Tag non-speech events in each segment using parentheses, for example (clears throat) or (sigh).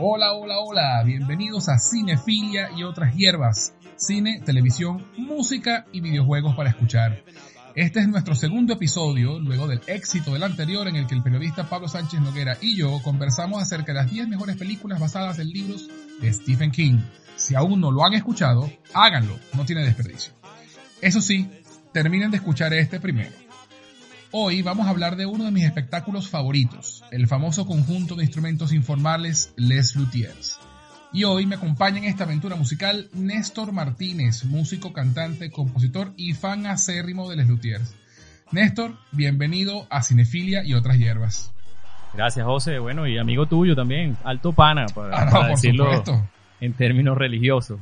Hola, hola, hola, bienvenidos a Cinefilia y otras hierbas, cine, televisión, música y videojuegos para escuchar. Este es nuestro segundo episodio, luego del éxito del anterior en el que el periodista Pablo Sánchez Noguera y yo conversamos acerca de las 10 mejores películas basadas en libros de Stephen King. Si aún no lo han escuchado, háganlo, no tiene desperdicio. Eso sí, terminen de escuchar este primero. Hoy vamos a hablar de uno de mis espectáculos favoritos, el famoso conjunto de instrumentos informales Les Luthiers. Y hoy me acompaña en esta aventura musical Néstor Martínez, músico, cantante, compositor y fan acérrimo de Les Luthiers. Néstor, bienvenido a Cinefilia y otras hierbas. Gracias, José. Bueno, y amigo tuyo también, alto pana, para, Ah, decirlo en términos religiosos.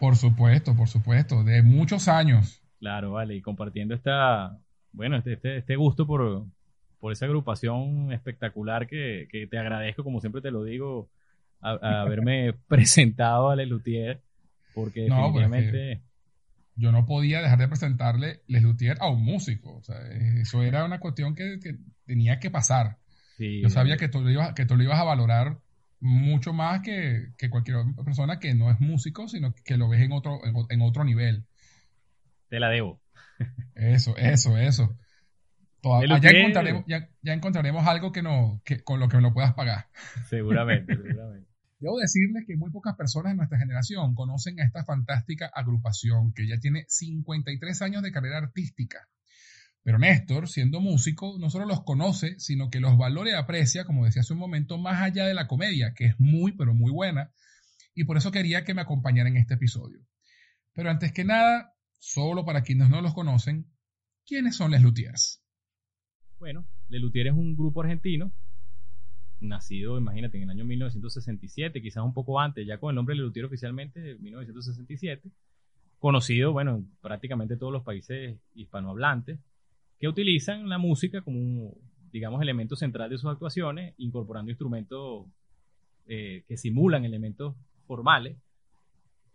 Por supuesto, por supuesto, de muchos años. Claro, vale, y compartiendo esta, bueno, este, este, este gusto por, por esa agrupación espectacular que, que, te agradezco, como siempre te lo digo, a, a (laughs) haberme presentado a Les Luthier, porque No, pues, definitivamente... Yo no podía dejar de presentarle Les Luthier a un músico. O sea, eso era una cuestión que, que tenía que pasar. sí, Yo sabía que tú, lo ibas, que tú lo ibas a valorar mucho más que, que cualquier persona que no es músico, sino que lo ves en otro, en, en otro nivel. te la debo. Eso, eso, eso. Toda- ya, encontraremos, ya, ya encontraremos algo que no, que, con lo que me lo puedas pagar. Seguramente, (laughs) seguramente. Debo decirles que muy pocas personas de nuestra generación conocen a esta fantástica agrupación que ya tiene 53 años de carrera artística. Pero Néstor, siendo músico, no solo los conoce, sino que los valora y aprecia, como decía hace un momento, más allá de la comedia, que es muy, pero muy buena, y por eso quería que me acompañara en este episodio. Pero antes que nada, solo para quienes no los conocen, ¿quiénes son Les Luthiers? Bueno, Le Luthier es un grupo argentino, nacido, imagínate, en el año 1967, quizás un poco antes, ya con el nombre Le Luthier oficialmente, en 1967, conocido, bueno, en prácticamente todos los países hispanohablantes, que utilizan la música como un, digamos, elemento central de sus actuaciones, incorporando instrumentos eh, que simulan elementos formales,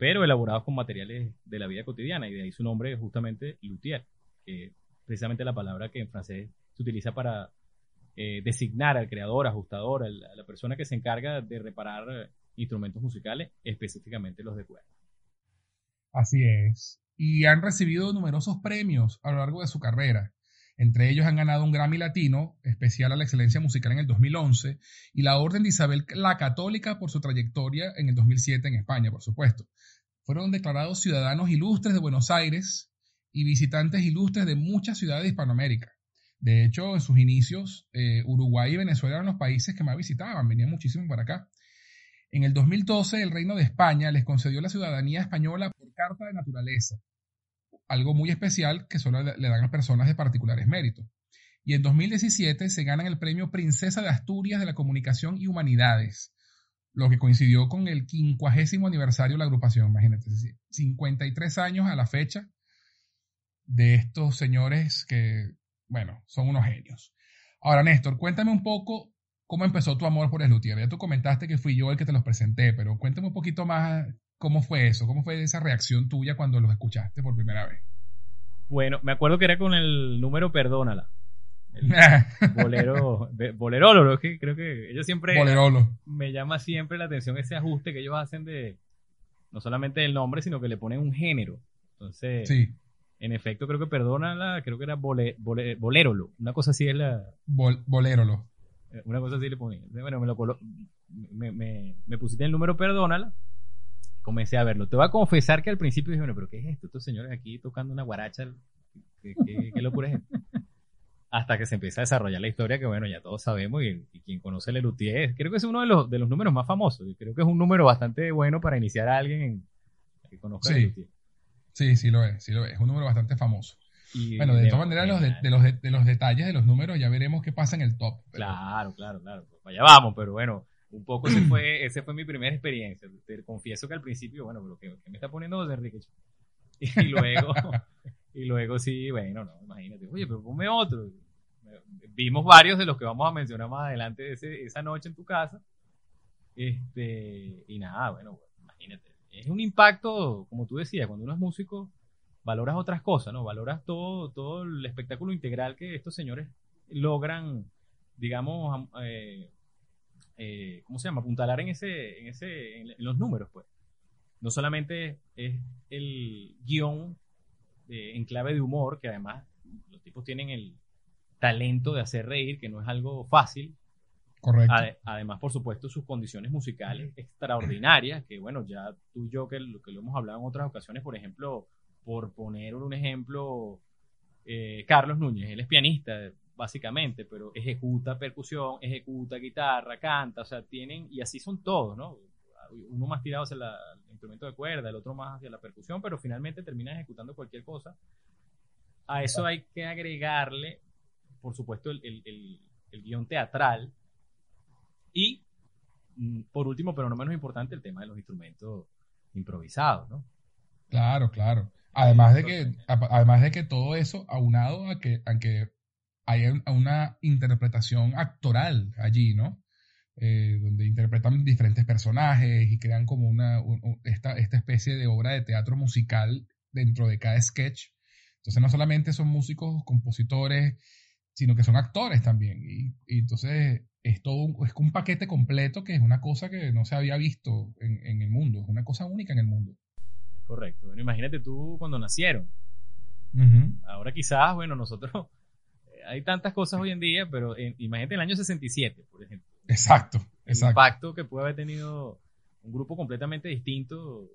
pero elaborados con materiales de la vida cotidiana, y de ahí su nombre justamente Luthier, que es precisamente la palabra que en francés se utiliza para eh, designar al creador, ajustador, a la persona que se encarga de reparar instrumentos musicales, específicamente los de cuerda. Así es. Y han recibido numerosos premios a lo largo de su carrera. Entre ellos han ganado un Grammy Latino, especial a la excelencia musical en el 2011, y la Orden de Isabel la Católica por su trayectoria en el 2007 en España, por supuesto. Fueron declarados ciudadanos ilustres de Buenos Aires y visitantes ilustres de muchas ciudades de Hispanoamérica. De hecho, en sus inicios, eh, Uruguay y Venezuela eran los países que más visitaban, venían muchísimo para acá. En el 2012, el Reino de España les concedió la ciudadanía española por carta de naturaleza, algo muy especial que solo le dan a personas de particulares méritos. Y en 2017 se ganan el premio Princesa de Asturias de la Comunicación y Humanidades, lo que coincidió con el quincuagésimo aniversario de la agrupación, imagínate, es decir, 53 años a la fecha de estos señores que, bueno, son unos genios. Ahora, Néstor, cuéntame un poco cómo empezó tu amor por el luthier. Ya tú comentaste que fui yo el que te los presenté, pero cuéntame un poquito más cómo fue eso, cómo fue esa reacción tuya cuando los escuchaste por primera vez. Bueno, me acuerdo que era con el número Perdónala. El (laughs) bolero, bolerolo, es que creo que ellos siempre Bolerolo. me llama siempre la atención ese ajuste que ellos hacen de no solamente del nombre, sino que le ponen un género. Entonces, Sí, en efecto, creo que Perdónala, creo que era bole, bole- bolérolo. Una cosa así es la, bol- bolérolo. Eh, Una cosa así le ponía. Entonces, Bueno, me, lo colo- me, me, me pusiste el número, perdónala. Comencé a verlo. Te voy a confesar que al principio dije, bueno, pero ¿qué es esto? Estos señores aquí tocando una guaracha. ¿Qué, qué, qué locura es esto? Hasta que se empieza a desarrollar la historia que, bueno, ya todos sabemos y, y quien conoce el Lelutier, creo que es uno de los, de los números más famosos. Y creo que es un número bastante bueno para iniciar a alguien en, que conozca Sí. el Lelutier. Sí, sí lo es, sí lo es. Es un número bastante famoso. Y Bueno, de de- todas maneras, los de, de los de, los detalles de los números ya veremos qué pasa en el top. pero- Claro, claro, claro. Allá vamos, pero bueno, un poco ese fue, (clears throat) ese fue mi primera experiencia. Te confieso que al principio, bueno, pero ¿qué, me está poniendo José Enrique? (laughs) Y luego, (laughs) y luego sí, bueno, no, imagínate, oye, pero ponme otro. Vimos varios de los que vamos a mencionar más adelante de ese- esa noche en tu casa. Este, y nada, bueno, pues, imagínate. Es un impacto, como tú decías, cuando uno es músico, valoras otras cosas, ¿no? Valoras todo, todo el espectáculo integral que estos señores logran, digamos, am- eh, eh, ¿cómo se llama? Apuntalar en ese, en ese, en, los números, pues. No solamente es el guion en clave de humor, que además los tipos tienen el talento de hacer reír, que no es algo fácil. Correcto. además, por supuesto, sus condiciones musicales extraordinarias, que bueno, ya tú y yo que lo, que lo hemos hablado en otras ocasiones, por ejemplo, por poner un ejemplo, eh, Carlos Núñez, él es pianista, básicamente, pero ejecuta percusión, ejecuta guitarra, canta, o sea, tienen, y así son todos, ¿no? Uno más tirado hacia el instrumento de cuerda, el otro más hacia la percusión, pero finalmente termina ejecutando cualquier cosa. A eso hay que agregarle, por supuesto, el, el guion teatral y, mm, por último, pero no menos importante, el tema de los instrumentos improvisados, ¿no? Claro, claro. Además de que, además de que todo eso, aunado a que, a que hay una interpretación actoral allí, ¿no? Eh, donde interpretan diferentes personajes y crean como una, esta, esta especie de obra de teatro musical dentro de cada sketch. Entonces no solamente son músicos, compositores, sino que son actores también. Y, entonces es todo un, es un paquete completo que es una cosa que no se había visto en, en el mundo, es una cosa única en el mundo. Correcto. Bueno, imagínate tú cuando nacieron. Ahora quizás, bueno, nosotros, hay tantas cosas hoy en día, pero imagínate el año 67, por ejemplo. Exacto, exacto. El impacto que puede haber tenido un grupo completamente distinto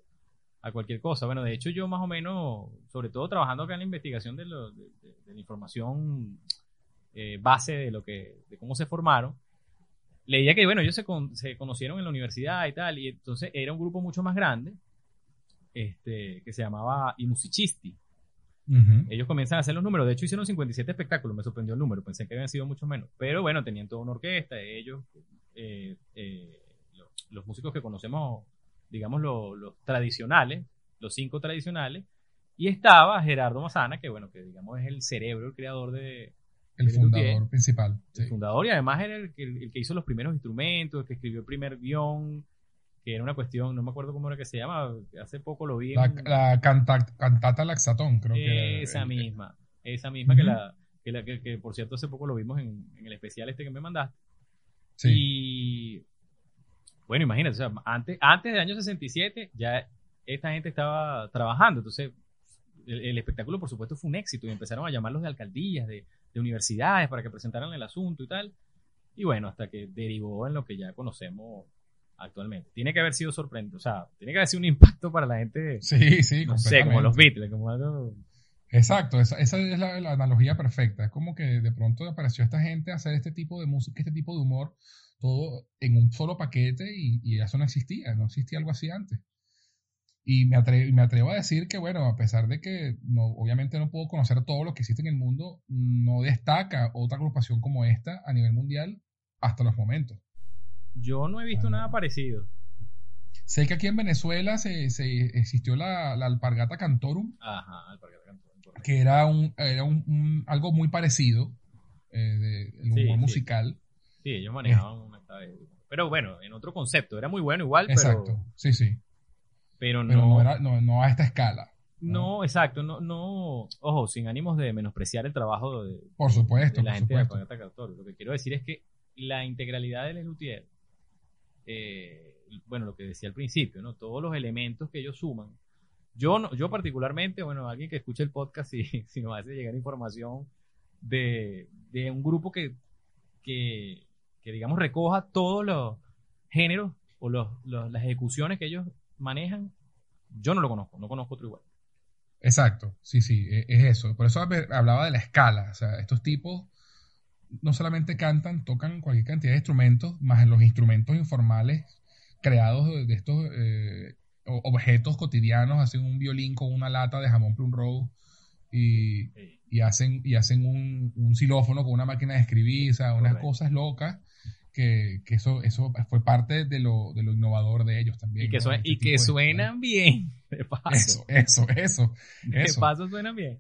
a cualquier cosa. Bueno, de hecho yo más o menos, sobre todo trabajando acá en la investigación de, la información eh, base de lo que, de cómo se formaron, leía que, bueno, ellos se, se conocieron en la universidad y tal, y entonces era un grupo mucho más grande, este, que se llamaba I Musicisti. Ellos comienzan a hacer los números. De hecho, hicieron 57 espectáculos. Me sorprendió el número. Pensé que habían sido mucho menos. Pero bueno, tenían toda una orquesta. Ellos, eh, eh, los, músicos que conocemos, digamos, los tradicionales, los cinco tradicionales. Y estaba Gerardo Mazana, que bueno, que digamos es el cerebro, el creador de. El fundador principal. El fundador y además era el, el, que hizo los primeros instrumentos, el que escribió el primer guion que era una cuestión, no me acuerdo cómo era que se llama, hace poco lo vi. La, cantata laxatón, creo que. Esa misma, esa misma que la, que, por cierto hace poco lo vimos en, el especial este que me mandaste. Sí. Y bueno, imagínate, o sea, antes, antes del año 67 ya esta gente estaba trabajando, entonces el, espectáculo por supuesto fue un éxito y empezaron a llamarlos de alcaldías, de, de universidades para que presentaran el asunto y tal. Y bueno, hasta que derivó en lo que ya conocemos actualmente. Tiene que haber sido sorprendente, o sea, tiene que haber sido un impacto para la gente. Sí, sí, no sé, como los Beatles, como algo... Exacto, esa, esa es la, analogía perfecta. Es como que de pronto apareció esta gente a hacer este tipo de música, este tipo de humor, todo en un solo paquete y, y eso no existía, no existía algo así antes. Y me, atrevo, me atrevo a decir que, bueno, a pesar de que no, obviamente no puedo conocer todo lo que existe en el mundo, no destaca otra agrupación como esta a nivel mundial hasta los momentos. Yo no he visto nada parecido. Sé que aquí en Venezuela se, se existió la, alpargata cantorum. Ajá, alpargata cantorum. Que era, un, era un, algo muy parecido eh, de, humor musical. Sí, ellos manejaban una Pero bueno, en otro concepto. Era muy bueno igual, Exacto, sí, sí. Pero no, no, a esta escala. No, exacto, no, no, ojo, sin ánimos de menospreciar el trabajo de, por supuesto, la gente de Alpargata Cantorum. Lo que quiero decir es que la integralidad del Luthier eh, bueno, lo que decía al principio, ¿no? Todos los elementos que ellos suman. Yo, no, yo particularmente, bueno, alguien que escuche el podcast (laughs) si nos hace llegar información de, de un grupo que, que, que, digamos, recoja todos los géneros o los, las ejecuciones que ellos manejan, yo no lo conozco, no conozco otro igual. Exacto, sí, sí, e, es eso. Por eso hablaba de la escala. O sea, estos tipos no solamente cantan, tocan cualquier cantidad de instrumentos, más los instrumentos informales creados de, estos eh, objetos cotidianos, hacen un violín con una lata de jamón plum roll y, y hacen, y hacen un, un, xilófono con una máquina de escribir, o sea, unas cosas locas. Que, que, eso, eso fue parte de lo, de lo innovador de ellos también. Y que, este y que suenan bien, de paso. Eso, eso, eso. De paso suenan bien.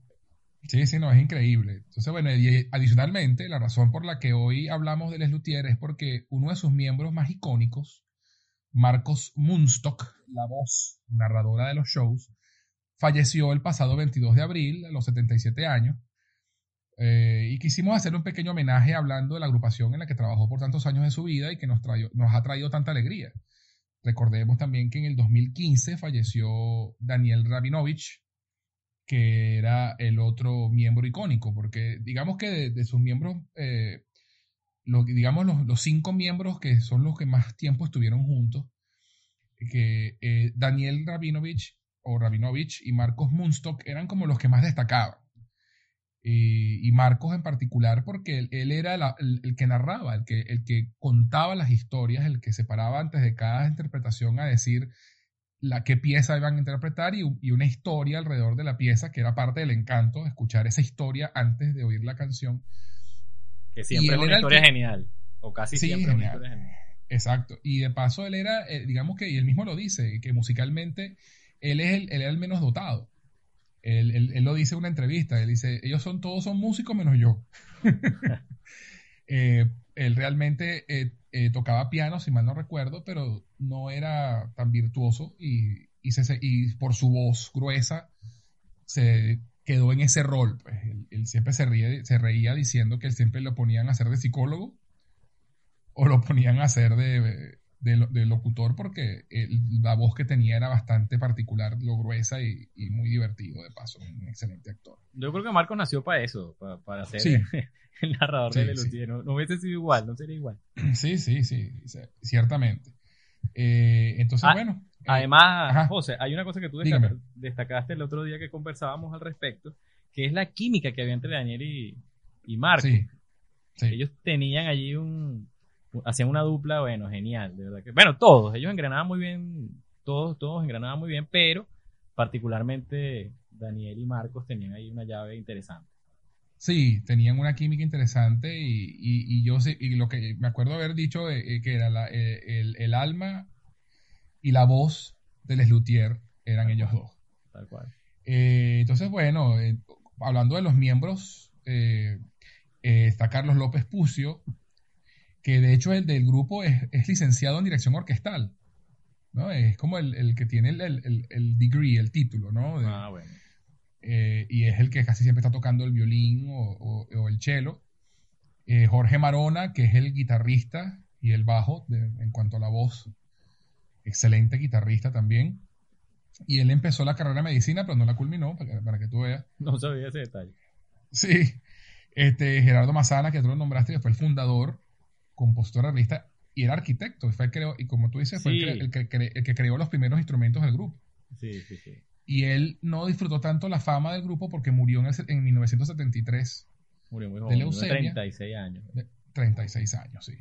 Sí, sí, no, es increíble. Entonces, bueno, y adicionalmente, la razón por la que hoy hablamos de Les Luthier es porque uno de sus miembros más icónicos, Marcos Munstock, la voz narradora de los shows, falleció el pasado 22 de abril, a los 77 años. Eh, y quisimos hacer un pequeño homenaje hablando de la agrupación en la que trabajó por tantos años de su vida y que nos, nos ha traído tanta alegría. Recordemos también que en el 2015 falleció Daniel Rabinovich, que era el otro miembro icónico, porque digamos que de, sus miembros, eh, digamos los, cinco miembros que son los que más tiempo estuvieron juntos, que eh, Daniel Rabinovich o Rabinovich y Marcos Munstock eran como los que más destacaban. Y, Marcos en particular porque él, era el, que narraba, el que, el que contaba las historias, el que se paraba antes de cada interpretación a decir la qué pieza iban a interpretar y, una historia alrededor de la pieza, que era parte del encanto, escuchar esa historia antes de oír la canción. Que siempre es una historia genial, o casi siempre una historia genial. Exacto, y de paso él era, eh, digamos que, y él mismo lo dice, que musicalmente él, es el, él era el menos dotado. Él, lo dice en una entrevista, él dice, ellos son todos son músicos menos yo. (laughs) (laughs) Eh, él realmente eh, eh, tocaba piano, si mal no recuerdo, pero no era tan virtuoso y, y, por su voz gruesa se quedó en ese rol. Pues. Él, siempre se, reía diciendo que él siempre lo ponían a hacer de psicólogo o lo ponían a hacer de, de, locutor porque la voz que tenía era bastante particular, lo gruesa y, muy divertido de paso, un excelente actor. Yo creo que Marco nació para eso, para, ser (laughs) el narrador de Lelutier, no, hubiese sido igual, no sería igual. (clears throat) Sí, sí, sí, ciertamente. Eh, entonces, ah, bueno. Eh, además, José, hay una cosa que tú destacaste, el otro día que conversábamos al respecto, que es la química que había entre Daniel y, y Marco. Ellos tenían allí un, hacían una dupla, bueno, genial, de verdad que, bueno, todos, ellos engranaban muy bien, todos, todos engranaban muy bien, pero particularmente Daniel y Marcos tenían ahí una llave interesante. Sí, tenían una química interesante y, yo sé, y lo que me acuerdo haber dicho eh, eh, que era eh, el, alma y la voz del Luthier eran ellos dos. Tal cual. entonces, bueno, hablando de los miembros, está Carlos López Pucio, que de hecho el del grupo es, licenciado en dirección orquestal. ¿no? Es como el, que tiene el, degree, el título, ¿no? ah, bueno. Eh, y es el que casi siempre está tocando el violín o, el cello. Eh, Jorge Marona, que es el guitarrista y el bajo en cuanto a la voz. Excelente guitarrista también. Y él empezó la carrera de medicina, pero no la culminó, para que, tú veas. No sabía ese detalle. Sí. Este, Gerardo Mazana, que tú lo nombraste, fue el fundador compositor, artista y era arquitecto. Fue creo, y como tú dices, fue el, que, el, que, creó los primeros instrumentos del grupo. Sí, sí, sí. Y él no disfrutó tanto la fama del grupo porque murió en, en 1973. Murió muy joven, de leucemia. 36 años. 36 años, sí.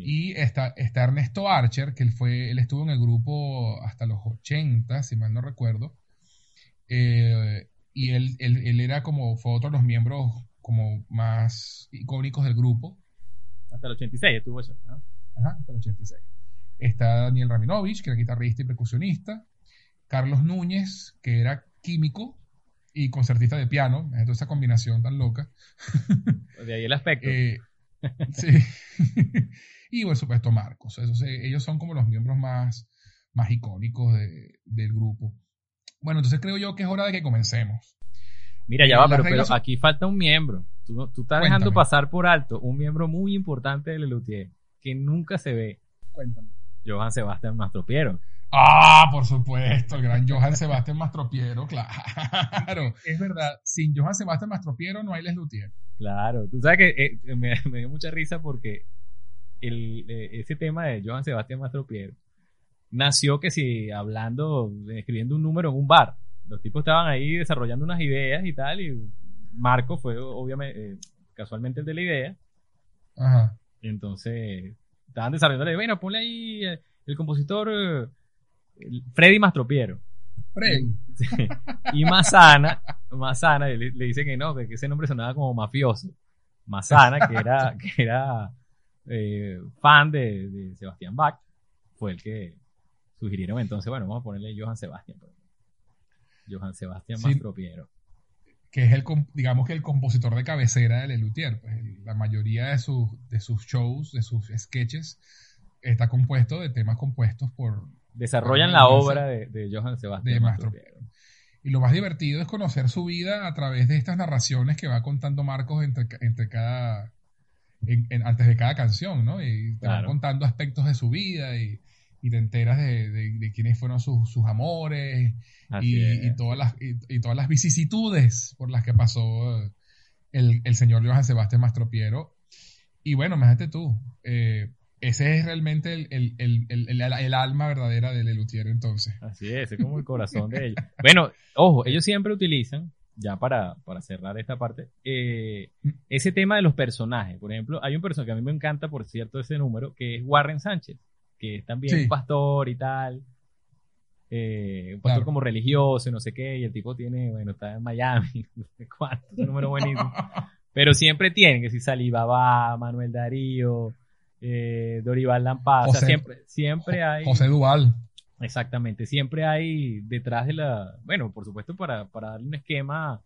Y está, está, Ernesto Archer, que él, fue, él estuvo en el grupo hasta los 80, si mal no recuerdo. Eh, y él, él, él, era como, fue otro de los miembros como más icónicos del grupo. Hasta el 86 estuvo eso, ¿no? Ajá, hasta el 86. Está Daniel Rabinovich, que era guitarrista y percusionista. Carlos Núñez, que era químico y concertista de piano. Es esa combinación tan loca. (laughs) De ahí el aspecto. Eh, sí. (laughs) y por supuesto Marcos. ellos son como los miembros más, más icónicos del grupo. Bueno, entonces creo yo que es hora de que comencemos. Mira, ya va, pero, aquí falta un miembro. Tú, estás dejando pasar por alto un miembro muy importante de Lelutier que nunca se ve. Cuéntame. Johan Sebastián Mastropiero. Ah, por supuesto, el gran Johan Sebastián Mastropiero, claro. Es verdad, sin Johan Sebastián Mastropiero no hay Les Luthier. Claro, tú sabes que eh, (laughs) me, dio mucha risa porque el, eh, ese tema de Johan Sebastián Mastropiero nació que si hablando, escribiendo un número en un bar. Los tipos estaban ahí desarrollando unas ideas y tal, y Marco fue obviamente, eh, casualmente el de la idea. Ajá. Entonces, estaban desarrollando la idea, bueno, ponle ahí eh, el compositor eh, Freddy Mastropiero. Freddy. (laughs) Y Mazana, Mazana le, dice que no, que ese nombre sonaba como mafioso. Mazana, que era, (laughs) que era fan de, Sebastián Bach, fue el que sugirieron entonces, bueno, vamos a ponerle Johan Sebastián. Pues. Johan Sebastián Mastropiero que es el, digamos que el compositor de cabecera de Lelutier. Pues la mayoría de sus, de sus shows, de sus sketches, está compuesto de temas compuestos por... Desarrollan la obra de, Johann Sebastián. De Y lo más divertido es conocer su vida a través de estas narraciones que va contando Marcos entre, entre cada, antes de cada canción, ¿no? Y te van contando aspectos de su vida y, te enteras de, quiénes fueron sus, amores y, todas las, y, todas las vicisitudes por las que pasó el, el señor Johan Sebastián Mastropiero. Y bueno, imagínate tú, eh, ese es realmente el, el, el, el, alma verdadera de Lelutier entonces. Así es, es como el corazón de ellos. Bueno, ojo, ellos siempre utilizan, ya para, para cerrar esta parte, eh, ese tema de los personajes. Por ejemplo, hay un personaje que a mí me encanta, por cierto, ese número, que es Warren Sánchez, que es también un pastor y tal. Eh, un pastor como religioso, no sé qué, y el tipo tiene, bueno, está en Miami, (laughs) no sé cuánto, un número buenísimo. (laughs) Pero siempre tienen, que si Salibaba, Manuel Darío, eh, Dorival Lampa, siempre, siempre hay... José Duval. Exactamente, siempre hay detrás de la, bueno, por supuesto para, para darle un esquema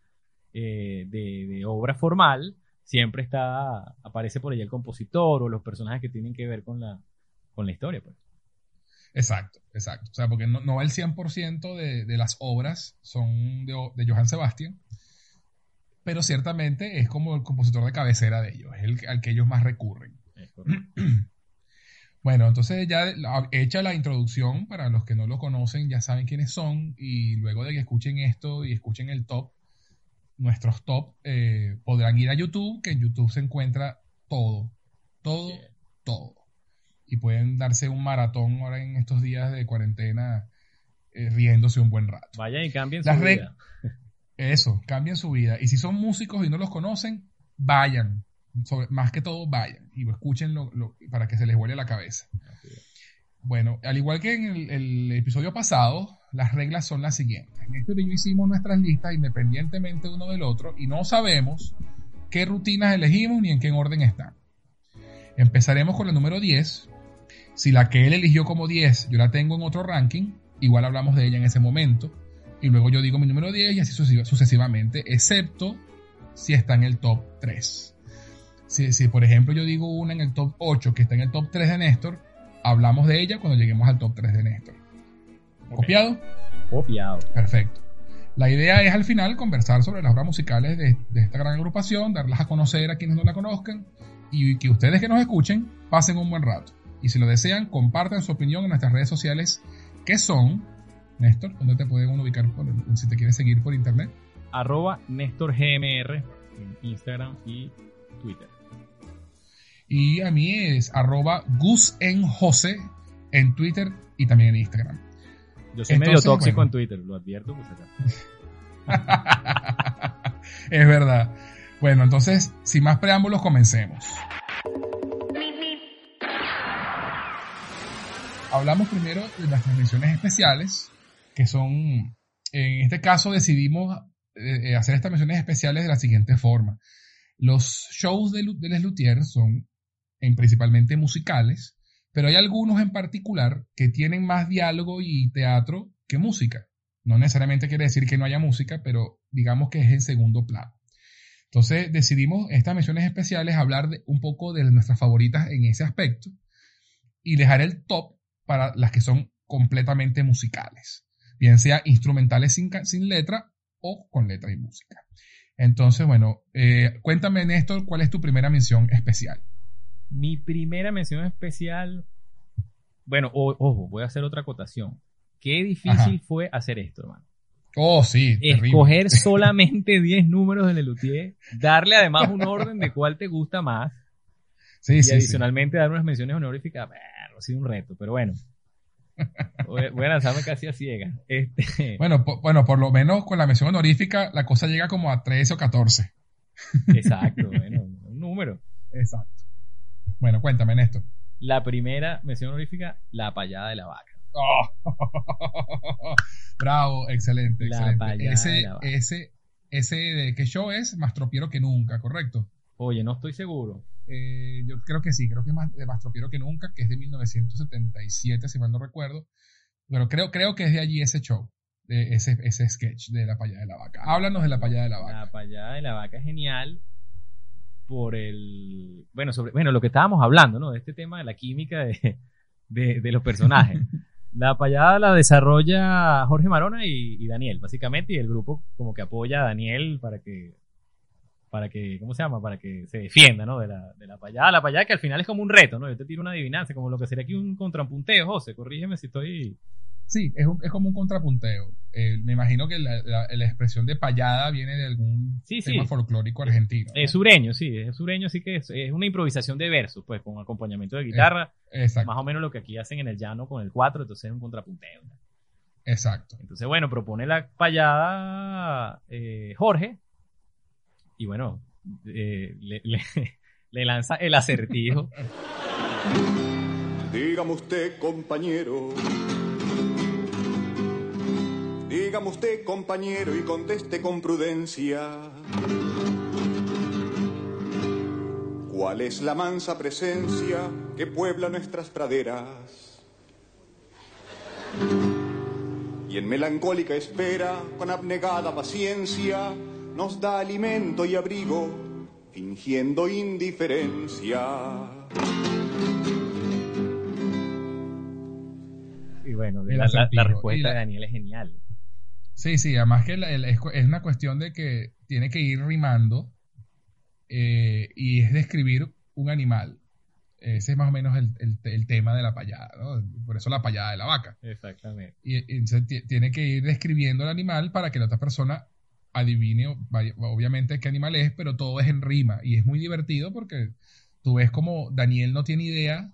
eh, de, obra formal, siempre está, aparece por ahí el compositor o los personajes que tienen que ver con la, con la historia. Pues. Exacto, exacto. O sea, porque no, no el 100% de, de las obras son de, de Johann Sebastian, pero ciertamente es como el compositor de cabecera de ellos, es el al que ellos más recurren. (clears throat) Bueno, entonces ya hecha la introducción, para los que no lo conocen, ya saben quiénes son, y luego de que escuchen esto y escuchen el top, nuestros top, eh, podrán ir a YouTube, que en YouTube se encuentra todo, todo, todo. Y pueden darse un maratón ahora en estos días de cuarentena eh, riéndose un buen rato. Vayan y cambien su vida. (laughs) Eso, cambien su vida. Y si son músicos y no los conocen, vayan, más que todo, vayan y escuchen para que se les vuele la cabeza. Bueno, al igual que en el, episodio pasado, las reglas son las siguientes. En este video hicimos nuestras listas independientemente uno del otro y no sabemos qué rutinas elegimos ni en qué orden están. Empezaremos con la número 10. Si la que él eligió como 10 yo la tengo en otro ranking, igual hablamos de ella en ese momento. Y luego yo digo mi número 10 y así sucesivamente, excepto si está en el top 3. Si, por ejemplo yo digo una en el top 8 que está en el top 3 de Néstor, hablamos de ella cuando lleguemos al top 3 de Néstor. ¿Copiado? Copiado. Perfecto. La idea es al final conversar sobre las obras musicales de, esta gran agrupación, darlas a conocer a quienes no la conozcan y que ustedes que nos escuchen pasen un buen rato. Y si lo desean, compartan su opinión en nuestras redes sociales que son, Néstor, ¿dónde te pueden ubicar si te quieres seguir por internet? Arroba NéstorGMR en Instagram y Twitter. Y a mí es arroba Gus en Twitter y también en Instagram. Yo soy medio tóxico en Twitter, lo advierto. Pues (laughs) es verdad. Bueno, entonces, sin más preámbulos, comencemos. Hablamos primero de las transmisiones especiales, que son, en este caso decidimos eh, eh, hacer estas menciones especiales de la siguiente forma. Los shows de, de Les Luthier son en principalmente musicales, pero hay algunos en particular que tienen más diálogo y teatro que música. No necesariamente quiere decir que no haya música, pero digamos que es en segundo plano. Entonces decidimos estas menciones especiales hablar de, un poco de nuestras favoritas en ese aspecto y dejar el top para las que son completamente musicales, bien sea instrumentales sin, sin letra o con letra y música. Entonces, bueno, eh, cuéntame, Néstor, ¿cuál es tu primera mención especial? Mi primera mención especial, bueno, ojo, voy a hacer otra acotación. Qué difícil fue hacer esto, hermano. Oh, sí. Escoger (laughs) solamente 10 números de Lelutier, darle además un orden de cuál te gusta más. Sí, y adicionalmente dar unas menciones honoríficas. Ha sido un reto, pero bueno. Voy, a lanzarme casi a ciega. Este... Bueno, bueno, por lo menos con la mención honorífica la cosa llega como a 13 o 14. Exacto, (laughs) bueno, un número. Exacto. Bueno, cuéntame, Néstor. La primera mención honorífica, la payada de la vaca. (laughs) Bravo, excelente, excelente. Ese, ese, ese de qué show es más tropiero que nunca, ¿correcto? Oye, no estoy seguro. Eh, yo creo que sí, creo que es más, más tropiero que nunca, que es de 1977, si mal no recuerdo. Pero creo, creo que es de allí ese show, de ese, ese sketch de la payada de la vaca. Háblanos de la payada de la vaca. La payada de la vaca es genial por el, bueno, sobre, bueno, lo que estábamos hablando, ¿no? De este tema de la química de, de, los personajes. (laughs) La payada la desarrolla Jorge Marona y, y Daniel, básicamente, y el grupo como que apoya a Daniel para que para que, ¿cómo se llama? Para que se defienda, ¿no? De la, de la payada. La payada que al final es como un reto, ¿no? Yo te tiro una adivinanza, como lo que sería aquí un contrapunteo, José, corrígeme si estoy... Sí, es, un- es como un contrapunteo. Eh, me imagino que la, la- la expresión de payada viene de algún Sí, tema sí. folclórico argentino. ¿no? Es sureño, sí, es sureño, así que es, es una improvisación de versos, pues, con acompañamiento de guitarra, Exacto, más o menos lo que aquí hacen en el llano con el 4, entonces es un contrapunteo. ¿no? exacto. Entonces, bueno, propone la payada eh, Jorge, y bueno, eh, le, le- (laughs) lanza el acertijo. (laughs) Dígame usted, compañero. Dígame usted, compañero, y conteste con prudencia. ¿Cuál es la mansa presencia que puebla nuestras praderas? Y en melancólica espera, con abnegada paciencia, nos da alimento y abrigo, fingiendo indiferencia. Y bueno, la, la- respuesta la- de Daniel es genial. Sí, sí, además que la- el- es, una cuestión de que tiene que ir rimando eh, y es describir un animal. Ese es más o menos el, el- el tema de la payada, ¿no? Por eso la payada de la vaca. Exactamente. Y, y tiene que ir describiendo el animal para que la otra persona adivine, obviamente, qué animal es, pero todo es en rima. Y es muy divertido porque tú ves como Daniel no tiene idea,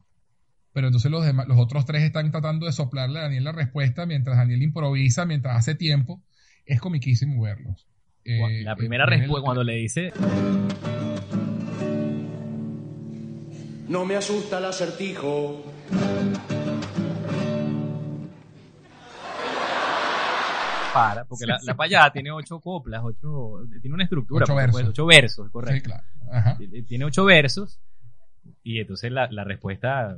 pero entonces los, demás, los otros tres están tratando de soplarle a Daniel la respuesta mientras Daniel improvisa, mientras hace tiempo. Es comiquísimo verlos. Eh, la primera eh, respuesta, cuando le dice, No me asusta el acertijo. Para, porque la, la payada tiene ocho coplas, ocho, tiene una estructura, Ocho versos. ocho versos, Sí, correcto. claro. Ajá. Tiene ocho versos, y entonces la, la respuesta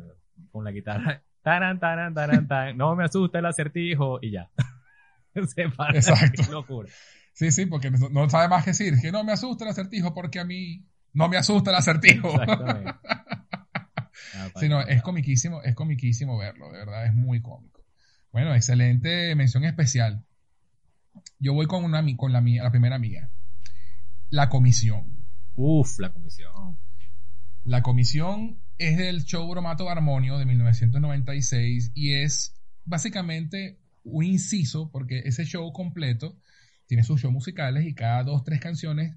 con la guitarra, taran, taran, taran, tan, no me asusta el acertijo, y ya. (laughs) Se para, Exacto. qué locura. Sí, sí, porque no, no sabe más que decir. Que no me asusta el acertijo porque a mí no me asusta el acertijo. Exactamente. La (laughs) Sí, no, es comiquísimo, es comiquísimo verlo, de verdad, es muy cómico. Bueno, excelente mención especial. Yo voy con una con la mía, la primera amiga. La comisión. Uf, la comisión. La comisión es del show Bromato Armonio de 1996 y es básicamente un inciso porque ese show completo tiene sus shows musicales y cada dos, tres canciones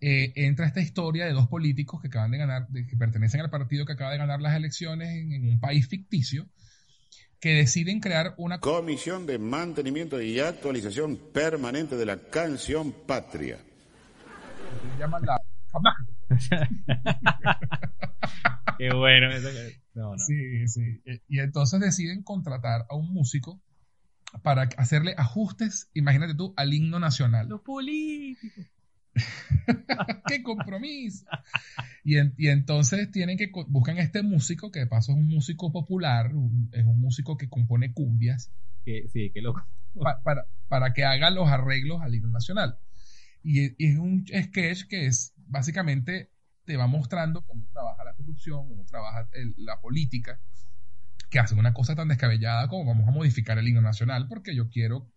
eh, entra esta historia de dos políticos que acaban de ganar, de- que pertenecen al partido que acaba de ganar las elecciones en, en un país ficticio, que deciden crear una Comisión de Mantenimiento y Actualización Permanente de la Canción Patria. llaman la (laughs) Qué bueno. eso que- No, no. Sí, sí. Eh, Y entonces deciden contratar a un músico para hacerle ajustes, imagínate tú, al himno nacional. Los políticos. (laughs) ¡Qué compromiso! Y, en- y entonces tienen que buscan este músico, que de paso es un músico popular, un- es un músico que compone cumbias, Que, sí, qué loco. pa- para, para que haga los arreglos al himno nacional. Y, y es un sketch que es básicamente te va mostrando cómo trabaja la corrupción, cómo trabaja el- la política, que hacen una cosa tan descabellada como vamos a modificar el himno nacional porque yo quiero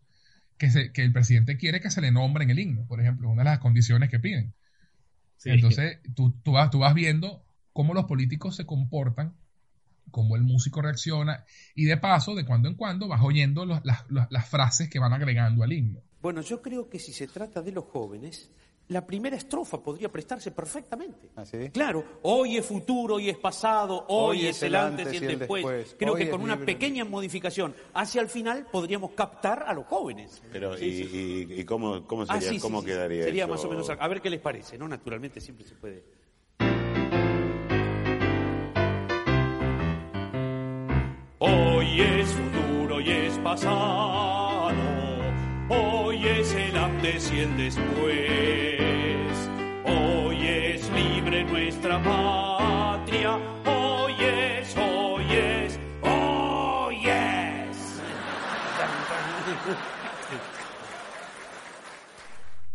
que, se- que el presidente quiere que se le nombre en el himno, por ejemplo, una de las condiciones que piden. Sí. Entonces, tú, tú, vas, tú vas viendo cómo los políticos se comportan, cómo el músico reacciona, y de paso, de cuando en cuando, vas oyendo los- las, las- las frases que van agregando al himno. Bueno, yo creo que si se trata de los jóvenes, la primera estrofa podría prestarse perfectamente. ¿Ah, sí? Claro, hoy es futuro, hoy es pasado, hoy, es el antes y el después. Creo Hoy que con una libre. pequeña modificación hacia el final podríamos captar a los jóvenes. Pero, Sí, ¿y, sí, y- y cómo, cómo Ah, sería, cómo sí, quedaría Sería eso? más o menos, a a ver qué les parece, ¿no? Naturalmente siempre se puede. Hoy es futuro, hoy es pasado. Hoy es el antes y el después. Libre nuestra patria. Hoy es, hoy es, hoy es.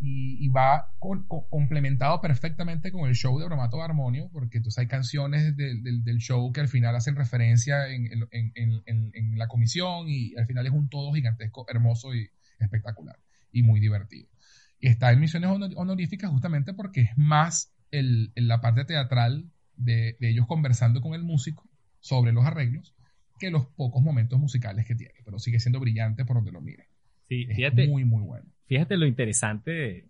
Y, va complementado perfectamente con el show de Bromato Armonio, porque entonces hay canciones del, show que al final hacen referencia en, en- en- la comisión y al final es un todo gigantesco, hermoso y espectacular y muy divertido. Está en Misiones Honor- Honoríficas justamente porque es más el, la parte teatral de, de ellos conversando con el músico sobre los arreglos que los pocos momentos musicales que tiene, pero sigue siendo brillante por donde lo mire. Sí, Es fíjate, muy, muy bueno. fíjate lo interesante,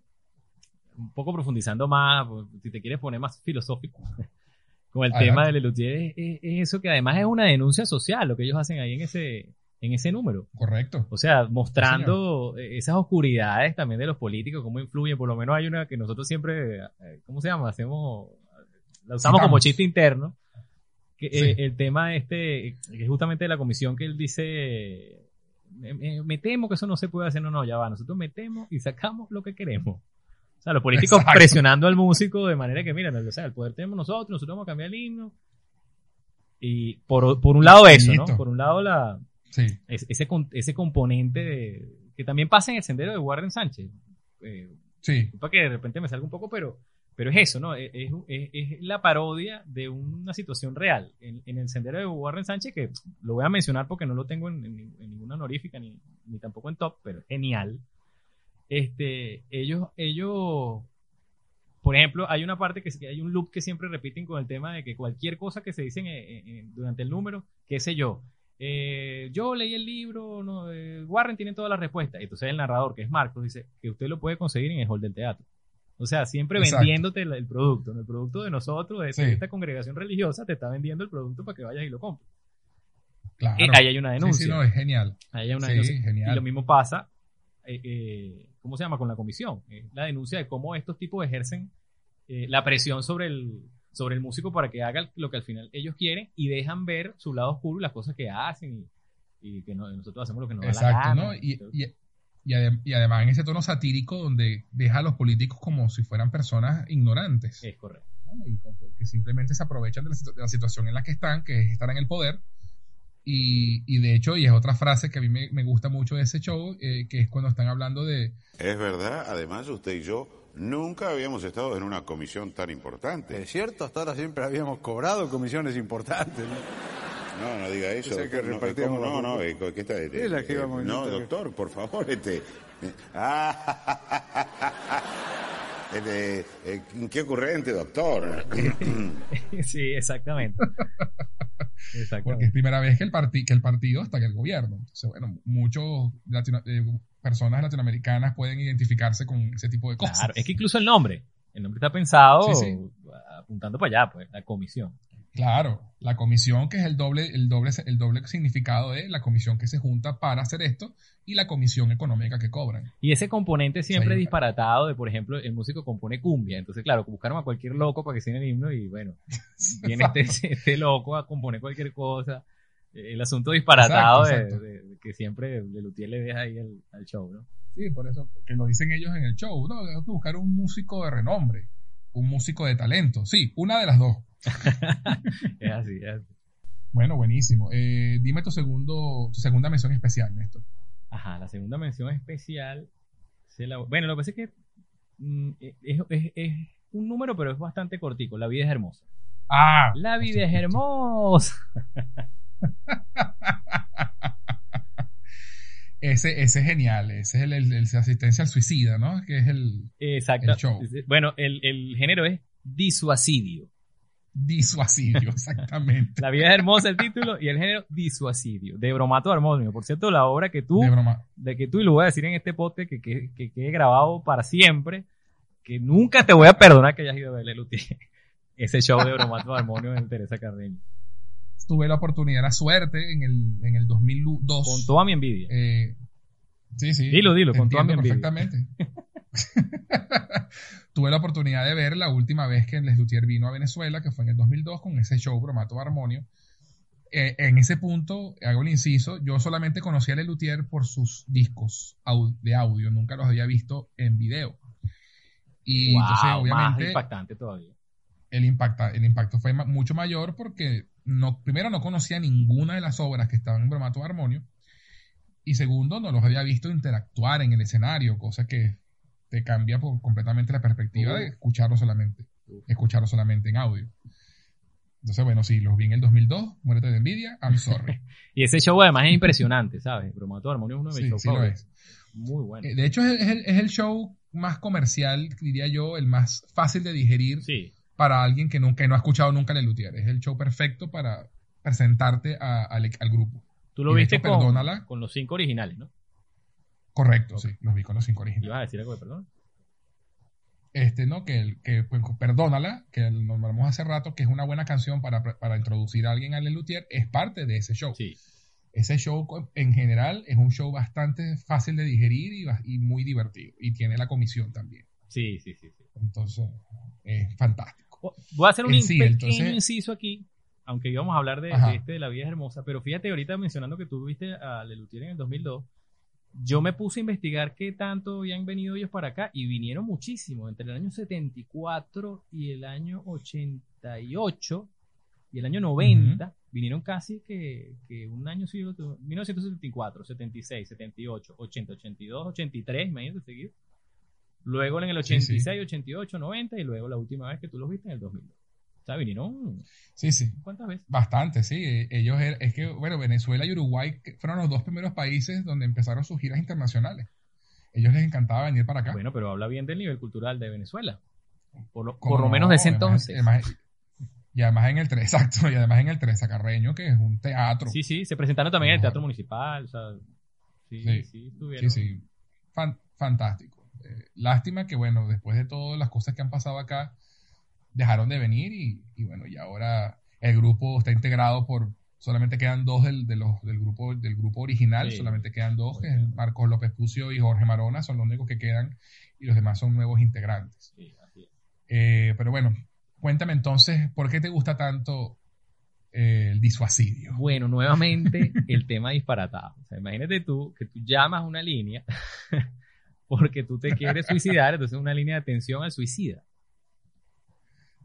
un poco profundizando más, pues, si te quieres poner más filosófico, (laughs) con el Adelante. tema de Lelutier, es, es- es eso que además es una denuncia social, lo que ellos hacen ahí en ese, en ese número. Correcto. O sea, mostrando eh, esas oscuridades también de los políticos, cómo influyen. Por lo menos hay una que nosotros siempre, eh, ¿cómo se llama? Hacemos, la usamos como chiste interno. Que, Sí. eh, el tema este, que es justamente de la comisión que él dice, me, temo que eso no se puede hacer, no, no, ya va, nosotros metemos y sacamos lo que queremos. O sea, los políticos Exacto. presionando al músico de manera que, mira, o sea, el poder tenemos nosotros, nosotros vamos a cambiar el himno. Y por, por un lado eso, ¿no? Por un lado la, Sí, es- ese, ese componente de- que también pasa en el sendero de Warren Sánchez. Eh, sí, para que de repente me salga un poco, pero, pero es eso, ¿no? Es, es- es- es la parodia de una situación real. En, en el sendero de Warren Sánchez, que lo voy a mencionar porque no lo tengo en, en- en ninguna honorífica ni, ni tampoco en top, pero genial. Este, ellos, ellos, por ejemplo, hay una parte que hay un loop que siempre repiten con el tema de que cualquier cosa que se dicen durante el número, qué sé yo, eh, yo leí el libro, no, eh, Warren tiene todas las respuestas. Entonces el narrador, que es Marcos, dice que usted lo puede conseguir en el hall del teatro. O sea, siempre Exacto. vendiéndote el, el producto. ¿no? El producto de nosotros, de, Sí. esta congregación religiosa, te está vendiendo el producto para que vayas y lo compres. claro. Eh, ahí hay una Sí, denuncia. sí, no, es genial. Ahí hay una Sí, denuncia. genial. Y lo mismo pasa, eh, ¿cómo se llama? Con la comisión. La denuncia de cómo estos tipos ejercen la presión sobre el, sobre el músico para que haga lo que al final ellos quieren y dejan ver su lado oscuro y las cosas que hacen y, y que no- nosotros hacemos lo que nos da la Exacto, gana. ¿no? Y, y- y adem- y además en ese tono satírico donde deja a los políticos como si fueran personas ignorantes. Es correcto. ¿no? Y que simplemente se aprovechan de la, de la situación en la que están, que es estar en el poder. Y, y de hecho, y es otra frase que a mí me, me gusta mucho de ese show, eh, que es cuando están hablando de, Es verdad, además usted y yo nunca habíamos estado en una comisión tan importante. Es cierto, hasta ahora siempre habíamos cobrado comisiones importantes. ¿no? No, diga eso. Que doctor, no, no, no, eh, ¿qué está? Es la que íbamos no, doctor, por favor, este. (laughs) Ah, este, eh, qué ocurrente, doctor. (laughs) sí, (laughs) exactamente. porque es primera vez que el, que el partido está en el gobierno. Entonces, bueno, muchos latino- eh, personas latinoamericanas pueden identificarse con ese tipo de cosas. Claro, es que incluso el nombre, el nombre está pensado Sí, sí. apuntando para allá, pues, la comisión. Claro, la comisión que es el doble, el doble, el doble significado de la comisión que se junta para hacer esto y la comisión económica que cobran. Y ese componente siempre Sí, disparatado de, por ejemplo, el músico compone cumbia. Entonces, claro, buscaron a cualquier loco para que sea el himno y bueno, (laughs) viene este, este loco a componer cualquier cosa. El asunto disparatado de- Exacto, De, de que siempre Lelutier le deja ahí al, al show, ¿no? Sí, por eso que lo dicen ellos en el show. No, hay que buscar un músico de renombre, un músico de talento. Sí, una de las dos. (laughs) Es así, es así. Bueno, buenísimo. Eh, dime tu segundo, tu segunda mención especial, Néstor. Ajá, la segunda mención especial. se la- bueno, lo que pasa es que mm, es, es- es un número, pero es bastante cortico. La vida es hermosa. Ah, La vida es hermosa. (laughs) ese, ese es genial. Ese es el, el- el asistencia al suicida, ¿no? Que es el Exacto. El show. Bueno, el, el género es disuasidio. disuasidio, (laughs) exactamente. La vida es hermosa el título y el género disuasidio. De Bromato Armonio. Por cierto, la obra que tú, De broma. de que tú, y lo voy a decir en este podcast, que, que, que quede grabado para siempre, que nunca te voy a perdonar que hayas ido a verle. (laughs) Ese show de Bromato Armonio en Teresa Carreño. Tuve la oportunidad, la suerte en el, en el 2002. Con toda mi envidia. Eh, sí, sí. Dilo, dilo, con toda mi envidia. perfectamente. (laughs) Tuve la oportunidad de ver la última vez que Les Luthier vino a Venezuela, que fue en el 2002, con ese show Bromato Armonio. Eh, en ese punto, hago el inciso, yo solamente conocía a Les Luthier por sus discos de audio, nunca los había visto en video. Y Wow, entonces, más obviamente, impactante todavía. el, impacta, el impacto fue mucho mayor porque no, primero no conocía ninguna de las obras que estaban en Bromato Armonio y segundo no los había visto interactuar en el escenario, cosa que te cambia por completamente la perspectiva de escucharlo solamente, escucharlo solamente en audio. Entonces, bueno, sí, los vi en el 2002, muérete de envidia, I'm sorry. (laughs) y ese show además es impresionante, ¿sabes? Bromato Armonio es uno de mis Sí, shows sí lo es. Muy bueno. Eh, De hecho, es el, es el show más comercial, diría yo, el más fácil de digerir Sí, para alguien que, nunca, que no ha escuchado nunca Lelutier. Es el show perfecto para presentarte a- al, al grupo. tú lo viste hecho, con, perdónala. con los cinco originales, ¿no? Correcto, sí, los vi con los cinco originales. Ibas a decir algo de perdón. Este, ¿no? Que, el- que pues, Perdónala, que nos nombramos hace rato, que es una buena canción para, para introducir a alguien a Lelutier, es parte de ese show. Sí, Ese show en general es un show bastante fácil de digerir y, y muy divertido. Y tiene la comisión también. sí, sí, sí. sí. Entonces, es fantástico. Voy a hacer un sí, pequeño entonces- inciso aquí, aunque íbamos a hablar de, este de La vida es hermosa, pero fíjate ahorita mencionando que tú viste a Lelutier en el 2002, yo me puse a investigar qué tanto habían venido ellos para acá y vinieron muchísimo, entre el año 74 y el año 88 y el año 90, vinieron casi que, que un año sí, otro- 1974, 76, 78, 80, 82, 83, imagínate seguir. Luego en el Sí, sí. 86, 88, 90 y luego la última vez que tú los viste en el 2002. O sea, vinieron Sí, sí. ¿cuántas veces? Bastante, sí. Eh, Ellos, er- es que, bueno, Venezuela y Uruguay fueron los dos primeros países donde empezaron sus giras internacionales. Ellos les encantaba venir para acá. Bueno, pero habla bien del nivel cultural de Venezuela. Por lo, menos de ese entonces. además- y además en el tres, (laughs) exacto, y además en el tres Carreño, que es un teatro. Sí, sí, se presentaron también en el. Teatro Municipal. O sea, sí, Sí. sí, estuvieron. Sí, sí. Fan- fantástico. Eh, lástima que, bueno, después de todas las cosas que han pasado acá, dejaron de venir y, y bueno, y ahora el grupo está integrado por, solamente quedan dos del, de los, del, grupo, del grupo original, Sí. solamente quedan dos, que es. Marcos López Pucio y Jorge Marona, son los únicos que quedan y los demás son nuevos integrantes. Sí, así es. Eh, pero bueno, cuéntame entonces, ¿por qué te gusta tanto eh, el disuasidio? Bueno, nuevamente (laughs) el tema disparatado. O sea, imagínate tú que tú llamas a una línea porque tú te quieres suicidar, entonces es una línea de atención al suicida.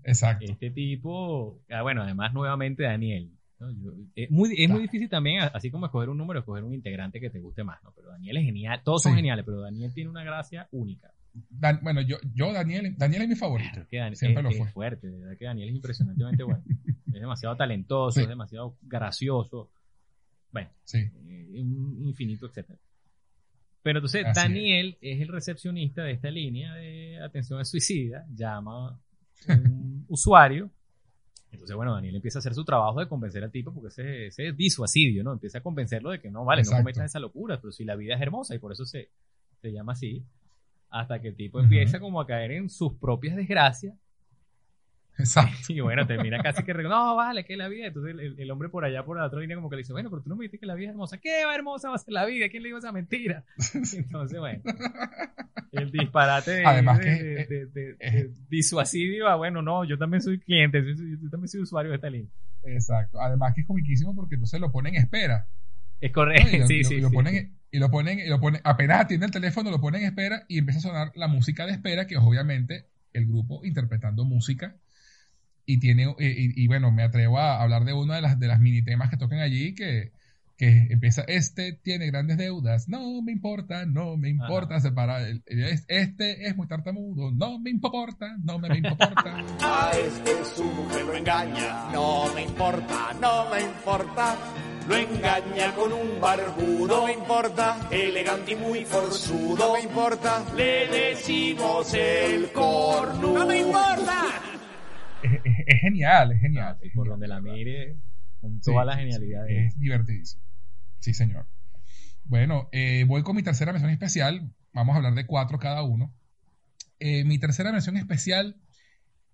Exacto. Este tipo, ah, bueno, además nuevamente Daniel. ¿no? Yo- es muy, es muy difícil también, así como escoger un número, escoger un integrante que te guste más, ¿no? Pero Daniel es genial, todos son geniales, pero Daniel tiene una gracia única. Dan- bueno, yo, yo Daniel, Daniel es mi favorito. Es que Daniel Siempre es, lo es fue. fuerte, de verdad que Daniel es impresionantemente bueno. (laughs) es demasiado talentoso, Sí. es demasiado gracioso. Bueno, Sí. eh, un infinito, etcétera. Pero entonces Así Daniel es. el recepcionista de esta línea de atención al suicida, llama a un (laughs) usuario. Entonces, bueno, Daniel empieza a hacer su trabajo de convencer al tipo porque ese, ese es disuasidio, ¿no? Empieza a convencerlo de que no, vale, Exacto. no cometas esa locura, pero si la vida es hermosa y por eso se, se llama así. Hasta que el tipo empieza como a caer en sus propias desgracias Exacto. y bueno, termina casi que, no, vale, que es la vida. Entonces el, el hombre por allá, por la otra línea, como que le dice, bueno, pero tú no me dijiste que la vida es hermosa. ¿Qué va hermosa va a ser la vida? ¿Quién le dijo esa mentira? (laughs) Entonces, bueno, el disparate de, Además de- que, de- eh, de- de- eh, de disuasidio, ah, bueno, no, yo también soy cliente, yo, también soy usuario de esta línea. Exacto. Además que es comiquísimo porque entonces lo ponen en espera. Es ¿no? correcto, lo, (laughs) sí, lo- sí. y lo sí. ponen, y lo ponen, y lo ponen, apenas atiende el teléfono, lo ponen en espera y empieza a sonar la música de espera, que es obviamente el grupo interpretando música. Y tiene, eh, y, y bueno, me atrevo a hablar de una de las, de las mini temas que tocan allí, que, que empieza, este tiene grandes deudas, no me importa, no me importa separar, el- el- este es muy tartamudo, no me importa, no me, me importa. (laughs) A este su mujer lo engaña, no me importa, no me importa. Lo engaña con un barbudo, no me importa. Elegante y muy forzudo, no me importa. Le decimos el cornudo, no me importa. Es, es- es genial, es genial. Ah, sí, es por genial, donde la mire, con Sí, toda la sí, sí, genialidad. de- Es divertidísimo. Sí, señor. Bueno, eh, voy con mi tercera mención especial. Vamos a hablar de cuatro cada uno. Eh, mi tercera mención especial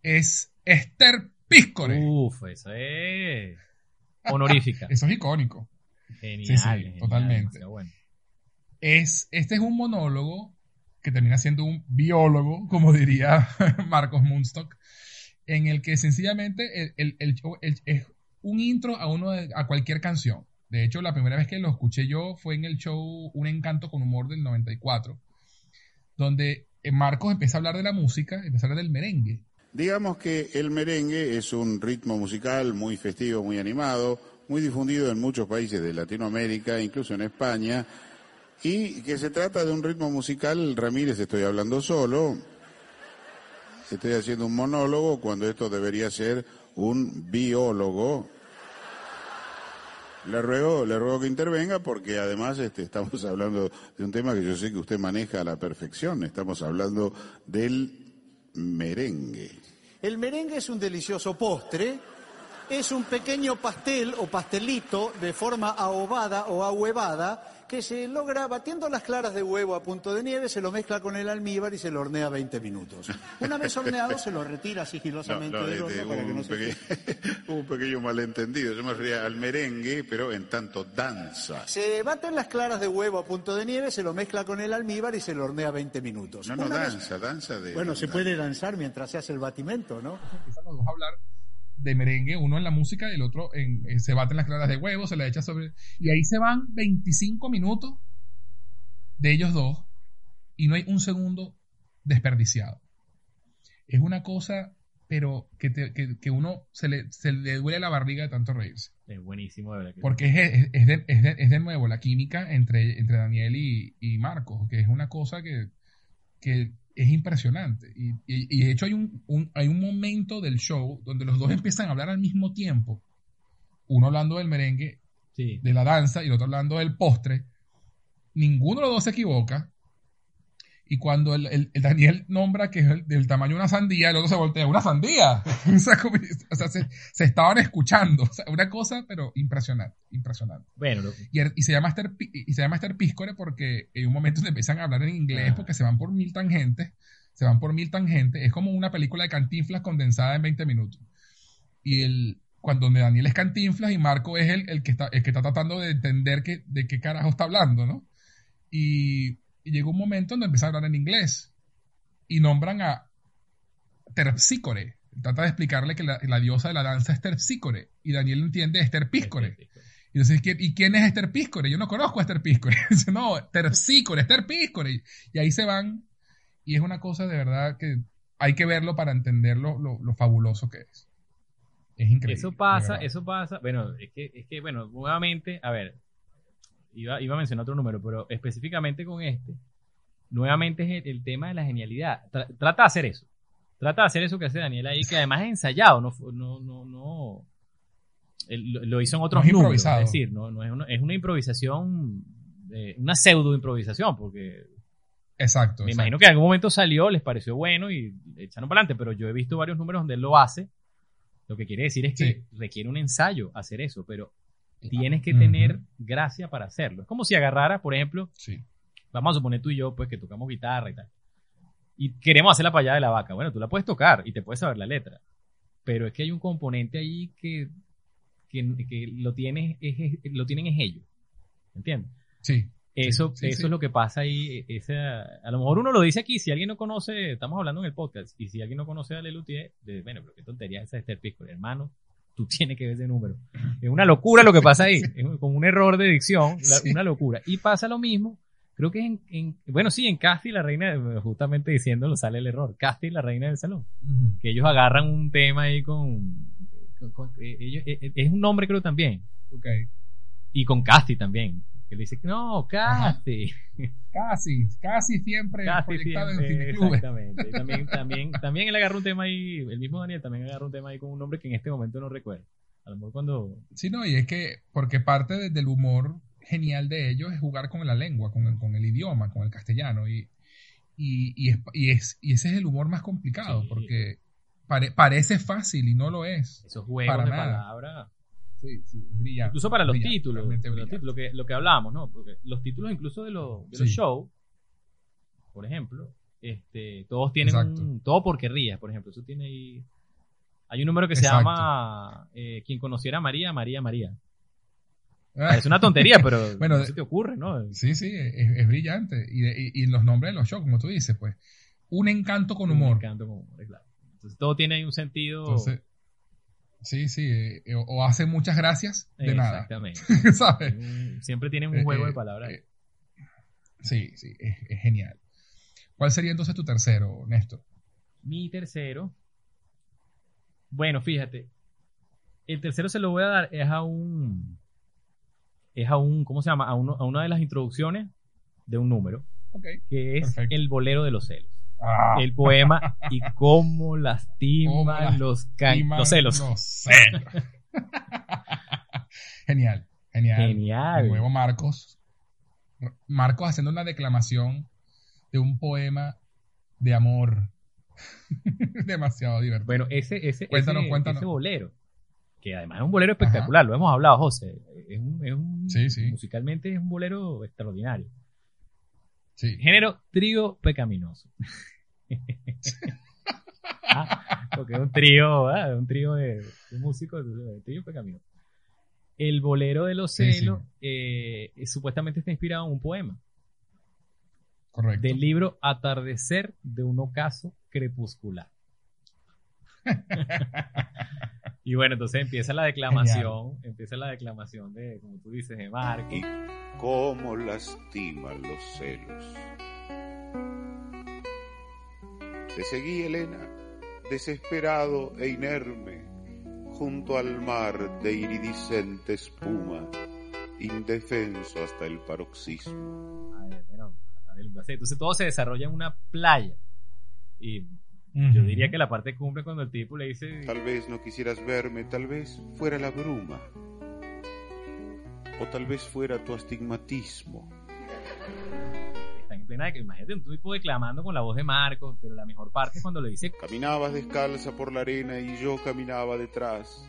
es Esther Píscore. Uf, eso es honorífica. (laughs) Eso es icónico. Genial, sí, genial, totalmente. bueno. Es, este es un monólogo que termina siendo un biólogo, como diría (laughs) Marcos Munstock, en el que sencillamente el, es un intro a, uno de- a cualquier canción. De hecho, la primera vez que lo escuché yo fue en el show Un Encanto con Humor del 94, donde eh, Marcos empieza a hablar de la música, empieza a hablar del merengue. Digamos que el merengue es un ritmo musical muy festivo, muy animado, muy difundido en muchos países de Latinoamérica, incluso en España, Y que se trata de un ritmo musical, Ramírez, estoy hablando solo. Estoy haciendo un monólogo cuando esto debería ser un biólogo. Le ruego, le ruego que intervenga porque además este, estamos (laughs) hablando de un tema que yo sé que usted maneja a la perfección. Estamos hablando del merengue. El merengue es un delicioso postre. Es un pequeño pastel o pastelito de forma ahobada o ahuevada que se logra batiendo las claras de huevo a punto de nieve, se lo mezcla con el almíbar y se lo hornea 20 minutos. Una vez horneado se lo retira sigilosamente No, no, del este, horno para que un, no se pequeño, (laughs) un pequeño malentendido. Yo me refería al merengue, pero en tanto danza. Se baten las claras de huevo a punto de nieve, se lo mezcla con el almíbar y se lo hornea 20 minutos. No, no, Una vez- danza, danza de... Bueno, se puede danzar mientras se hace el batimento, ¿no? a hablar de merengue, uno en la música y el otro en, en- se baten las claras de huevo, se le echa sobre... Y ahí se van 25 minutos de ellos dos y no hay un segundo desperdiciado. Es una cosa, pero que, te- que, que uno se le, se le duele la barriga de tanto reírse. Es buenísimo, de verdad. que- Porque es, es- es de, es de- es de nuevo la química entre, entre Daniel y, y Marcos, que es una cosa que, que es impresionante. Y, y- y de hecho hay un, un- hay un momento del show donde los dos empiezan a hablar al mismo tiempo. Uno hablando del merengue, Sí. de la danza, y el otro hablando del postre. Ninguno de los dos se equivoca. Y cuando el, el- el Daniel nombra que es el- del tamaño de una sandía, el otro se voltea, ¡una sandía! (laughs) o sea, como- o sea, se, se estaban escuchando. O sea, una cosa, pero impresionante, impresionante. Bueno, lo- Y, y se llama Esther, y se llama Esther Piscore porque en un momento se empiezan a hablar en inglés Ah. porque se van por mil tangentes. Se van por mil tangentes. Es como una película de cantinflas condensada en 20 minutos. Y el, cuando donde Daniel es cantinflas y Marco es el, el, que, está, el que está tratando de entender que, de qué carajo está hablando, ¿no? Y, y llegó un momento donde empiezan a hablar en inglés. Y nombran a Terpsícore. Trata de explicarle que la, la diosa de la danza es Terpsícore. Y Daniel entiende Esther Piscore. Y entonces, ¿quién- ¿y quién es Esther Piscore? Yo no conozco a Esther Piscore. (laughs) Dice, no, Terpsícore, Esther. Y ahí se van. Y es una cosa de verdad que hay que verlo para entender lo, lo- lo fabuloso que es. Es increíble. Eso pasa, eso pasa. Bueno, es que, es que, bueno, nuevamente, a ver, iba, iba a mencionar otro número, pero específicamente con este, nuevamente es el, el tema de la genialidad. Tra- trata de hacer eso. Trata de hacer eso que hace Daniel ahí, que además es ensayado, no, no, no, no. lo, hizo en otros No es números, es decir, no, no es, una, es una improvisación, eh, una pseudo improvisación, porque Exacto. me exacto. imagino que en algún momento salió, les pareció bueno y echaron para adelante, pero yo he visto varios números donde él lo hace. Lo que quiere decir es que Sí. requiere un ensayo hacer eso, pero tienes que tener gracia para hacerlo. Es como si agarrara, por ejemplo, Sí. vamos a suponer tú y yo, pues que tocamos guitarra y tal. Y queremos hacer la payada de la vaca. Bueno, tú la puedes tocar y te puedes saber la letra. Pero es que hay un componente ahí que, que, que lo, tienes, es, lo tienen es ellos. ¿Entiendes? Sí. Eso, Sí, sí, eso sí. es lo que pasa ahí. e- Esa, a lo mejor uno lo dice aquí, si alguien no conoce, estamos hablando en el podcast, y si alguien no conoce a Lelutier, bueno, pero qué tontería esa de Esther Pisco, hermano, tú tienes que ver ese número. Es una locura lo que pasa ahí, (laughs) es con un error de dicción, Sí. una locura. Y pasa lo mismo, creo que es en, en- bueno, sí, en Casti, la reina, justamente diciéndolo sale el error, Casti, la reina del salón, que ellos agarran un tema ahí con, con- con- eh, ellos, eh, eh, es un nombre creo también, Ok. y con Casti también, que le dice, no, Casti. (laughs) Casi, casi siempre Casi proyectado siempre, en exactamente. Y también, (laughs) también, también él agarró un tema ahí, el mismo Daniel también agarró un tema ahí con un nombre que en este momento no recuerdo. A lo mejor cuando... Sí, no, y es que, porque parte de- del humor genial de ellos es jugar con la lengua, con el, con el idioma, con el castellano. Y, y, y, es, y, es- y ese es el humor más complicado, Sí. porque pare- parece fácil y no lo es. Esos juegos Para de palabras. Sí, sí, es brillante. Incluso para los títulos, los lo que, lo que hablábamos, ¿no? Porque los títulos incluso de, los de los Sí. shows, por ejemplo, este, todos tienen un... Todo porque rías, por ejemplo. Eso tiene ahí... Hay un número que se llama eh, Quien conociera a María, María, María. Ah, Es una tontería, pero (laughs) Bueno, no se te ocurre, ¿no? Sí, sí, es, es brillante. Y, de- y, y los nombres de los shows, como tú dices, pues, un encanto con humor. Un encanto con humor, claro. Entonces todo tiene ahí un sentido... Entonces, sí, sí, eh, o, o hacen muchas gracias de nada, Exactamente. (laughs) ¿sabes? Siempre tienen un Eh, juego de palabras. eh, sí, sí, es, es genial. ¿Cuál sería entonces tu tercero, Néstor? Mi tercero. Bueno, fíjate. El tercero se lo voy a dar es a un. Es a un. ¿Cómo se llama? A, uno, a una de las introducciones de un número, Ok. que es Perfecto. El bolero de los celos. Ah, El poema y cómo lastiman Cómo los, lastiman los celos. los (laughs) celos. genial, genial. Genial. De nuevo Marcos. Marcos haciendo una declamación de un poema de amor. (laughs) Demasiado divertido. Bueno, ese, ese, Cuéntanos, ese, cuéntanos. ese bolero, que además es un bolero espectacular, lo hemos hablado, José. Es un, es un- Sí, sí. Musicalmente es un bolero extraordinario. Sí. Género trío pecaminoso. (laughs) Ah, porque es un trío, ah, un trío de, de músicos, de trío pecaminoso. El bolero de los Sí, sí. celos eh, eh, supuestamente está inspirado en un poema Correcto. del libro Atardecer de un ocaso crepuscular. (laughs) y bueno, entonces empieza la declamación, empieza la declamación de, como tú dices, de Marco. Y cómo lastiman los celos. Te seguí, Elena, desesperado e inerme, junto al mar de iridiscente espuma, indefenso hasta el paroxismo. A ver, bueno, a ver, Entonces todo se desarrolla en una playa. Y Yo diría que la parte cumple cuando el tipo le dice, Tal vez no quisieras verme, tal vez fuera la bruma. O tal vez fuera tu astigmatismo. están en plena, imagínate un tipo declamando con la voz de Marcos, pero la mejor parte es cuando le dice, Caminabas descalza por la arena y yo caminaba detrás,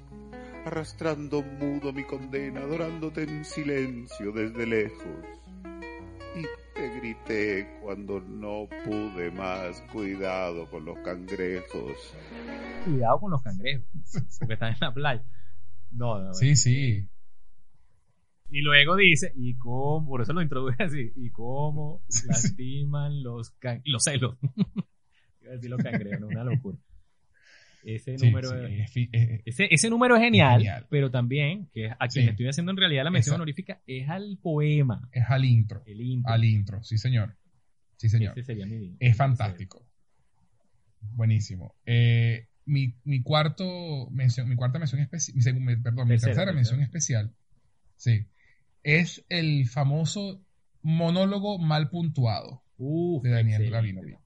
arrastrando mudo mi condena, adorándote en silencio desde lejos. Y te grité cuando no pude más, cuidado con los cangrejos. cuidado con los cangrejos, porque están en la playa. No, no, Sí, sí. Y luego dice, y cómo, por eso lo introduje así, y cómo (laughs) lastiman los, can- los celos. (laughs) Iba a decir los cangrejos, una locura. Ese Sí, número sí, es- Ese, ese número es genial, Genial. pero también, que a Sí. quien estoy haciendo en realidad la mención honorífica, es al poema, es al intro. el intro. Al intro, sí, señor. Sí, señor. Ese sería mi- Es fantástico. Buenísimo. Eh, mi, mi cuarto mención, mi cuarta mención especial, mi, perdón, mi Tercera, mención especial, sí, es el famoso monólogo mal puntuado Uf, de Daniel excelente.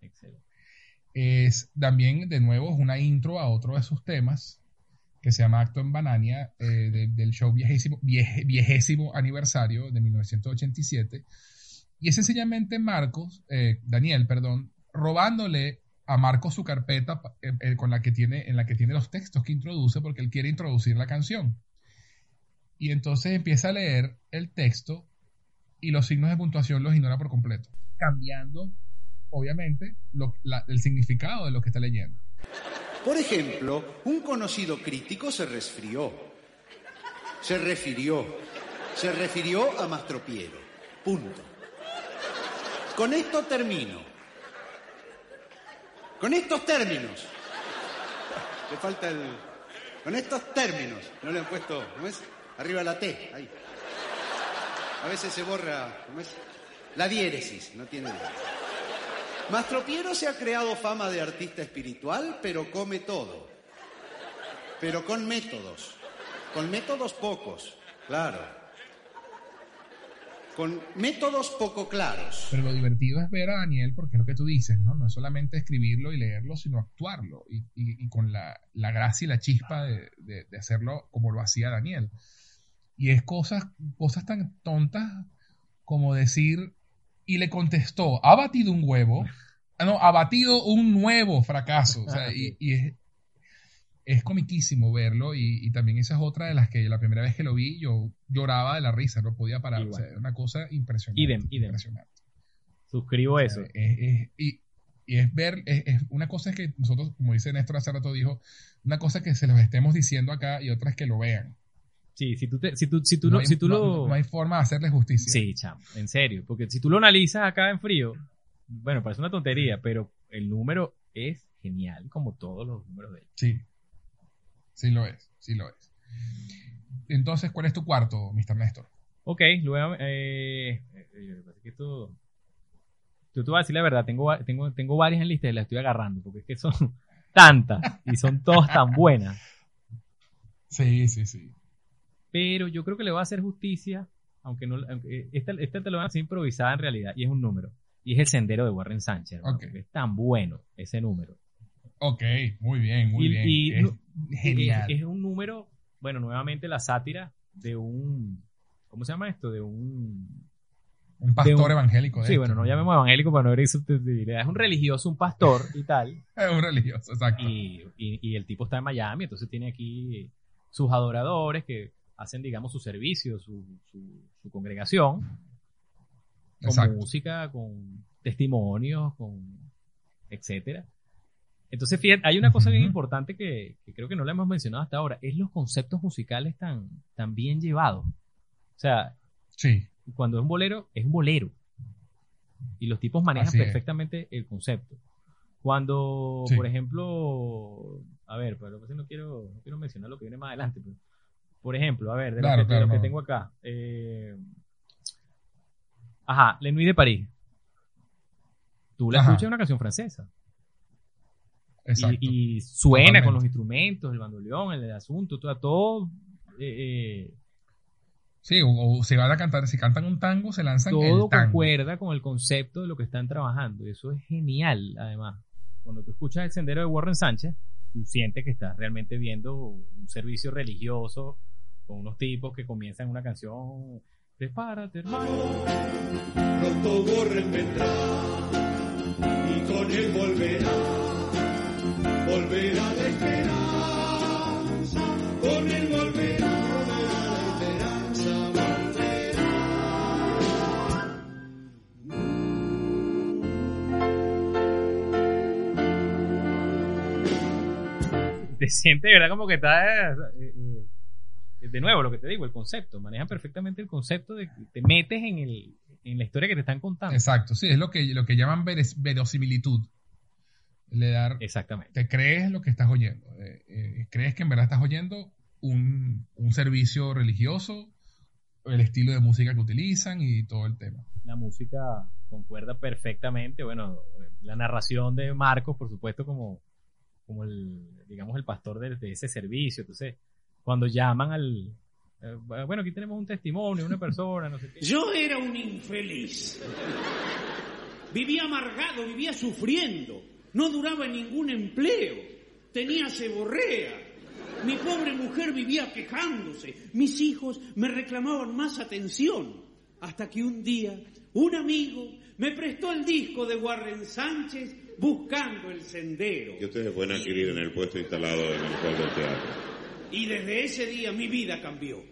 Excelente. Es también, de nuevo, una intro a otro de sus temas que se llama Acto en Banania eh, de- del show viejésimo, vieje- aniversario de 1987. Y es sencillamente Marcos, eh, Daniel, perdón, robándole a Marcos su carpeta eh, con la que tiene, en la que tiene los textos que introduce porque él quiere introducir la canción. Y entonces empieza a leer el texto y los signos de puntuación los ignora por completo, cambiando, obviamente, el significado de lo que está leyendo. Por ejemplo, un conocido crítico se resfrió. Se refirió. Se refirió a Mastropiero. Punto. Con esto termino. Con estos términos. Le falta el. Con estos términos. No le han puesto. ¿Cómo es? Arriba la T. Ahí. A veces se borra. ¿Cómo es? La diéresis. No tiene. Mastropiero se ha creado fama de artista espiritual, pero come todo. Pero con métodos. Con métodos pocos, claro. Con métodos poco claros. Pero lo divertido es ver a Daniel, porque es lo que tú dices, ¿no? No es solamente escribirlo y leerlo, sino actuarlo. Y, con la, la gracia y la chispa de, de- de hacerlo como lo hacía Daniel. Y es cosas, cosas tan tontas como decir, y le contestó, ha batido un huevo. Ah, No, ha batido un nuevo fracaso. O sea, y, es, es comiquísimo verlo. Y, y también esa es otra de las que la primera vez que lo vi, yo lloraba de la risa, no podía parar. O sea, una cosa impresionante. Idem, idem. impresionante. Suscribo eso. es- es- y, y es ver, es, es- una cosa es que nosotros, como dice Néstor hace rato, dijo, una cosa es que se los estemos diciendo acá y otra es que lo vean. Sí, si tú, te- si tú, si tú, no, lo, hay, si tú no- lo... no hay forma de hacerle justicia. Sí, chamo, en serio. Porque si tú lo analizas acá en frío, bueno, parece una tontería, pero el número es genial, como todos los números de él. Sí. Sí lo es, sí lo es. Entonces, ¿cuál es tu cuarto, Mr. Néstor? Ok, luego, eh, eh, parece que esto... Yo te voy a decir la verdad, tengo, tengo, tengo varias en lista y las estoy agarrando, porque es que son (laughs) tantas y son todas tan buenas. Sí, sí, sí. Pero yo creo que le voy a hacer justicia aunque no, aunque esta, esta te lo van a hacer improvisada en realidad, y es un número. Y es el sendero de Warren Sánchez. Es tan bueno ese número. Ok, muy bien, muy Y- bien. y Es genial. Es, es un número, bueno, nuevamente la sátira de un, ¿cómo se llama esto? De un, un pastor un- evangélico. de sí, esto. bueno, no llamemos evangélico para no herir susceptibilidad. Es un religioso, un pastor y tal. (laughs) Es un religioso, exacto. Y, y- y el tipo está en Miami, entonces tiene aquí sus adoradores que hacen, digamos, su servicio, su, su, su congregación, con Exacto. música, con testimonios, con etcétera. Entonces, fíjate, hay una cosa bien importante que, que creo que no la hemos mencionado hasta ahora, es los conceptos musicales tan, tan bien llevados. O sea, Sí, cuando es un bolero, es un bolero. Y los tipos manejan Así es. perfectamente el concepto. Cuando, Sí. por ejemplo, a ver, pero no quiero, no quiero mencionar lo que viene más adelante. pero, por ejemplo, a ver, de Claro, lo que, de claro, lo que tengo acá. eh, ajá, Nuit de París. Tú la Ajá. escuchas una canción francesa. exacto. Y, y suena Totalmente. con los instrumentos, el bandoleón, el, asunto, todo. todo eh, eh, Sí, o, o se van a cantar, si cantan un tango, se lanzan todo el tango. concuerda con el concepto de lo que están trabajando. Y eso es genial, además. Cuando tú escuchas el sendero de Warren Sánchez, tú sientes que estás realmente viendo un servicio religioso con unos tipos que comienzan una canción. Prepárate, hermano. Pronto Warren vendrá y con él volverá, volverá la esperanza, con él volverá. Te sientes, ¿verdad? Como que estás. eh, eh, de nuevo, lo que te digo, el concepto. Manejan perfectamente el concepto de que te metes en, el, en la historia que te están contando. Exacto, sí, es lo que, lo que llaman veres- verosimilitud. Le dar, Exactamente. te crees lo que estás oyendo. eh, eh, crees que en verdad estás oyendo un, un servicio religioso, el estilo de música que utilizan y todo el tema. la música concuerda perfectamente. Bueno, la narración de Marcos, por supuesto, como, como el, digamos, el pastor de, de ese servicio. Entonces, cuando llaman al, eh, bueno, aquí tenemos un testimonio, una persona, no sé qué. Yo era un infeliz. Vivía amargado, vivía sufriendo. No duraba en ningún empleo. Tenía ceborrea. Mi pobre mujer vivía quejándose. Mis hijos me reclamaban más atención. Hasta que un día un amigo me prestó el disco de Warren Sánchez buscando el sendero. Que ustedes pueden adquirir en el puesto instalado en el hall del teatro. Y desde ese día mi vida cambió.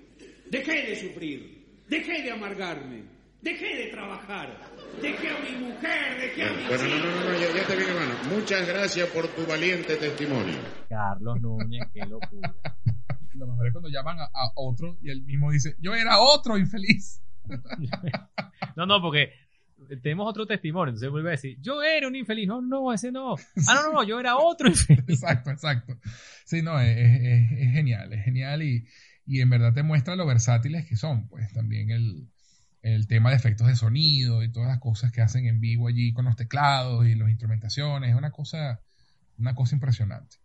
Dejé de sufrir, dejé de amargarme, dejé de trabajar, dejé a mi mujer, dejé a mis Bueno, no, hijos. no, no, no, ya, ya te viene, hermano. Muchas gracias por tu valiente testimonio. Carlos Núñez, qué locura. Lo mejor es cuando llaman a, a otro y él mismo dice, yo era otro infeliz. (laughs) No, no, porque tenemos otro testimonio. Entonces vuelve a decir, yo era un infeliz. No, no, ese no. Ah, no, no, no, yo era otro (laughs) infeliz. Exacto, exacto. Sí, no, es, es- es genial, es genial y, y en verdad te muestra lo versátiles que son, pues también el, el tema de efectos de sonido y todas las cosas que hacen en vivo allí con los teclados y las instrumentaciones, es una cosa, una cosa impresionante.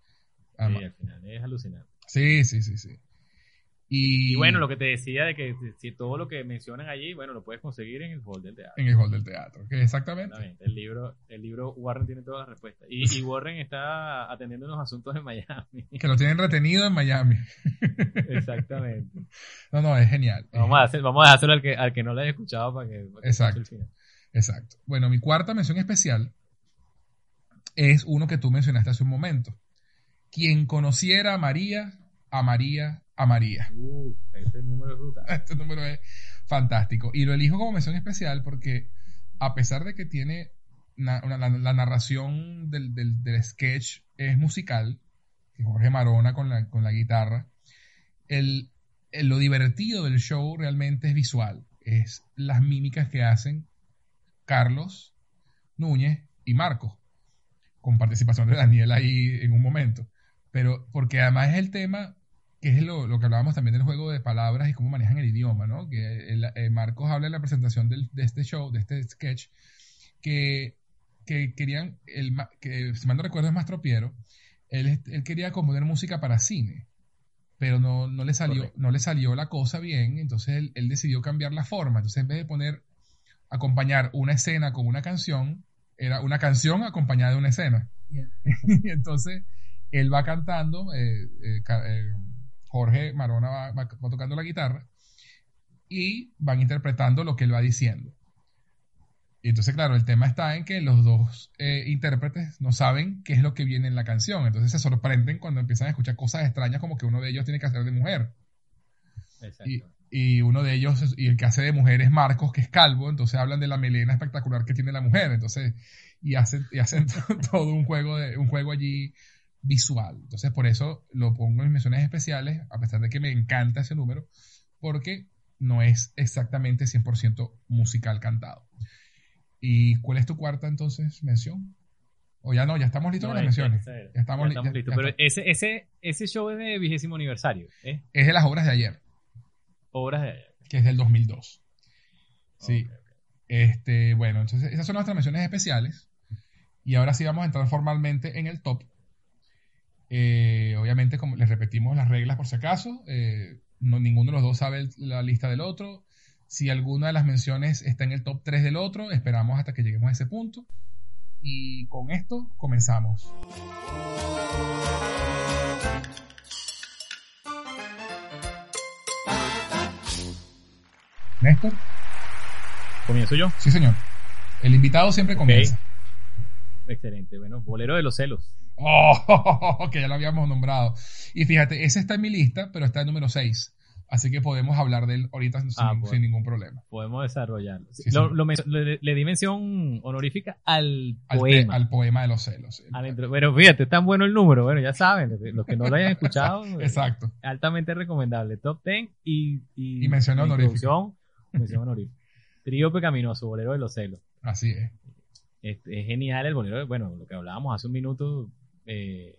Sí, al final es alucinante. Sí, sí, sí, sí. Y, Y bueno, lo que te decía de que si todo lo que mencionan allí, bueno, lo puedes conseguir en el hall del teatro. en el hall del teatro, que exactamente. Exactamente. El libro, el libro Warren tiene todas las respuestas. Y, y Warren está atendiendo unos asuntos en Miami. Que lo tienen retenido en Miami. Exactamente. No, no, es genial. Vamos a, hacer, vamos a dejárselo al que, al que no lo haya escuchado para que, para que Exacto. escuche el final. Exacto. Bueno, mi cuarta mención especial es uno que tú mencionaste hace un momento. Quien conociera a María, a María, a María. Uh, ese número es brutal. (laughs) Este número es fantástico. Y lo elijo como mención especial porque a pesar de que tiene una- la, la narración del, del- del sketch es musical, Jorge Marona con la, con la guitarra, el, el- lo divertido del show realmente es visual. Es las mímicas que hacen Carlos, Núñez y Marcos, con participación de Daniel ahí en un momento. Pero porque además es el tema que es lo, lo que hablábamos también del juego de palabras y cómo manejan el idioma, ¿no? Que el- eh, Marcos habla en la presentación del- de este show, de este sketch, que, que querían, el, que si mal no recuerdo es Mastro Piero, él, él quería componer música para cine, pero no, no, le salió, Correcto. no le salió la cosa bien, entonces él, él decidió cambiar la forma. Entonces, en vez de poner, acompañar una escena con una canción, era una canción acompañada de una escena. (laughs) y entonces, él va cantando, eh, eh, eh, Jorge Marona va, va- va tocando la guitarra y van interpretando lo que él va diciendo. Y entonces, claro, el tema está en que los dos eh, intérpretes no saben qué es lo que viene en la canción. Entonces se sorprenden cuando empiezan a escuchar cosas extrañas como que uno de ellos tiene que hacer de mujer. Exacto. Y, y uno de ellos, y el que hace de mujer es Marcos, que es calvo. Entonces hablan de la melena espectacular que tiene la mujer. Entonces, y hacen, y hacen (laughs) todo un juego, de, un juego allí visual. Entonces, por eso lo pongo en mis menciones especiales, a pesar de que me encanta ese número, porque no es exactamente 100% musical cantado. ¿Y cuál es tu cuarta entonces mención? O ya no, ya estamos listos No, con las menciones. Ya estamos, ya li- estamos ya- listos. ya Pero ese, ese, ese show es de vigésimo aniversario. ¿eh? es de las obras de ayer, Obras de. que es del 2002. Sí. Este, bueno, entonces esas son nuestras menciones especiales. Y ahora sí vamos a entrar formalmente en el top. Eh, obviamente, como les repetimos las reglas por si acaso, eh, no, ninguno de los dos sabe el- la lista del otro. Si alguna de las menciones está en el top 3 del otro, esperamos hasta que lleguemos a ese punto. Y con esto comenzamos. Néstor, Comienzo yo. sí señor. El invitado siempre comienza. Excelente. Bueno, Bolero de los Celos. Oh, (laughs) que ya lo habíamos nombrado. Y fíjate, ese está en mi lista, pero está en número 6. Así que podemos hablar de él ahorita sin, Ah, bueno. sin ningún problema. Podemos desarrollarlo. Sí, Lo- sí. lo men- le, le di mención honorífica al Al, te- poema. al poema de los celos. Pero fíjate, es tan bueno el número. Bueno, ya saben, los que- no lo hayan escuchado, eh, (laughs) Exacto. altamente recomendable. Top 10 y, y, Y mención honorífica. mención honorífica. Trío pecaminoso, bolero de los celos. Así es. Es, es genial el bolero. Bueno, lo que hablábamos hace un minuto, eh,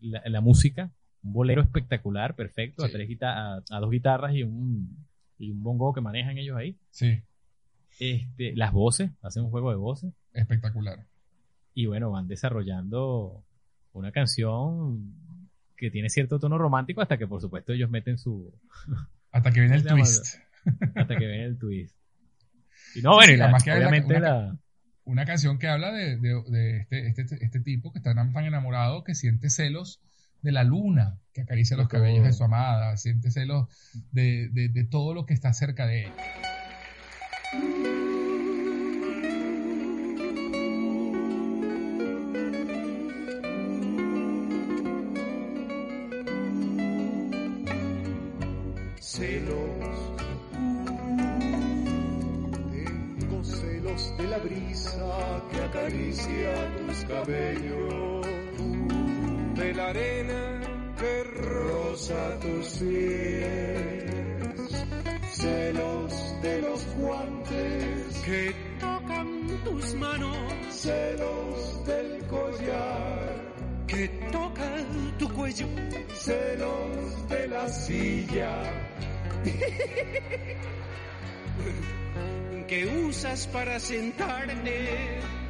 la, la música, un bolero espectacular, perfecto, a, tres guita- a, a dos guitarras y un, y un bongo que manejan ellos ahí. Sí, Este, las voces, hacen un juego de voces. espectacular. Y bueno, van desarrollando una canción que tiene cierto tono romántico hasta que por supuesto ellos meten su... (laughs) Hasta que viene el twist. hasta que ven el twist. Y no, bueno, sí, y la- una- obviamente una- canción que habla de, de- de este, este, este tipo que está tan enamorado que siente celos de la luna que acaricia los cabellos de su amada, siente celos de, de- de todo lo que está cerca de ella. Acaricia tus cabellos. De la arena que roza tus pies. Celos de los guantes que tocan tus manos. Celos del collar que toca tu cuello. Celos de la silla (laughs) que usas para sentarte.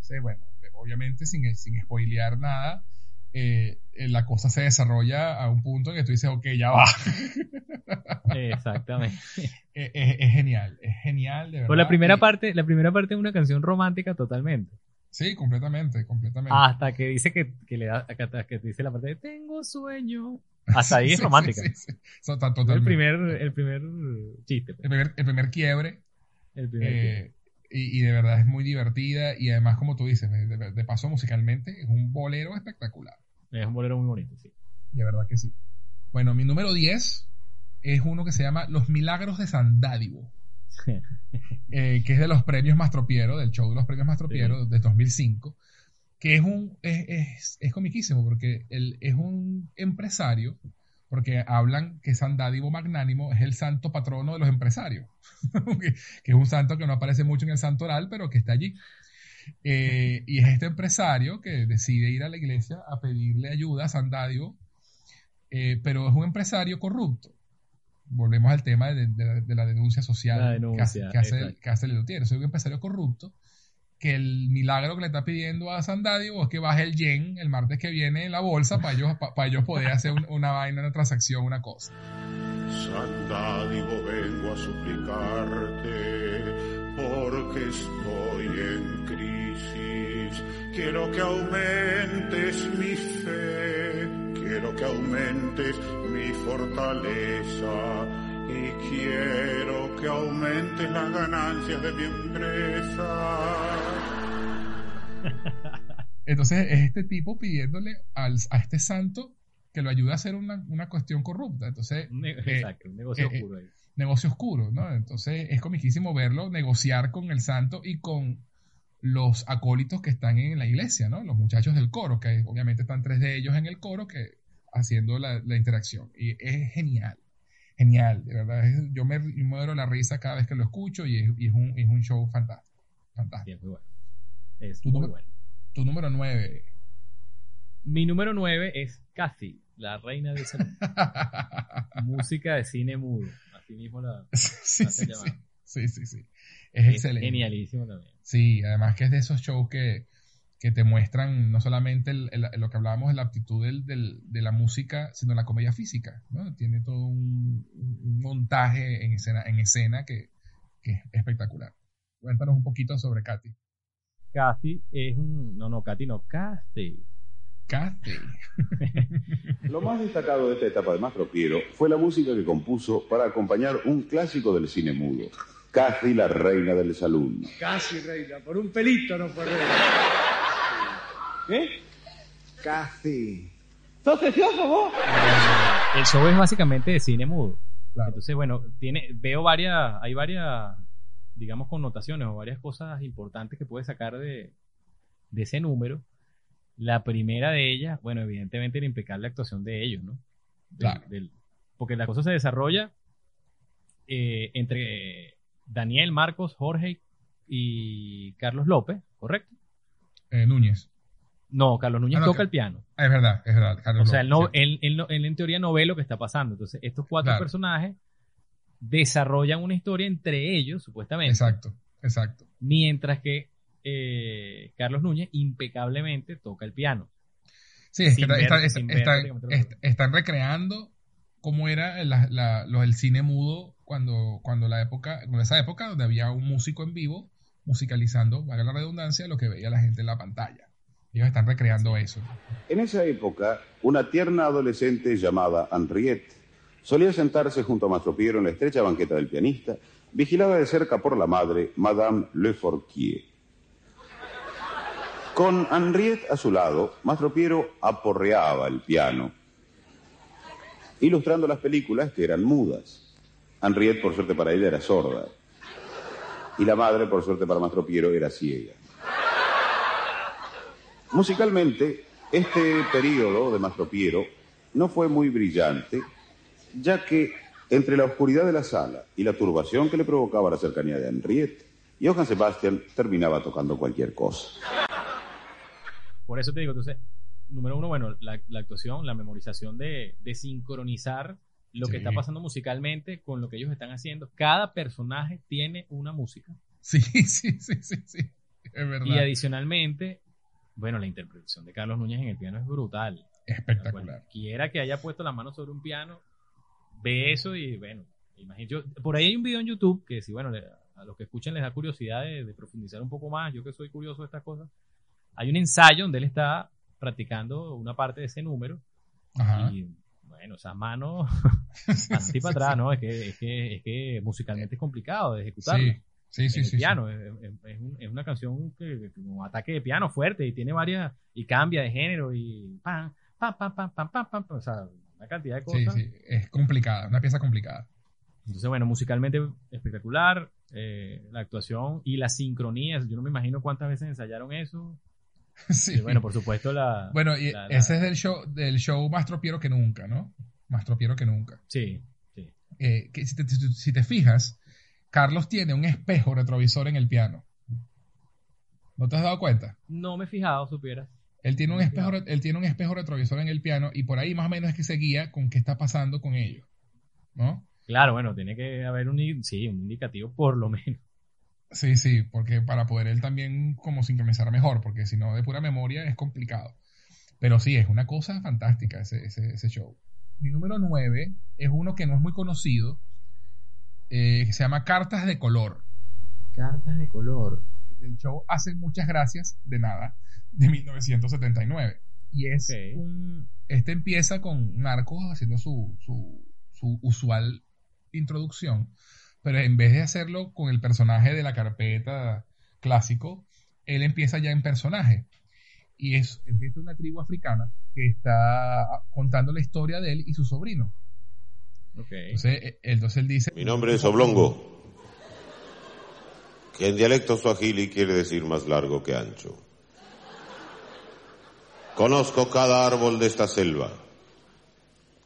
Sí, bueno, obviamente sin, sin spoilear nada, eh, eh, la cosa se desarrolla a un punto en que tú dices, ok, ya va. (laughs) Exactamente. (laughs) es, es- es genial, es genial, de verdad. Pues la primera Y- parte, la primera parte es una canción romántica totalmente. Sí, completamente, completamente. Hasta que dice que, que le da, hasta que dice la parte de tengo sueño. Hasta ahí (laughs) Sí, es romántica. sí, sí. So, el primer, el primer chiste. pues. el primer, el primer quiebre El primer eh, y, y de verdad es muy divertida y además como tú dices, de, de- de paso musicalmente es un bolero espectacular. Es un bolero muy bonito, sí. de verdad que sí. Bueno, mi número 10 es uno que se llama Los Milagros de San Dádivo, (laughs) eh, que es de los premios Mastropiero, del show de los premios Mastropiero de 2005, que es un es, es, es comiquísimo porque él es un empresario, porque hablan que San Dádivo Magnánimo es el santo patrono de los empresarios, (laughs) que, es un santo que no aparece mucho en el santo oral, pero que está allí. Eh, y es este empresario que decide ir a la iglesia a pedirle ayuda a San Dádivo, eh, pero es un empresario corrupto. Volvemos al tema de, de la, de la denuncia social La que hace, que hace, exacto. que hace. Es un empresario corrupto que el milagro que le está pidiendo a Sandadio es que baje el yen el martes que viene en la bolsa para ellos, para ellos poder hacer un- una vaina, una transacción, una cosa. Sandádivo vengo a suplicarte porque estoy en crisis. Quiero que aumentes mi fe, quiero que aumentes mi fortaleza y quiero que aumentes las ganancias de mi empresa. (laughs) Entonces es este tipo pidiéndole al, a este santo que lo ayude a hacer una, una cuestión corrupta. Entonces, eh, Exacto, un negocio eh, eh, oscuro ahí. negocio oscuro, ¿no? Entonces es comiquísimo verlo negociar con el santo y con los acólitos que están en la iglesia, ¿no? Los muchachos del coro, que obviamente están tres de ellos en el coro que haciendo la, la interacción. Y es genial, genial, de verdad. es- yo me muero de la risa cada vez que lo escucho y es, y es un, es un show fantástico. fantástico. Sí, es muy bueno. Es Tu muy número- bueno. Tu número nueve. Mi número 9 es Kathy, la reina del (laughs) salón. Música de cine mudo. Así mismo la (laughs) sí, hace sí, sí, sí, sí, sí. Es, Es excelente. genialísimo también. Sí, además que es de esos shows que, que te muestran no solamente el- el- lo que hablábamos de la aptitud del- del- de la música, sino la comedia física, ¿no? Tiene todo un, un montaje en escena, en escena que, que es espectacular. Cuéntanos un poquito sobre Katy. Kathy es un. No, no, Kathy no, Kathy. Katy. (laughs) Lo más destacado de esta etapa de Mastro Piero fue la música que compuso para acompañar un clásico del cine mudo, Cathy, la reina del salón. Casi, reina, por un pelito no fue reina. ¿Qué? Cathy. ¿Sos vos? El show es básicamente de cine mudo. Claro. Entonces, bueno, tiene, veo varias, hay varias, digamos, connotaciones o varias cosas importantes que puedes sacar de, de ese número. La primera de ellas, bueno, evidentemente la impecable actuación de ellos, ¿no? Del- Claro. del- porque la cosa se desarrolla eh, entre Daniel, Marcos, Jorge y Carlos López, ¿correcto? Eh, Núñez. No, Carlos Núñez Ah, toca el piano. Ah, es verdad, es verdad. Carlos O sea, él, no, él, él él en teoría no ve lo que está pasando. Entonces, estos cuatro Claro. personajes desarrollan una historia entre ellos, supuestamente. Exacto, exacto. Mientras que eh, Carlos Núñez impecablemente toca el piano. Sí, es que está- está- están- recreando cómo era la- la- lo del cine mudo cuando, cuando la época, cuando esa época donde había un músico en vivo musicalizando, valga la redundancia, lo que veía la gente en la pantalla. Ellos están recreando eso. En esa época, una tierna adolescente llamada Henriette solía sentarse junto a Mastro Piero en la estrecha banqueta del pianista, vigilada de cerca por la madre, Madame Le Forquier. Con Henriette a su lado, Mastro Piero aporreaba el piano, ilustrando las películas que eran mudas. Henriette, por suerte para ella, era sorda. Y la madre, por suerte para Mastro Piero, era ciega. Musicalmente, este periodo de Mastro Piero no fue muy brillante, ya que entre la oscuridad de la sala y la turbación que le provocaba la cercanía de Henriette, Johann Sebastian terminaba tocando cualquier cosa. Por eso te digo, entonces, número uno, bueno, la, la actuación, la memorización de, de sincronizar lo Sí. que está pasando musicalmente con lo que ellos están haciendo. Cada personaje tiene una música. Sí, (laughs) sí, sí, sí, sí. Es verdad. Y adicionalmente, bueno, la interpretación de Carlos Núñez en el piano es brutal. Espectacular. Cualquiera que haya puesto la mano sobre un piano, ve eso y bueno, imagínate. yo- por ahí hay un video en YouTube que si, bueno, le- a los que escuchan les da curiosidad de, de profundizar un poco más, yo que soy curioso de estas cosas, hay un ensayo donde él está practicando una parte de ese número Ajá. y bueno, esas manos (laughs) así para atrás, ¿no? Es que, es que, es que musicalmente es complicado de ejecutarlo. Sí, sí, sí. en el sí, piano. Es, es- es un- es una canción que, que un ataque de piano fuerte y tiene varias y cambia de género y pam, pam, pam, pam, pam, pam, pam, o sea, una cantidad de Sí, cosas. sí. Es complicada, una pieza complicada. Entonces, bueno, musicalmente espectacular, eh, la actuación y las sincronías. Yo no me imagino cuántas veces ensayaron eso. (laughs) Sí. Y bueno, por supuesto, la. Bueno, y la- la- ese es del show, del show más tropiero que nunca, ¿no? Más tropiero que nunca. Sí, sí. Eh, que si, te, si te fijas, Carlos tiene un espejo retrovisor en el piano. ¿No te has dado cuenta? No me he fijado, supieras. Él tiene un espejo, él tiene un espejo retrovisor en el piano y por ahí más o menos es que se guía con qué está pasando con ellos. ¿No? Claro, bueno, tiene que haber un, sí, un indicativo por lo menos. Sí, sí, porque para poder él también como sincronizar mejor, porque si no de pura memoria es complicado. Pero sí, es una cosa fantástica ese, ese, ese show. Mi número 9 es uno que no es muy conocido, eh, que se llama Cartas de Color. Cartas de color. El show Hace Muchas Gracias de Nada, de 1979. Y es un... Este empieza con Marcos haciendo su, su, su usual introducción, pero en vez de hacerlo con el personaje de la carpeta clásico, él empieza ya en personaje. Y es, es de una tribu africana que está contando la historia de él y su sobrino. Entonces, eh, entonces él dice... Mi nombre es Oblongo, que en dialecto suajili quiere decir más largo que ancho. Conozco cada árbol de esta selva,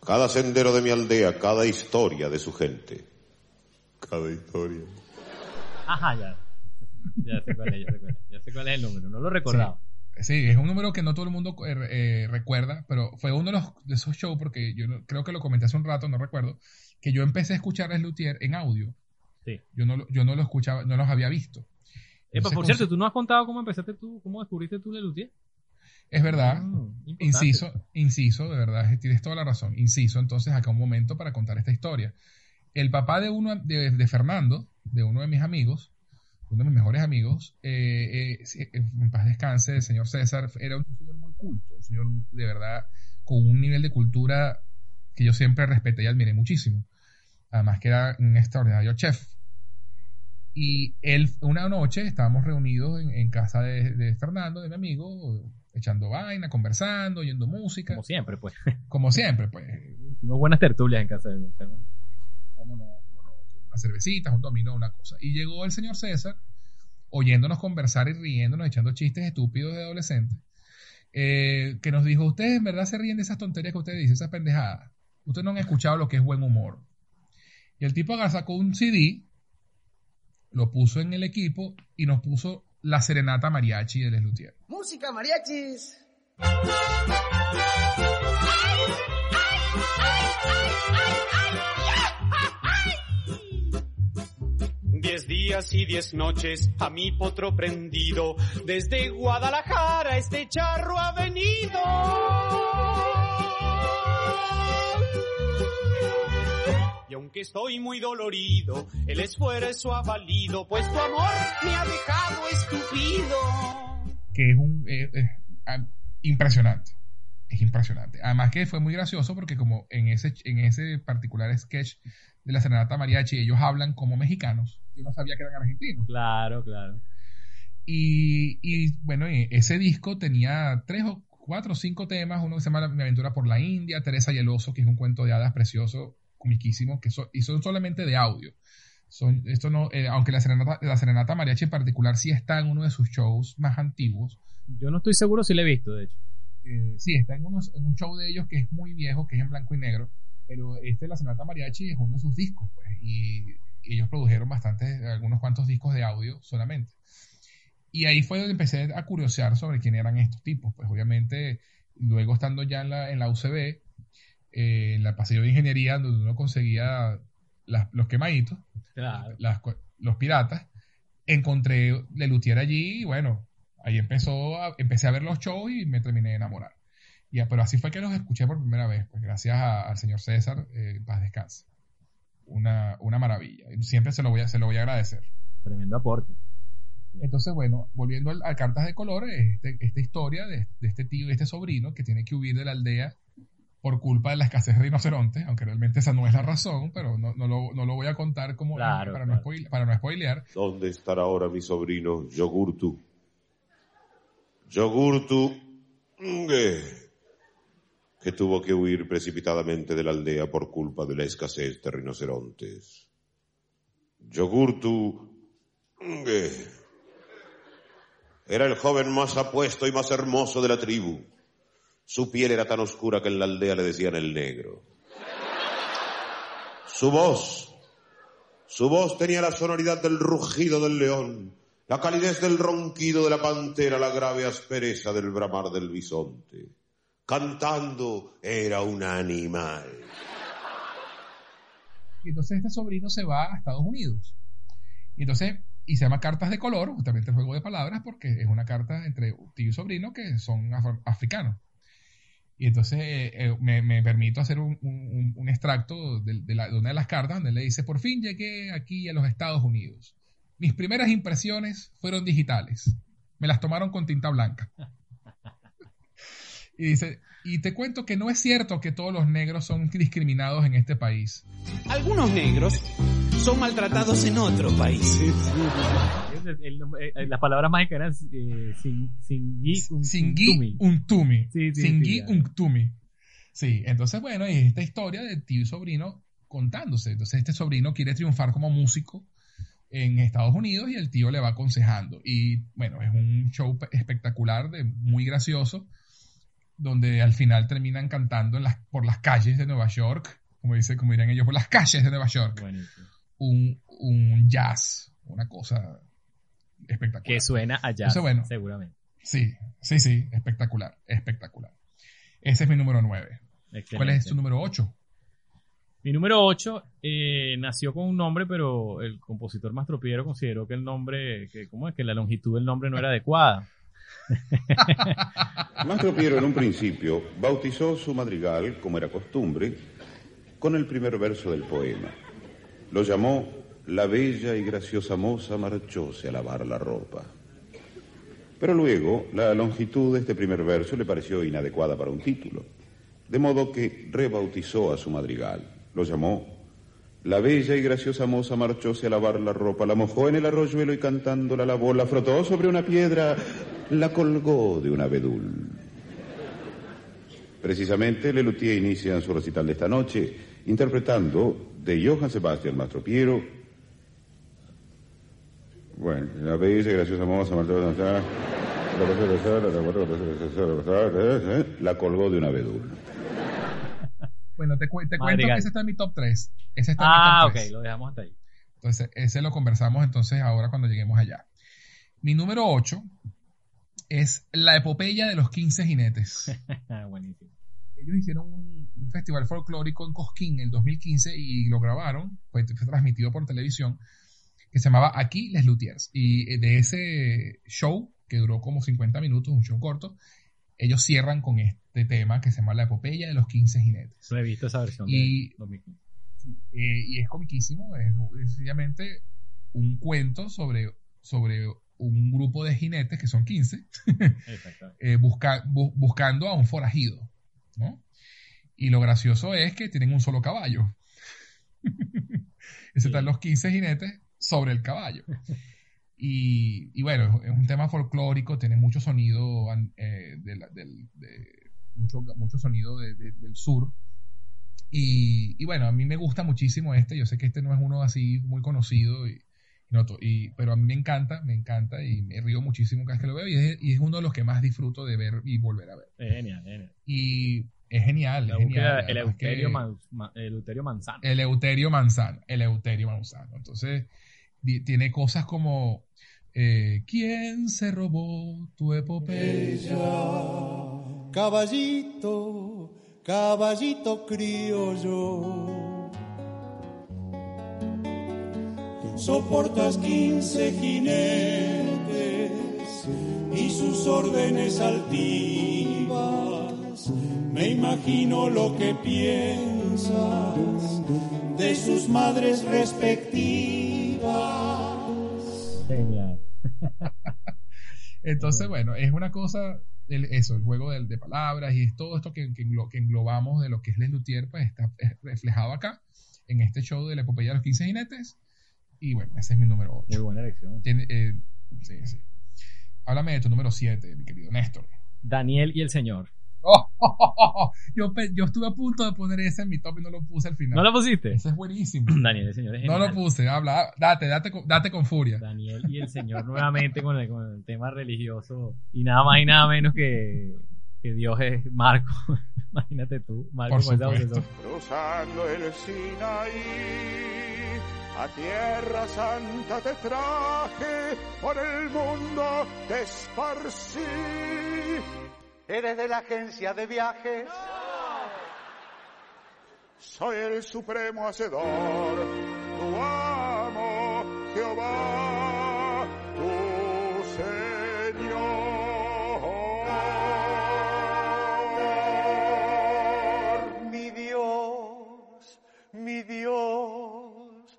cada sendero de mi aldea, cada historia de su gente. Cada historia. Ajá, ya. Ya sé cuál es, ya sé cuál es. Ya sé cuál es el número. No lo recordaba. Sí, es un número que no todo el mundo eh, eh, recuerda, pero fue uno de, los, de esos shows, porque yo creo que lo comenté hace un rato, no recuerdo, que yo empecé a escuchar a Luthier en audio. Sí. Yo no, lo- yo no lo escuchaba, no los había visto. Epa, por cierto, ¿tú no has contado cómo empezaste tú, cómo descubriste tú Lelutier? Es verdad. importante. Inciso, inciso, de verdad, tienes toda la razón. Inciso, entonces, acá un momento para contar esta historia. El papá de uno, de, de Fernando, de uno de mis amigos, uno de mis mejores amigos, eh, eh, eh, en paz descanse, el señor César, era un señor muy culto, un señor de verdad con un nivel de cultura que yo siempre respeté y admiré muchísimo. Además que era un extraordinario chef. Y él, una noche, estábamos reunidos en, en casa de, de Fernando, de mi amigo, echando vaina, conversando, oyendo música. Como siempre, pues. Como siempre, pues. (laughs) Hicimos buenas tertulias en casa de Fernando. no, unas cervecitas, un dominó, una cosa. Y llegó el señor César, oyéndonos conversar y riéndonos, echando chistes estúpidos de adolescentes, eh, que nos dijo, ustedes en verdad se ríen de esas tonterías que ustedes dicen, esas pendejadas. Ustedes no han escuchado lo que es buen humor. Y el tipo agarró, sacó un CD, lo puso en el equipo y nos puso la serenata mariachi de Les Luthier. Música, mariachis. Diez días y diez noches a mi potro prendido, desde Guadalajara este charro ha venido. Y aunque estoy muy dolorido, el esfuerzo ha valido, pues tu amor me ha dejado estúpido. que es un eh, eh, impresionante. Es impresionante. Además que fue muy gracioso porque como en ese, en ese particular sketch de la Serenata Mariachi ellos hablan como mexicanos. Yo no sabía que eran argentinos. Claro, claro. Y, y, bueno, y ese disco tenía tres o cuatro o cinco temas. Uno que se llama Mi aventura por la India, Teresa y el oso, que es un cuento de hadas precioso, comiquísimo, que so- y son solamente de audio. Son, esto no, eh, aunque la serenata, la serenata mariachi en particular sí está en uno de sus shows más antiguos, Yo no estoy seguro si la he visto, de hecho. eh, sí, está en, unos- en un show de ellos que es muy viejo, que es en blanco y negro, pero este, La Serenata Mariachi, es uno de sus discos, pues, y ellos produjeron bastantes, algunos cuantos discos de audio solamente. Y ahí fue donde empecé a curiosear sobre quién eran estos tipos, pues obviamente, luego estando ya en la, en la UCB, eh, en la pasillo de ingeniería, donde uno conseguía las- los quemaditos, Claro. las los piratas, encontré Lelutier allí y bueno, ahí empezó a- empecé a ver los shows y me terminé de enamorar. Ya, pero así fue que los escuché por primera vez, pues gracias a- al señor César, eh, paz descanse. Una, una maravilla. Siempre se lo voy a, se lo voy a agradecer. Tremendo aporte. Entonces, bueno, volviendo al, a Cartas de Color, este, esta historia de, de este tío y este sobrino que tiene que huir de la aldea por culpa de la escasez de rinocerontes, aunque realmente esa no es la razón, pero no, no, lo, no lo voy a contar como Claro, para, claro. No spoile- para no spoilear. ¿Dónde estará ahora mi sobrino Yogurtu? Yogurtu, Ngue, que tuvo que huir precipitadamente de la aldea por culpa de la escasez de rinocerontes. Yogurtu, era el joven más apuesto y más hermoso de la tribu. Su piel era tan oscura que en la aldea le decían el negro. Su voz su voz tenía la sonoridad del rugido del león, la calidez del ronquido de la pantera, la grave aspereza del bramar del bisonte. Cantando era un animal. Y entonces este sobrino se va a Estados Unidos. Y entonces y se llama Cartas de Color, justamente el juego de palabras, porque es una carta entre tío y sobrino que son africanos. Y entonces eh, eh, me, me permito hacer un, un- un extracto de, de la- de una de las cartas donde le dice, por fin llegué aquí a los Estados Unidos. Mis primeras impresiones fueron digitales. Me las tomaron con tinta blanca. (laughs) Y dice, y te cuento que no es cierto que todos los negros son discriminados en este país. Algunos negros son maltratados en otro país. El- el nombre- eh, las palabras mágicas eran eh, sin, Singui un- Singui Untumi. Untumi. Sí, sí, Singui sí, ya. Untumi. Sí, entonces, bueno, es esta historia de tío y sobrino contándose. Entonces, este sobrino quiere triunfar como músico en Estados Unidos y el tío le va aconsejando. Y bueno, es un show pe- espectacular, de, muy gracioso, donde al final terminan cantando en las, por las calles de Nueva York, como, dice, como dirían ellos, por las calles de Nueva York, un, un jazz, una cosa espectacular. Que suena a jazz, Entonces, bueno, seguramente. Sí, sí, sí, espectacular, espectacular. Ese es mi número 9. ¿Cuál es tu número 8? Mi número 8 nació con un nombre, pero el compositor Mastro Piero consideró que el nombre, que, ¿cómo es? Que la longitud del nombre no era adecuada. (laughs) Mastro Piero en un principio bautizó su madrigal, como era costumbre, con el primer verso del poema. Lo llamó La bella y graciosa moza marchóse a lavar la ropa. Pero luego la longitud de este primer verso le pareció inadecuada para un título, de modo que rebautizó a su madrigal. Lo llamó La bella y graciosa moza marchóse a lavar la ropa, la mojó en el arroyuelo y cantando la lavó, la frotó sobre una piedra, la colgó de un abedul. Precisamente, Lelutier inicia su recital de esta noche interpretando de Johann Sebastian Mastropiero. Bueno, la bella y graciosa moza marchóse la colgó de un abedul. Bueno, te, cu- te cuento que ese está en mi top 3. Ese está Ah, en mi ok, top 3. lo dejamos hasta ahí. Entonces, ese lo conversamos entonces ahora cuando lleguemos allá. Mi número 8 es La epopeya de los 15 jinetes. (laughs) Buenísimo. Ellos hicieron un, un festival folclórico en Cosquín en el 2015 y lo grabaron, fue, fue transmitido por televisión, que se llamaba Aquí Les Luthiers. Y eh, de ese show, que duró como 50 minutos, un show corto, ellos cierran con este tema que se llama La epopeya de los 15 jinetes. No he visto esa versión Y- de 2015. Eh, y es comiquísimo, es, es sencillamente un cuento sobre, sobre un grupo de jinetes, que son 15, (laughs) Exacto. eh, busca- bu- buscando a un forajido. ¿no? Y lo gracioso es que tienen un solo caballo. (laughs) Ese están los 15 jinetes sobre el caballo. Y, y bueno, es un tema folclórico, tiene mucho sonido eh, de la- del- de- mucho, mucho sonido de- de- del sur. Y, y bueno, a mí me gusta muchísimo este. Yo sé que este no es uno así muy conocido, y, y pero a mí me encanta, me encanta y me río muchísimo cada vez que lo veo. Y es, y es uno de los que más disfruto de ver y volver a ver. Es genial, genial. Y es genial, La es genial. el, además que- Euterio Man- Ma- el Euterio Manzano. Eleuterio Manzano, Eleuterio Manzano. Entonces, tiene cosas como eh, ¿Quién se robó tu epopeya? Caballito, caballito criollo. Soportas quince jinetes y sus órdenes altivas. Me imagino lo que piensas de sus madres respectivas. Genial. (laughs) Entonces, bueno, es una cosa, el- eso, el juego de, palabras y es todo esto que, que englo- que englobamos de lo que es Les Luthier, pues está reflejado acá en este show de la epopeya de los 15 jinetes. Y bueno, ese es mi número 8. Muy buena elección. Tiene, eh, sí, sí. Háblame de tu número 7, mi querido Néstor. Daniel y el Señor. Oh, (laughs) yo, yo estuve a punto de poner ese en mi top y no lo puse al final. ¿No lo pusiste? Ese es buenísimo. (laughs) Daniel y el Señor es No lo puse, habla, date, date, con- date con furia. Daniel y el Señor nuevamente con el, con el tema religioso y nada más y nada menos que, que Dios es Marco. (laughs) Imagínate tú, Marco Por con esa supuesto. Cruzando el Sinaí, a Tierra Santa te traje, por el mundo te esparcí. ¿Eres de la agencia de viajes? Soy el supremo hacedor, tu amo, Jehová, tu Señor. Mi Dios, mi Dios,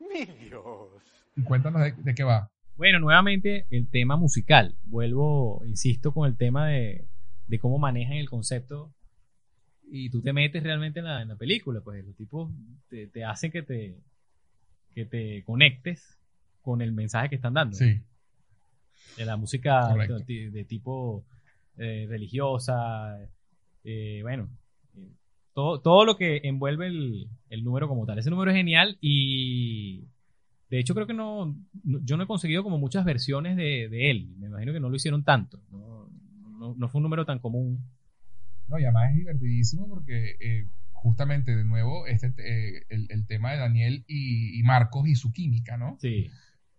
mi Dios. Y Cuéntanos de qué va. Bueno, nuevamente el tema musical. Vuelvo, insisto, con el tema de, de cómo manejan el concepto y tú te metes realmente en la, en la película. Pues los tipos te, te hacen que te, que te conectes con el mensaje que están dando. Sí. De la música de tipo eh, religiosa, eh, bueno, eh, todo, todo lo que envuelve el, el número como tal. Ese número es genial y de hecho creo que no, no- yo no he conseguido como muchas versiones de, de él. Me imagino que no lo hicieron tanto. No, no- no fue un número tan común. No, y además es divertidísimo porque eh, justamente de nuevo este eh, el, el tema de Daniel y, y Marcos y su química, ¿no? Sí.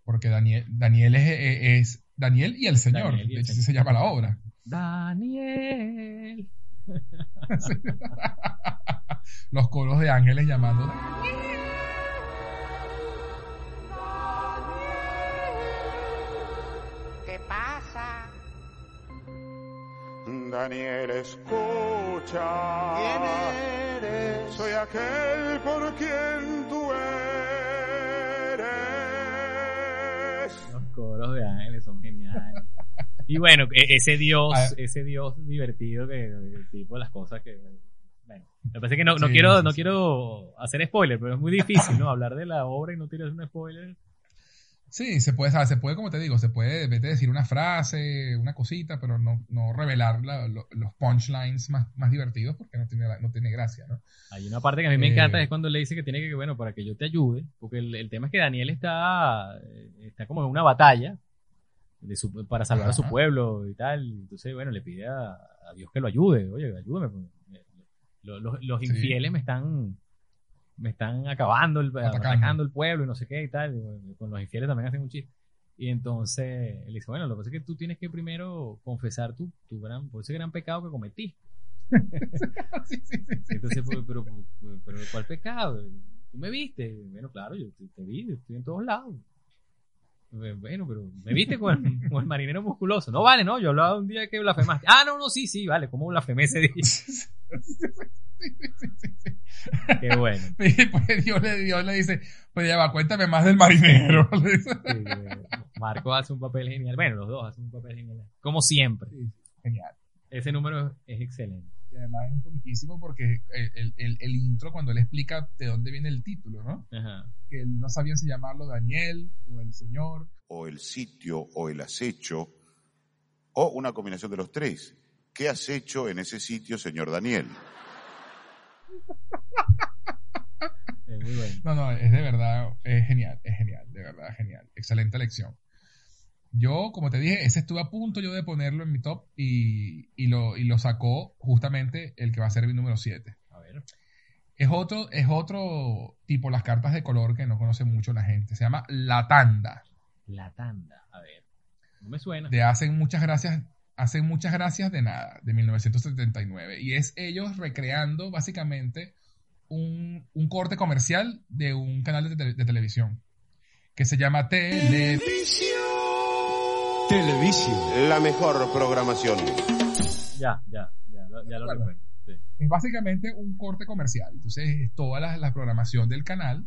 Porque Daniel, Daniel es, es- es Daniel y el Señor. Daniel y de hecho, así se llama la obra. Daniel. (laughs) Los coros de ángeles llamando. ¿Qué Daniel, escucha. ¿Quién eres? Soy aquel por quien tú eres. Los coros de ángeles son geniales. Y bueno, e- ese dios, ese dios divertido que el tipo las cosas que bueno, me parece que no, no Sí, quiero, sí, no quiero hacer spoiler, pero es muy difícil, ¿no? Hablar de la obra y no tirar un spoiler. Sí, se puede, sabe, se puede, como te digo, se puede vete, decir una frase, una cosita, pero no, no revelar la- lo- los punchlines más, más divertidos porque no tiene, no tiene gracia, ¿no? Hay una parte que a mí me Eh. encanta, es cuando le dice que tiene que, bueno, para que yo te ayude, porque el, el tema es que Daniel está, eh, está como en una batalla de su- para salvar a su pueblo y tal, entonces, bueno, le pide a, a Dios que lo ayude, oye, ayúdame, pues, eh, lo- los, los Sí. infieles me están me están acabando el, Atacando. atacando el pueblo y no sé qué y tal, y con los infieles también hacen un chiste. Y entonces él dice, bueno, lo que pasa es que tú tienes que primero confesar tu, tu gran, por ese gran pecado que cometiste. (laughs) Sí, sí, sí, sí, Entonces, sí, pero, pero, pero, pero ¿cuál pecado? ¿Tú me viste? Bueno, claro, yo te, te vi, estoy en todos lados. Bueno, pero me viste con el, con el marinero musculoso. No vale, no, yo hablaba un día que blasfemaste. Ah, no, no, sí, sí, vale, ¿cómo blasfemé ese (laughs) día? Qué bueno. (laughs) Y pues Dios le, Dios le dice, pues ya va, cuéntame más del marinero. (laughs) Sí, eh, Marco hace un papel genial. Bueno, los dos hacen un papel genial. Como siempre. Genial. Ese número es excelente. Y además es comiquísimo porque el, el- el- el intro, cuando él explica de dónde viene el título, ¿no? Ajá. Que él no sabían si llamarlo Daniel o el Señor. o el sitio o el acecho, o una combinación de los tres. ¿Qué has hecho en ese sitio, señor Daniel? Es muy bueno. No, no, es de verdad, es genial, es genial, de verdad, genial. Excelente lección. Yo, como te dije, ese estuve a punto yo de ponerlo en mi top y, y lo, y lo sacó justamente el que va a ser mi número 7. A ver. Es otro, es otro tipo, las cartas de color que no conoce mucho la gente. Se llama La Tanda. La tanda. A ver. No me suena. De Hacen Muchas Gracias, Hacen Muchas Gracias de Nada, de 1979. Y es ellos recreando básicamente un, un corte comercial de un canal de, de televisión que se llama Tele... Televisión. La mejor programación. Ya, ya, ya, lo- ya lo recuerdo. Sí. Es básicamente un corte comercial. Entonces, es toda la, la programación del canal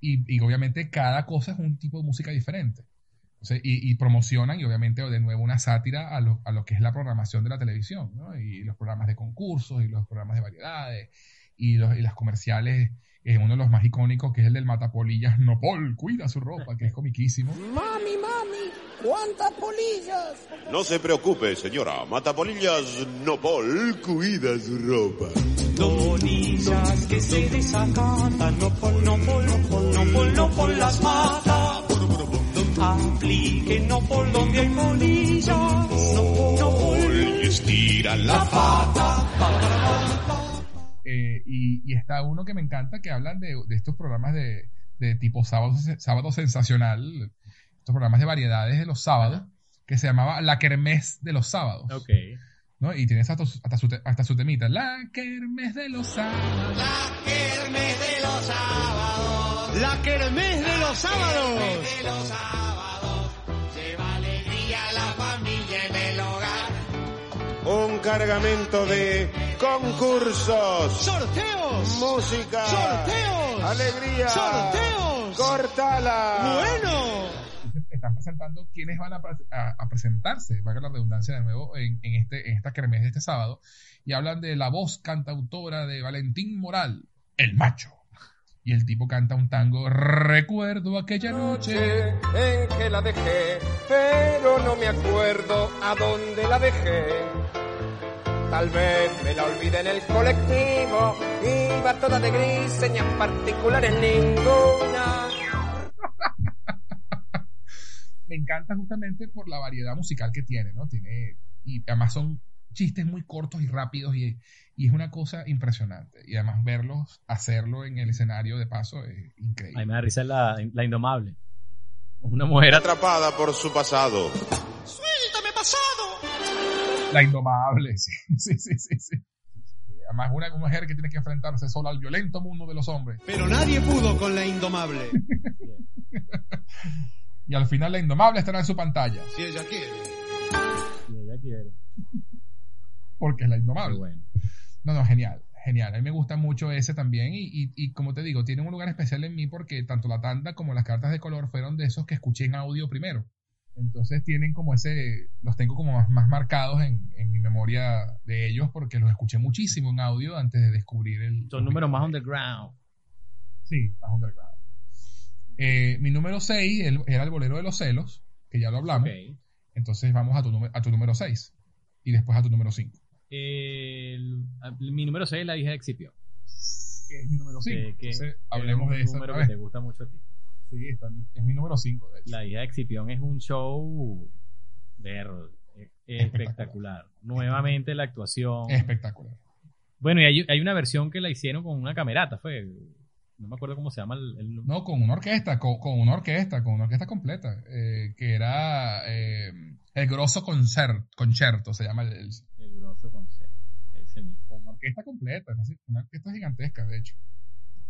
y, y obviamente cada cosa es un tipo de música diferente. Entonces, y, y promocionan y obviamente de nuevo una sátira a lo, a lo que es la programación de la televisión, ¿no? Y los programas de concursos y los programas de variedades y, los, y las comerciales. eh, uno de los más icónicos que es el del Matapolillas Nopol, cuida su ropa, que es comiquísimo. Mami, mami, ¿cuántas polillas? No se preocupe, señora. Matapolillas Nopol cuida su ropa. Polillas que se desacatan, no por, no por, no por, no por, no por las mata. Apliquen no por donde hay polillas, no por, no por, Y estiran la Eh, y, y está uno que me encanta que hablan de, de estos programas de, de tipo sábado, sábado sensacional, estos programas de variedades de los sábados, que se llamaba La Kermés de los sábados. Ok. ¿no? Y tienes hasta, su- hasta, su, te- hasta su temita. La Kermés de los sábados. La kermés de los sábados. La kermés de los sábados. de los sábados lleva alegría a la familia en el hogar. Un cargamento de concursos, Sorteos. música, Sorteos. alegría, Sorteos. ¡Córtala! Bueno. Están presentando quiénes van a, a- a presentarse, valga la redundancia de nuevo, en, en este, en esta kermés de este sábado, y hablan de la voz cantautora de Valentín Moral, el macho. Y el tipo canta un tango, recuerdo aquella noche. en que la dejé, pero no me acuerdo a dónde la dejé. Tal vez me la olvidé en el colectivo, iba toda de gris, señas particulares ninguna. Me encanta justamente por la variedad musical que tiene, ¿no? Tiene, y además son chistes muy cortos y rápidos y, y es una cosa impresionante. Y además verlos hacerlo en el escenario de paso es increíble. Ahí me da risa la, la indomable. Una mujer at- Atrapada por su pasado. ¡Suéltame pasado! La indomable, (laughs) sí, sí, sí, sí. sí. Además, una mujer que tiene que enfrentarse sola al violento mundo de los hombres. Pero nadie pudo con la indomable. (laughs) Y al final la indomable estará en su pantalla. Si ella quiere. y ella quiere. Porque es la indomable. Bueno. No, no, genial, genial. A mí me gusta mucho ese también. Y, y, y como te digo, tiene un lugar especial en mí porque tanto la tanda como las cartas de color fueron de esos que escuché en audio primero. Entonces tienen como ese, los tengo como más, más marcados en, en mi memoria de ellos porque los escuché muchísimo en audio antes de descubrir el... Son números más underground. Sí, más underground. Eh, mi número 6 era el bolero de los celos, que ya lo hablamos. Ok. Entonces vamos a tu, número- a tu número 6 y después a tu número 5. El- mi número 6 es la hija de Exipio. Que es mi número 5. Que, que- Entonces hablemos es de un eso número que vez. te gusta mucho a ti. Sí, está- es mi número 5, de hecho. La hija de Excipión es un show ver, eh, espectacular. Nuevamente la actuación. Espectacular. Bueno, y hay, hay una versión que la hicieron con una camerata, fue. No me acuerdo cómo se llama el. el- No, con una orquesta, con, con una orquesta, con una orquesta completa, eh, que era eh, el grosso concert, concierto, se llama el, el- el grosso concierto. Ese mismo. con una orquesta completa, una orquesta gigantesca, de hecho.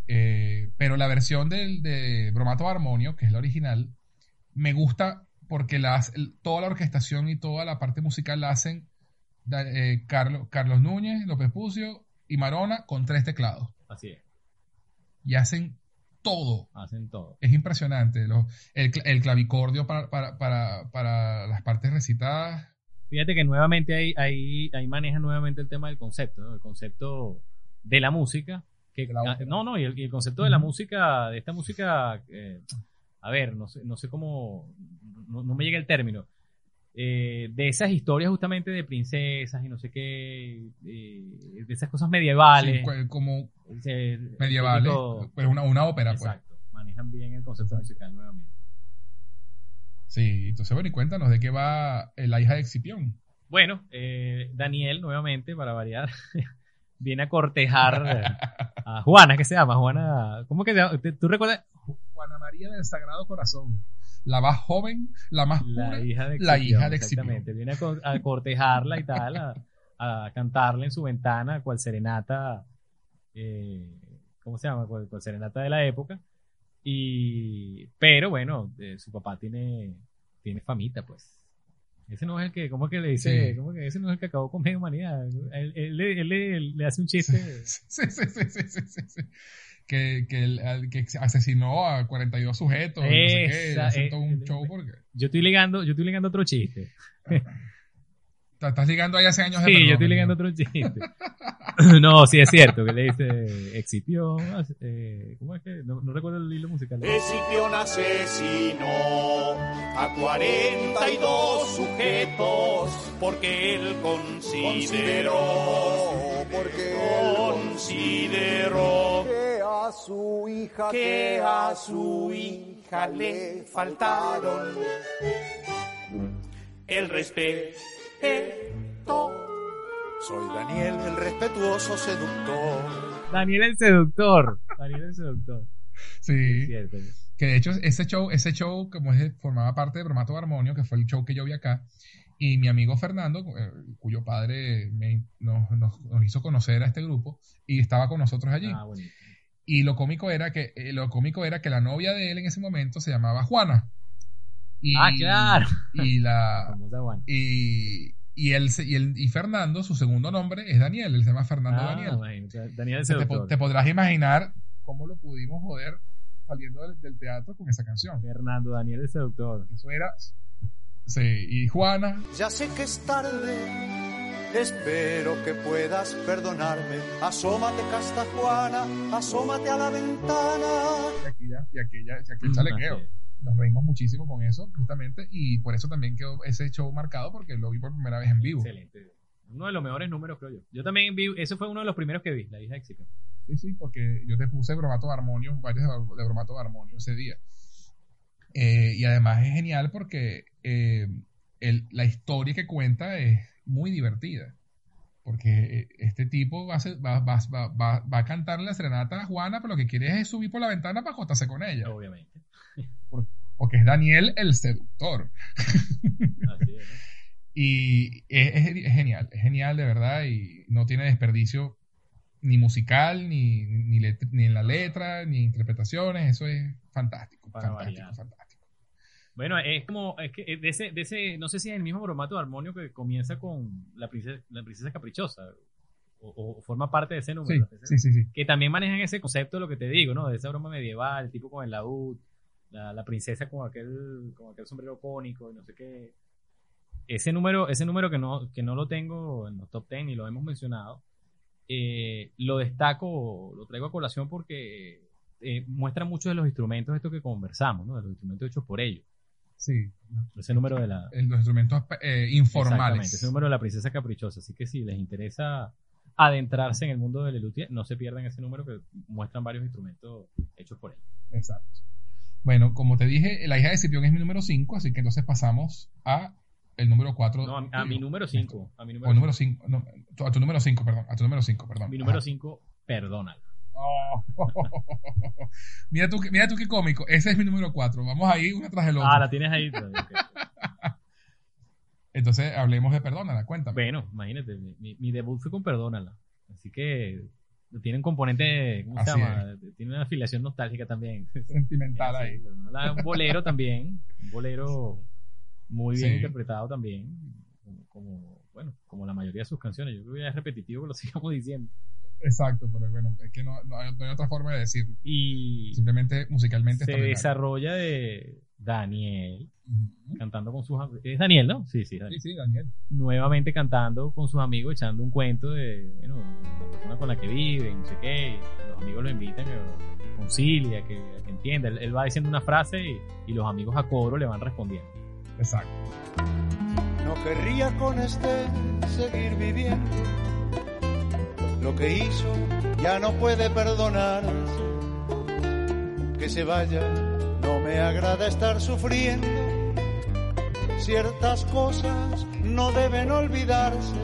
Eh, pero la versión del, de Bromato Armonio, que es la original, me gusta porque la toda la orquestación y toda la parte musical la hacen Carlos, Carlos Núñez, López Pucio y Marona con tres teclados. Así es. Y hacen todo. Hacen todo. Es impresionante. Los- el, cl- el clavicordio para, para, para, para las partes recitadas. Fíjate que nuevamente ahí, ahí, ahí maneja nuevamente el tema del concepto, ¿no? El concepto de la música. Que, la ah, no, no, y el, y el concepto de la música, de esta música, eh, a ver, no sé, no sé cómo, no, no me llega el término. Eh, de esas historias justamente de princesas y no sé qué, eh, de esas cosas medievales. Sí, cu- como medievales. Pues una, una ópera, pues. Manejan bien el concepto musical nuevamente. Sí, entonces, bueno, y cuéntanos de qué va eh, la hija de Excipión. Bueno, eh, Daniel, nuevamente, para variar, (laughs) viene a cortejar a Juana, ¿qué se llama? Juana, ¿cómo que se llama? ¿Te- ¿Tú recuerdas? Juana María del Sagrado Corazón. La más joven, la más La pura, hija de la hija de. Exactamente, viene a, co- a cortejarla y tal, a, a cantarle en su ventana, cual serenata, eh, ¿cómo se llama? Cual, cual serenata de la época. Y, pero bueno, eh, su papá tiene, tiene famita, pues. Ese no es el que, ¿cómo es que le dice? Sí. ¿Cómo que ese no es el que acabó con media humanidad? Él, él le- él le, le hace un chiste. (laughs) Sí, sí, sí, sí, sí, sí. Que, que, el- que asesinó a 42 sujetos, y no sé qué, Esa, hace eh, todo un show porque Yo estoy ligando, yo estoy ligando otro chiste. Estás ligando ahí hace años Sí, perdón, yo estoy amigo. ligando otro chiste. (laughs) (laughs) no, sí es cierto, que le dice Excipión, eh, ¿cómo es que? No, no recuerdo el hilo musical. Escipión asesinó a 42 sujetos porque él consideró, porque consideró Que a su hija, que a su hija le faltaron el respeto. Soy Daniel, el respetuoso seductor. Daniel el seductor. Daniel el seductor. Sí. Es cierto. Que de hecho ese show, ese show como es, formaba parte de Bromato Armonio, que fue el show que yo vi acá, y mi amigo Fernando, eh, cuyo padre me- nos, nos- nos hizo conocer a este grupo, y estaba con nosotros allí. Ah. Y lo cómico era que eh, lo cómico era que la novia de él en ese momento se llamaba Juana. Y, Ah, claro. Y la (laughs) y, y se- y, él- y Fernando, su segundo nombre es Daniel, él se llama Fernando Ah, Daniel. Daniel el Entonces, te, te podrás imaginar cómo lo pudimos joder saliendo del, del teatro con esa canción. Fernando Daniel el seductor. Eso era. Sí, y Juana. Ya sé que es tarde, espero que puedas perdonarme. Asómate, casta Juana, asómate a la ventana. Y aquella, y aquella, y aquel chalequeo. (laughs) Nos reímos muchísimo con eso, justamente, y por eso también quedó ese show marcado, porque lo vi por primera vez en vivo. Excelente. Uno de los mejores números, creo yo. Yo también vi, ese fue uno de los primeros que vi, la hija de Exipio. Sí, sí, porque yo te puse bromato de armonio, varios de, de bromato de armonio ese día. Eh, y además es genial porque eh, el- la historia que cuenta es muy divertida. Porque eh, este tipo va a, ser- va, va, va, va, va a cantarle la serenata a Juana, pero lo que quiere es subir por la ventana para acostarse con ella. Obviamente. (laughs) Por- porque es Daniel el seductor. (laughs) Así es. Y es, es- es genial, es genial de verdad y no tiene desperdicio ni musical, ni, ni, ni en la letra, ni interpretaciones, eso es fantástico, Para fantástico, variar. fantástico. Bueno, es como, es que de ese, de ese, no sé si es el mismo bromato de armonio que comienza con la princesa, la princesa caprichosa, o, o forma parte de ese número. Sí, sí, sí. Que también manejan ese concepto de lo que te digo, ¿no? De esa broma medieval, el tipo con el laúd, la, la princesa con aquel, con aquel sombrero cónico y no sé qué. Ese número, ese número que no, que no lo tengo en los top 10 y lo hemos mencionado, eh, lo destaco, lo traigo a colación porque eh, muestra muchos de los instrumentos estos que conversamos, ¿no? De los instrumentos hechos por ellos. Sí, Ese número de la... los instrumentos eh, Exactamente, informales. ese número de la princesa caprichosa. Así que si les interesa adentrarse en el mundo de Lelutier, no se pierdan ese número que muestran varios instrumentos hechos por él. Exacto. Bueno, como te dije, la hija de Cipión es mi número 5, así que entonces pasamos a el número 4. No, a, a mi número 5. A mi número O número 5, a tu número 5, perdón, a tu número 5, perdón. Mi número Ajá. 5, perdónalo. Oh. (laughs) mira, tú, qué- mira tú qué cómico. Ese es mi número 4. Vamos ahí uno tras el otro. Ah, la tienes ahí. (laughs) Entonces hablemos de Perdónala, cuéntame. bueno, imagínate, mi, debut fue con Perdónala. Así que tiene un componente, ¿cómo se llama? Tiene una afiliación nostálgica también. (laughs) Sentimental ahí. Perdónala, un bolero también. Un bolero muy bien Sí. interpretado también. Como, como, bueno, como la mayoría de sus canciones. Yo creo que ya es repetitivo que lo sigamos diciendo. Exacto, pero bueno, es que no, no hay, no hay otra forma de decirlo. Y Simplemente musicalmente se desarrolla de Daniel cantando con sus am- es Daniel, ¿no? Sí, sí, Daniel. Sí, sí, Daniel. Nuevamente cantando con sus amigos, echando un cuento de, bueno, la persona con la que vive, no sé qué, los amigos lo invitan a concilia, que, que entienda. Él, él va diciendo una frase y, y los amigos a coro le van respondiendo. Exacto. No querría con este seguir viviendo. Lo que hizo ya no puede perdonarse. Que se vaya, no me agrada estar sufriendo. Ciertas cosas no deben olvidarse.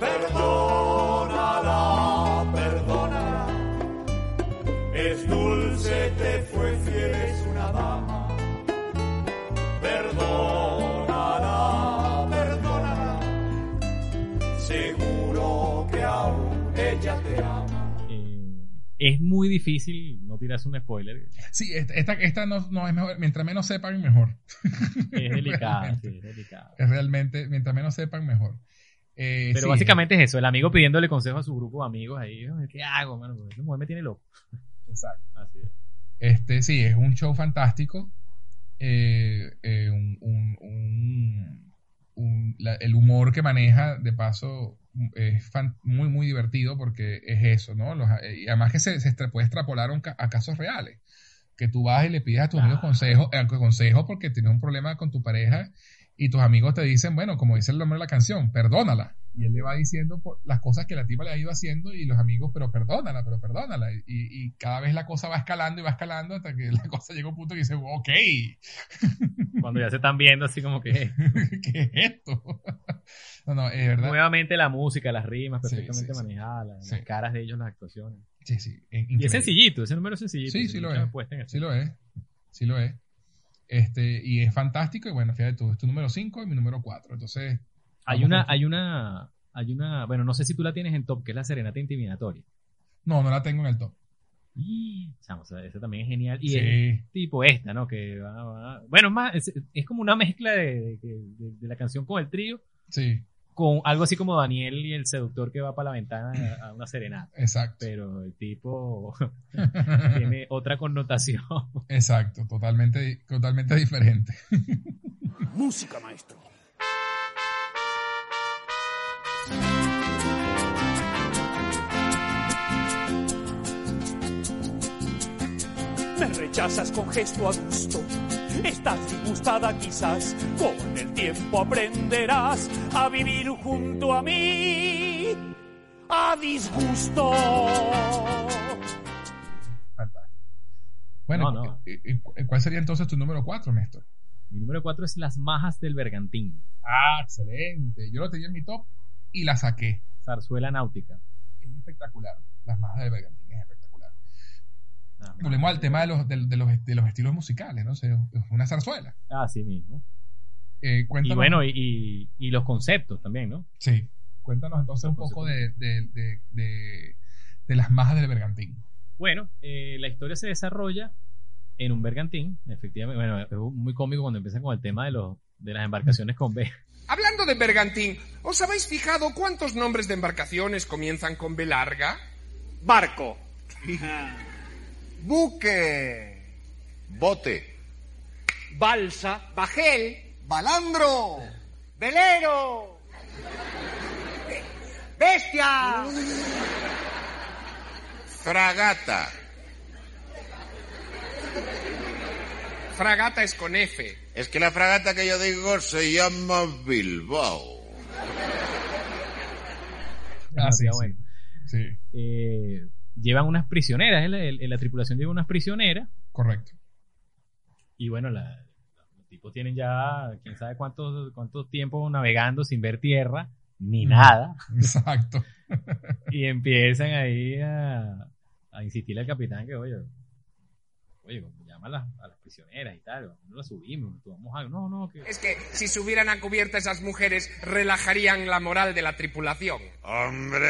Perdónala, perdónala. Es dulce, te fue fiel, es una dama. Ella te ama. Eh, es muy difícil no tirarse un spoiler. Sí, esta, esta, no, no es mejor. Mientras menos sepan, mejor. Es (laughs) delicado, Realmente. sí, es delicado. Es realmente, mientras menos sepan, mejor. Eh, Pero sí, básicamente es eso, el amigo pidiéndole consejo a su grupo de amigos ahí, "Ay, ¿qué hago, mano? Porque esa mujer me tiene loco. Exacto. Así es. Este, sí, es un show fantástico. Eh, eh, un- un- un- un- la- el humor que maneja, de paso, es fan- muy, muy divertido porque es eso, ¿no? Los- eh, y además que se, se puede extrapolar a, un ca- a casos reales. Que tú vas y le pides a tus amigos consejos eh, consejo porque tienes un problema con tu pareja y tus amigos te dicen, bueno, como dice el nombre de la canción, perdónala. Y él le va diciendo por las cosas que la tipa le ha ido haciendo y los amigos, pero perdónala, pero perdónala. Y, y cada vez la cosa va escalando y va escalando hasta que (laughs) la cosa llega a un punto que dice, ok, Cuando ya se están viendo así como que (laughs) ¿qué es esto? (laughs) no, no, es verdad. nuevamente la música, las rimas perfectamente sí, sí. manejadas, las, Sí. las caras de ellos, las actuaciones. Sí, sí. es Y es sencillito, ese número es sencillito. Sí, sí lo es. Sí lo es. Sí lo es. Este, y es fantástico. Y bueno, fíjate tú, es tu número 5 y mi número 4. Entonces, Hay una, hay una, hay una, bueno, no sé si tú la tienes en top, que es la serenata intimidatoria. no, no la tengo en el top. Y, o sea, esa también es genial. Y Sí. es tipo esta, ¿no? Que va- va- bueno, es más, es, es como una mezcla de, de- de- de la canción con el trío, Sí. con algo así como Daniel y el seductor que va para la ventana a, a una serenata. Exacto. Pero el tipo (laughs) tiene otra connotación. Exacto, totalmente, totalmente diferente. Música, maestro. Rechazas con gesto adusto. Estás disgustada quizás. Con el tiempo aprenderás a vivir junto a mí. A disgusto. Bueno, No, no. ¿y- y- y ¿cuál sería entonces tu número 4, Néstor? Mi número 4 es Las Majas del Bergantín. Ah, excelente. Yo lo tenía en mi top y la saqué. Zarzuela náutica. Es espectacular. Las majas de Bergantín es espectacular. Ah, Volvemos al tema de los, de, de los, de los estilos musicales, ¿no? O sea, es una zarzuela. Así mismo. Eh, Y bueno, y, y- y los conceptos también, ¿no? Sí. Cuéntanos entonces un poco de, de, de, de- de las majas del Bergantín. Bueno, eh, la historia se desarrolla en un bergantín, efectivamente. Bueno, es muy cómico cuando empiezan con el tema de, los, de las embarcaciones con B. (laughs) Hablando de bergantín, ¿os habéis fijado cuántos nombres de embarcaciones comienzan con B larga? Barco. (laughs) Buque. Bote. Balsa. Bajel. Balandro. Velero. Bestia. Fragata. Fragata es con F. Es que la fragata que yo digo se llama Bilbao. Ah, sí, sí. bueno. Sí, Eh, llevan unas prisioneras, en la, en la tripulación lleva unas prisioneras. correcto. Y bueno, la- los tipos tienen ya quién sabe cuánto, cuánto tiempo navegando sin ver tierra, ni nada. Exacto. (laughs) Y empiezan ahí a, a insistirle al capitán que, oye, oye, llama a las, a las prisioneras y tal, no las subimos, tomamos algo. No, no, que... Es que si subieran a cubierta esas mujeres, relajarían la moral de la tripulación. ¡Hombre!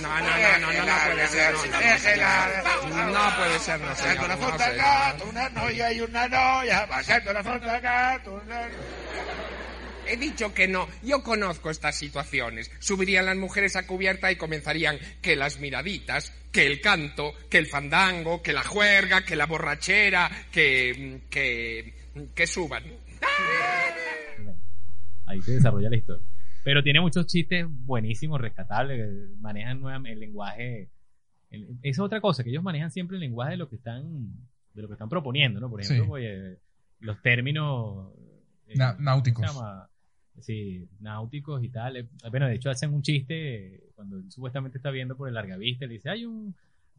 No, no, no, no, no, no puede ser. No, no, no, no, no puede ser, no, señor, una no, fruta señor. gato, una noia y una noia, pasando una fruta gato, una... He dicho que no. Yo conozco estas situaciones. Subirían las mujeres a cubierta y comenzarían que las miraditas, que el canto, que el fandango, que la juerga, que la borrachera, que... que... que suban. Ahí se desarrolla la historia. Pero tiene muchos chistes buenísimos, rescatables, manejan nuevamente el lenguaje. el- esa es otra cosa, que ellos manejan siempre el lenguaje de lo que están, de lo que están proponiendo, ¿no? Por ejemplo, Sí. oye, los términos eh, Na- ¿cómo náuticos. se llama? Sí, náuticos y tal. Eh, Bueno, de hecho hacen un chiste cuando él supuestamente está viendo por el largavista, le dice, hay un,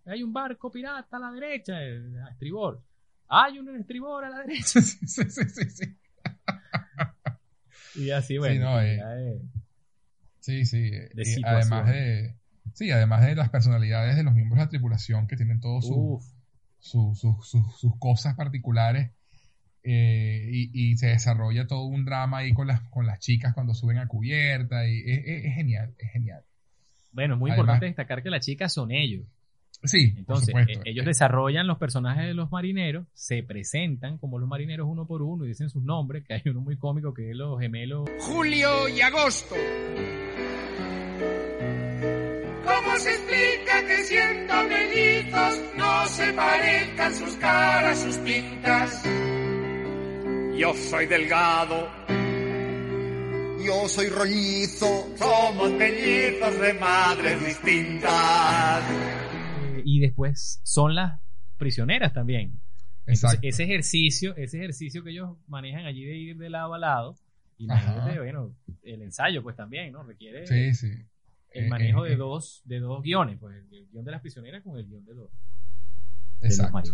hay un barco pirata a la derecha, eh, a estribor. Hay un estribor a la derecha. (laughs) sí, sí, sí, sí. (laughs) Y así, bueno. no, eh, eh, Sí, sí. Y situación. además de. Sí, además de las personalidades de los miembros de la tripulación que tienen todos su- Uf. su- su- su- sus cosas particulares. eh, y, y se desarrolla todo un drama ahí con las, con las chicas cuando suben a cubierta. Y es, es- es genial, es genial. Bueno, es muy Además- importante destacar que las chicas son ellos. Sí, por Entonces, supuesto. eh, ellos desarrollan los personajes de los marineros, se presentan como los marineros uno por uno y dicen sus nombres, que hay uno muy cómico que es los gemelos. Julio y agosto. ¿Cómo se explica que siendo mellizos no se parezcan sus caras, sus pintas? Yo soy delgado, Yo soy rollizo. somos mellizos de madres distintas. Y después son las prisioneras también. Entonces, Exacto. ese ejercicio, ese ejercicio que ellos manejan allí de ir de lado a lado, imagínate, bueno, el ensayo pues también, ¿no? Requiere Sí, sí. el Eh, manejo eh, de eh, dos, de dos guiones, pues el guion de las prisioneras con el guion de los, de los Exacto.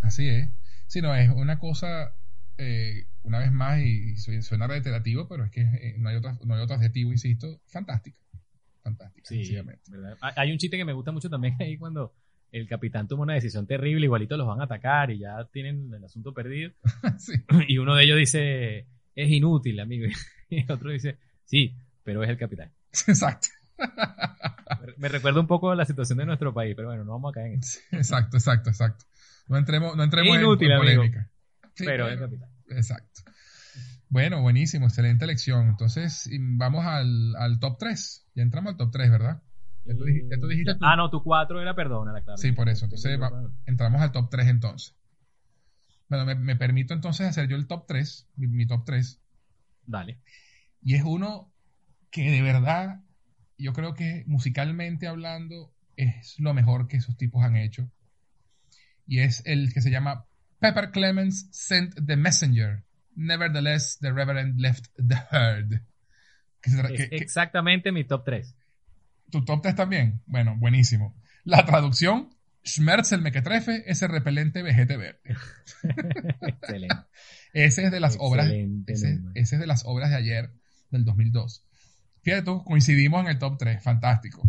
Así es. Sí, no, es una cosa, eh, una vez más, y su- suena reiterativo, pero es que no, hay otro, no hay otro adjetivo, insisto, fantástica. Fantástica, Sí. Hay- un chiste que me gusta mucho también (laughs) ahí cuando el capitán toma una decisión terrible, igualito los van a atacar y ya tienen el asunto perdido. (laughs) Sí. Y uno de ellos dice, es inútil, amigo. (laughs) Y el otro dice, sí, pero es el capitán. Exacto. Me- recuerda un poco a la situación de nuestro país, pero bueno, no vamos a caer en eso. Exacto, exacto, exacto. No entremos, no entremos en- Inútil, en, polémica. Sí, pero es el capitán. Exacto. Bueno, buenísimo, excelente elección. Entonces, vamos al, al top 3. Ya entramos al top 3, ¿verdad? Ya tú, ya tú dijiste Ah, no, tu 4 era perdona, claro. Sí, por eso. Entonces, va- entramos al top 3 entonces. Bueno, me, me permito entonces hacer yo el top 3, mi, mi top 3. Dale. Y es uno que de verdad, yo creo que musicalmente hablando, es lo mejor que esos tipos han hecho. Y es el que se llama Pepper Clemens Sent the Messenger. Nevertheless, the Reverend left the herd. Que que- que- exactamente mi top 3. ¿Tu top 3 también? Bueno, buenísimo. La traducción, Schmerz el mequetrefe es el repelente vejete verde. (laughs) Excelente. Ese es de las obras, Excelente ese, número. ese es de las obras de ayer, del 2002. Fíjate tú, coincidimos en el top 3, fantástico.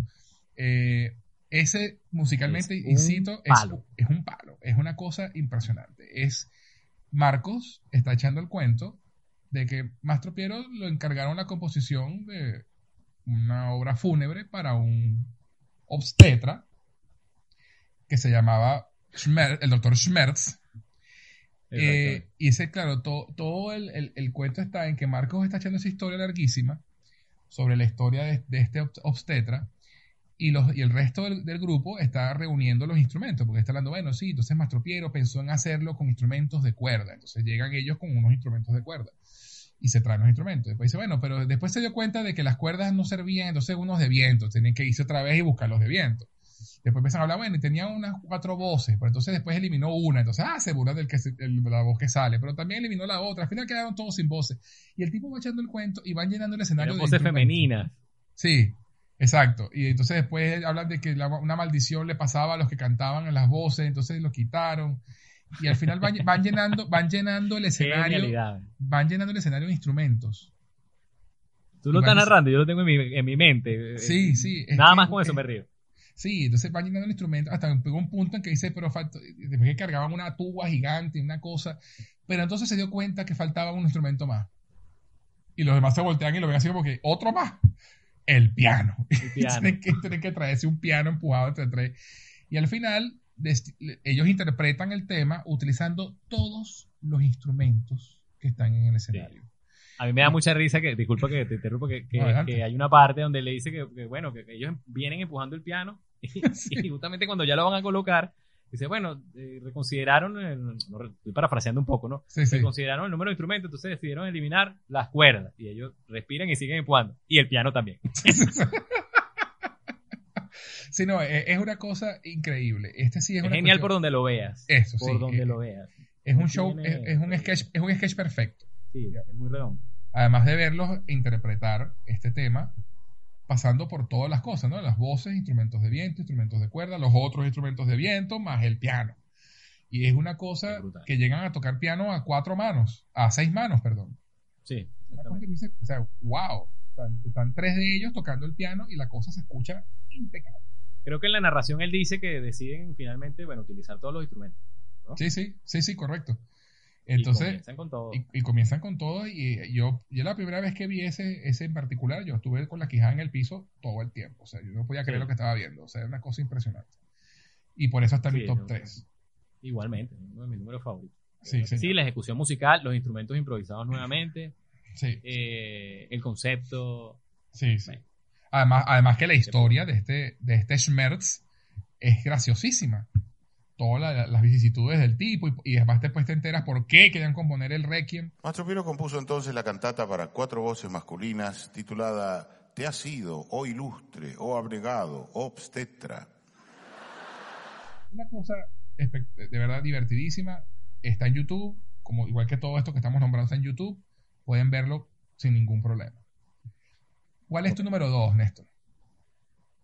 Eh, ese musicalmente, Es incito, es, es un palo, es una cosa impresionante. Es Marcos está echando el cuento de que Mastro Piero lo encargaron la composición de una obra fúnebre para un obstetra que se llamaba Schmer- el doctor Schmerz. Eh, y ese, claro, to- todo el, el- el cuento está en que Marcos está echando esa historia larguísima sobre la historia de, de este obst- obstetra y, los, y el resto del, del grupo está reuniendo los instrumentos, porque está hablando, bueno, sí, entonces Mastro Piero pensó en hacerlo con instrumentos de cuerda, entonces llegan ellos con unos instrumentos de cuerda y se traen los instrumentos. Después dice, bueno, pero después se dio cuenta de que las cuerdas no servían, entonces unos de viento, tienen que irse otra vez y buscar los de viento. Después empiezan a hablar, bueno, y tenía unas cuatro voces, pero entonces después eliminó una, entonces, ah, se burla del que se- el- la voz que sale, pero también eliminó la otra, al final quedaron todos sin voces. Y el tipo va echando el cuento y van llenando el escenario de voces femeninas. Sí, exacto. Y entonces después hablan de que la- una maldición le pasaba a los que cantaban en las voces, entonces lo quitaron. Y al final van, van llenando, van llenando el escenario, van llenando el escenario de instrumentos. Tú lo estás narrando, yo lo tengo en mi, en mi mente. Sí, Eh, sí. Nada que- más con eso es- me río. Sí, entonces van llenando el instrumento hasta que llegó un punto en que dice, pero falta, después que cargaban una tuba gigante, una cosa, pero entonces se dio cuenta que faltaba un instrumento más. Y los demás se voltean y lo ven así como que, otro más, el piano. El (laughs) piano. tienen, que, tienen que traerse un piano empujado entre tres. Y al final, ellos interpretan el tema utilizando todos los instrumentos que están en el escenario. A mí me da mucha risa que, disculpa que te interrumpo, que, que- No, adelante. que hay una parte donde le dice que, que, bueno, que, que ellos vienen empujando el piano (laughs) y, (laughs) y justamente cuando ya lo van a colocar, dice, bueno, eh, reconsideraron, estoy parafraseando un poco, ¿no? Sí, sí. Reconsideraron el número de instrumentos, entonces decidieron eliminar las cuerdas y ellos respiran y siguen empujando. Y el piano también. (laughs) (laughs) Sí, no, es, es una cosa increíble. Este sí es, Es una genial cuestión- por donde lo veas. Eso, Por sí, donde eh, lo veas. Es un No show, es, es un sketch, es un sketch perfecto. Sí, es muy redondo. Además de verlos interpretar este tema, pasando por todas las cosas, ¿no? Las voces, instrumentos de viento, instrumentos de cuerda, los otros instrumentos de viento, más el piano. Y es una cosa que llegan a tocar piano a cuatro manos, a seis manos, perdón. Sí, dices, o sea, wow. Están, están tres de ellos tocando el piano y la cosa se escucha impecable. Creo que en la narración él dice que deciden finalmente, bueno, utilizar todos los instrumentos. ¿no? Sí, sí, sí, sí, correcto. Y Entonces, comienzan con todo. y, y comienzan con todo y yo, yo la primera vez que vi ese, ese en particular, yo estuve con la quijada en el piso todo el tiempo, o sea, yo no podía creer Sí. lo que estaba viendo, o sea, era una cosa impresionante. Y por eso está en mi Sí, top no, 3. Igualmente, uno de mis números favoritos. Sí, Sí, la ejecución musical, los instrumentos improvisados nuevamente, (clears throat) Sí, eh, el concepto. sí, sí. Además, además que la historia de este, de este Schmerz es graciosísima. Todas la- las vicisitudes del tipo y, y además después te enteras por qué querían componer el Requiem. Mastro Piero compuso entonces la cantata para cuatro voces masculinas titulada Te has sido, oh ilustre, oh abnegado, oh obstetra. una cosa de verdad divertidísima. Está en YouTube, como igual que todo esto que estamos nombrando está en YouTube. Pueden verlo sin ningún problema. ¿Cuál es tu número dos, Néstor?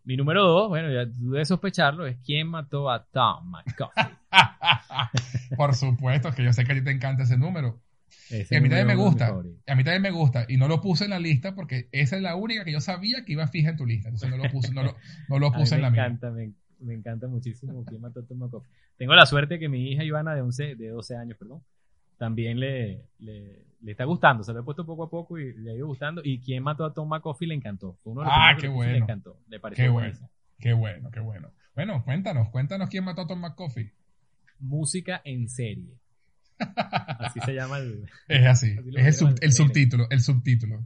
Mi número dos, bueno, ya debes sospecharlo, es quién mató a Tom McCoffey. (laughs) Por supuesto, que yo sé que a ti te encanta ese número. Ese Y a mí también me gusta. A mí también me gusta. Y no lo puse en la lista porque esa es la única que yo sabía que iba fija en tu lista. Entonces no lo puse, no lo, no lo (laughs) A mí puse en la mía. encanta, me, me encanta muchísimo quién mató a Tom McCoffey. Tengo la suerte que mi hija Ivana de 11, de 12 años, perdón, también le, le, le está gustando. Se lo he puesto poco a poco y le ha ido gustando. Y quién mató a Tom McCoffey le encantó. Uno de los Ah, qué bueno. Le encantó. Le pareció Qué buenísimo. bueno. Qué bueno, qué bueno. Bueno, cuéntanos, cuéntanos quién mató a Tom McCoffey. Música en serie. (laughs) Así se llama el. Es así. Es sub- el subtítulo. El subtítulo.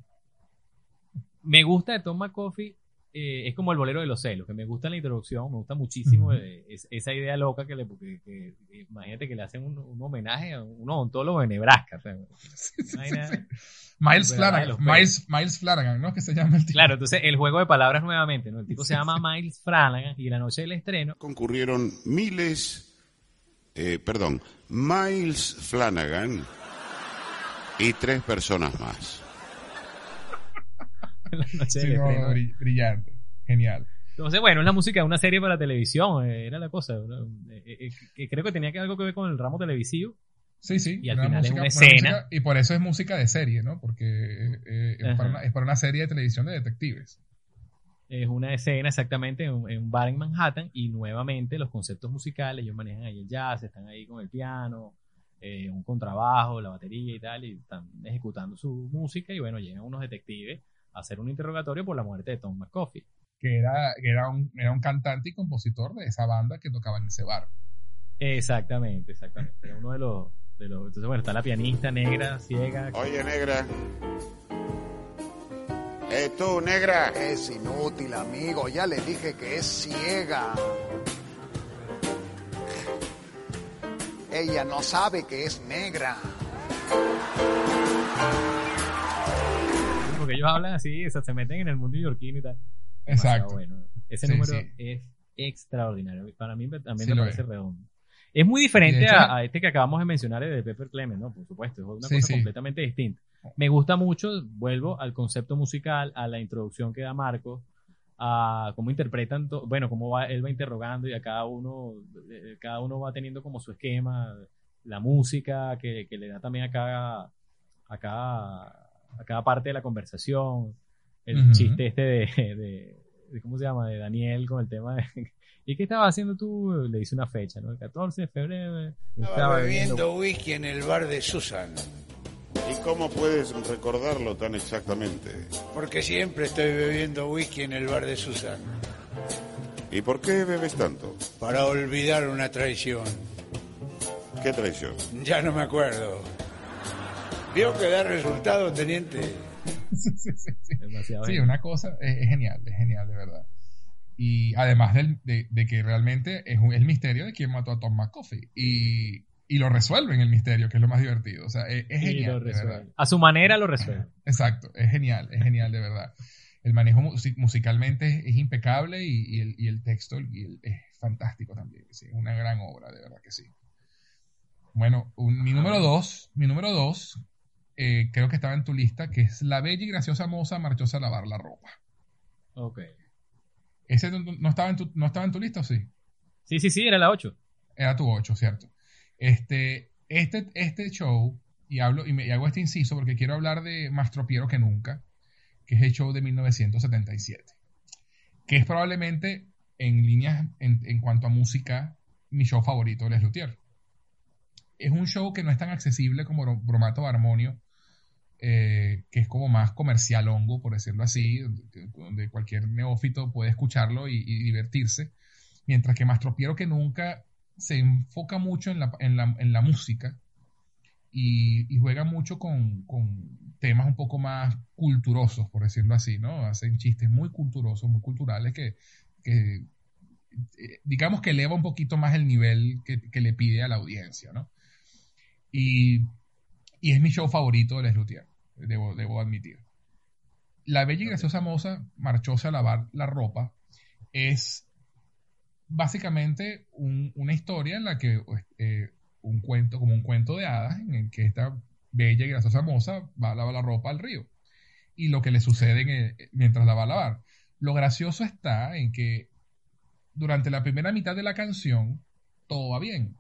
Me gusta de Tom McCoffey, eh, es como el bolero de los celos, que me gusta la introducción, me gusta muchísimo eh, es- esa idea loca que le. que- que- que- imagínate que le hacen un, un homenaje a un odontólogo de Nebraska. o sea, (laughs) vaina- Miles Flanagan. Miles, Miles Flanagan, ¿no? Que se llama el tipo. Claro, entonces el juego de palabras nuevamente, ¿no? El tipo se llama Miles Flanagan y la noche del estreno. Concurrieron miles, eh, perdón, Miles Flanagan y tres personas más. (laughs) la noche Sí, no, brillante. Genial. Entonces, bueno, es la música de una serie para televisión, eh, era la cosa. Eh, eh, que creo que tenía que algo que ver con el ramo televisivo. Sí, sí. Y al final es una escena. música- y por eso es música de serie, ¿no? Porque eh, es, para una, es para una serie de televisión de detectives. Es una escena exactamente en, un- en un bar en Manhattan y nuevamente los conceptos musicales, ellos manejan ahí el jazz, están ahí con el piano, eh, un contrabajo, la batería y tal, y están ejecutando su música y bueno, llegan unos detectives hacer un interrogatorio por la muerte de Tom McCoffey. Que era, que era, un, era un cantante y compositor de esa banda que tocaba en ese bar. Exactamente, exactamente. Era uno de los, de los... Entonces, bueno, está la pianista negra, ciega. Oye, negra. Eh, tú, negra. Es inútil, amigo. Ya le dije que es ciega. Ella no sabe que es negra. Porque ellos hablan así, o sea, se meten en el mundo neoyorquino y tal. Exacto. Bueno. Ese Sí, número sí. es extraordinario. Para mí también Sí me parece es. redondo. Es muy diferente hecho- a, a este que acabamos de mencionar el de Pepper Clemens, ¿no? Por supuesto, es una cosa completamente distinta. Me gusta mucho, vuelvo al concepto musical, a la introducción que da Marcos, a cómo interpretan, bueno, cómo va, él va interrogando y a cada uno, eh, cada uno va teniendo como su esquema, la música que, que le da también a cada, a cada, a cada parte de la conversación, el chiste este de, de- de- ¿cómo se llama? De Daniel con el tema de, (laughs) ¿y qué estabas haciendo tú? Le dice una fecha, ¿no? El 14 de febrero. eh, Estaba bebiendo whisky en el bar de Susan, ¿Y cómo puedes recordarlo tan exactamente? porque siempre estoy bebiendo whisky en el bar de Susan, ¿Y por qué bebes tanto? para olvidar una traición. ¿Qué traición? Ya no me acuerdo. ¿Vio que da resultado, teniente? sí, sí, sí, sí. Demasiado Sí, genial. una cosa, es, es genial, es genial, de verdad. Y además del- de, de que realmente es un- el misterio de quién mató a Tom McCoffey. Y, y lo resuelven el misterio, que es lo más divertido. O sea, es, es genial, lo de verdad. A su manera lo resuelve. Exacto, es genial, es genial, de verdad. El manejo musi- musicalmente es, es impecable y, y el, y el texto y el- es fantástico también. Sí, una gran obra, de verdad que sí. Bueno, un- mi número dos, mi número dos, eh, creo que estaba en tu lista, que es La bella y graciosa moza marchóse a lavar la ropa. Ok. ¿Ese no, no estaba en tu, no estaba en tu lista o sí? Sí, sí, sí, era la 8. Era tu 8, ¿cierto? Este, este, este show, y, hablo, y, me, y hago este inciso porque quiero hablar de Más tropiero que nunca, que es el show de 1977, que es probablemente en líneas, en, en cuanto a música, mi show favorito de Les Luthier. Es un show que no es tan accesible como Bro- Bromato Armonio, eh, que es como más comercial hongo, por decirlo así, donde, cualquier neófito puede escucharlo y, divertirse, mientras que Más tropiero que nunca se enfoca mucho en la, música y, juega mucho con, temas un poco más culturosos, por decirlo así, ¿no? Hacen chistes muy culturosos, muy culturales que, eh, digamos que eleva un poquito más el nivel que, le pide a la audiencia, ¿no? Y, es mi show favorito de Les Luthier, debo, debo admitir. La bella y graciosa moza marchóse a lavar la ropa es básicamente un- una historia en la que eh, un cuento, como un cuento de hadas, en el que esta bella y graciosa moza va a lavar la ropa al río. Y lo que le sucede en el- mientras la va a lavar. Lo gracioso está en que durante la primera mitad de la canción todo va bien.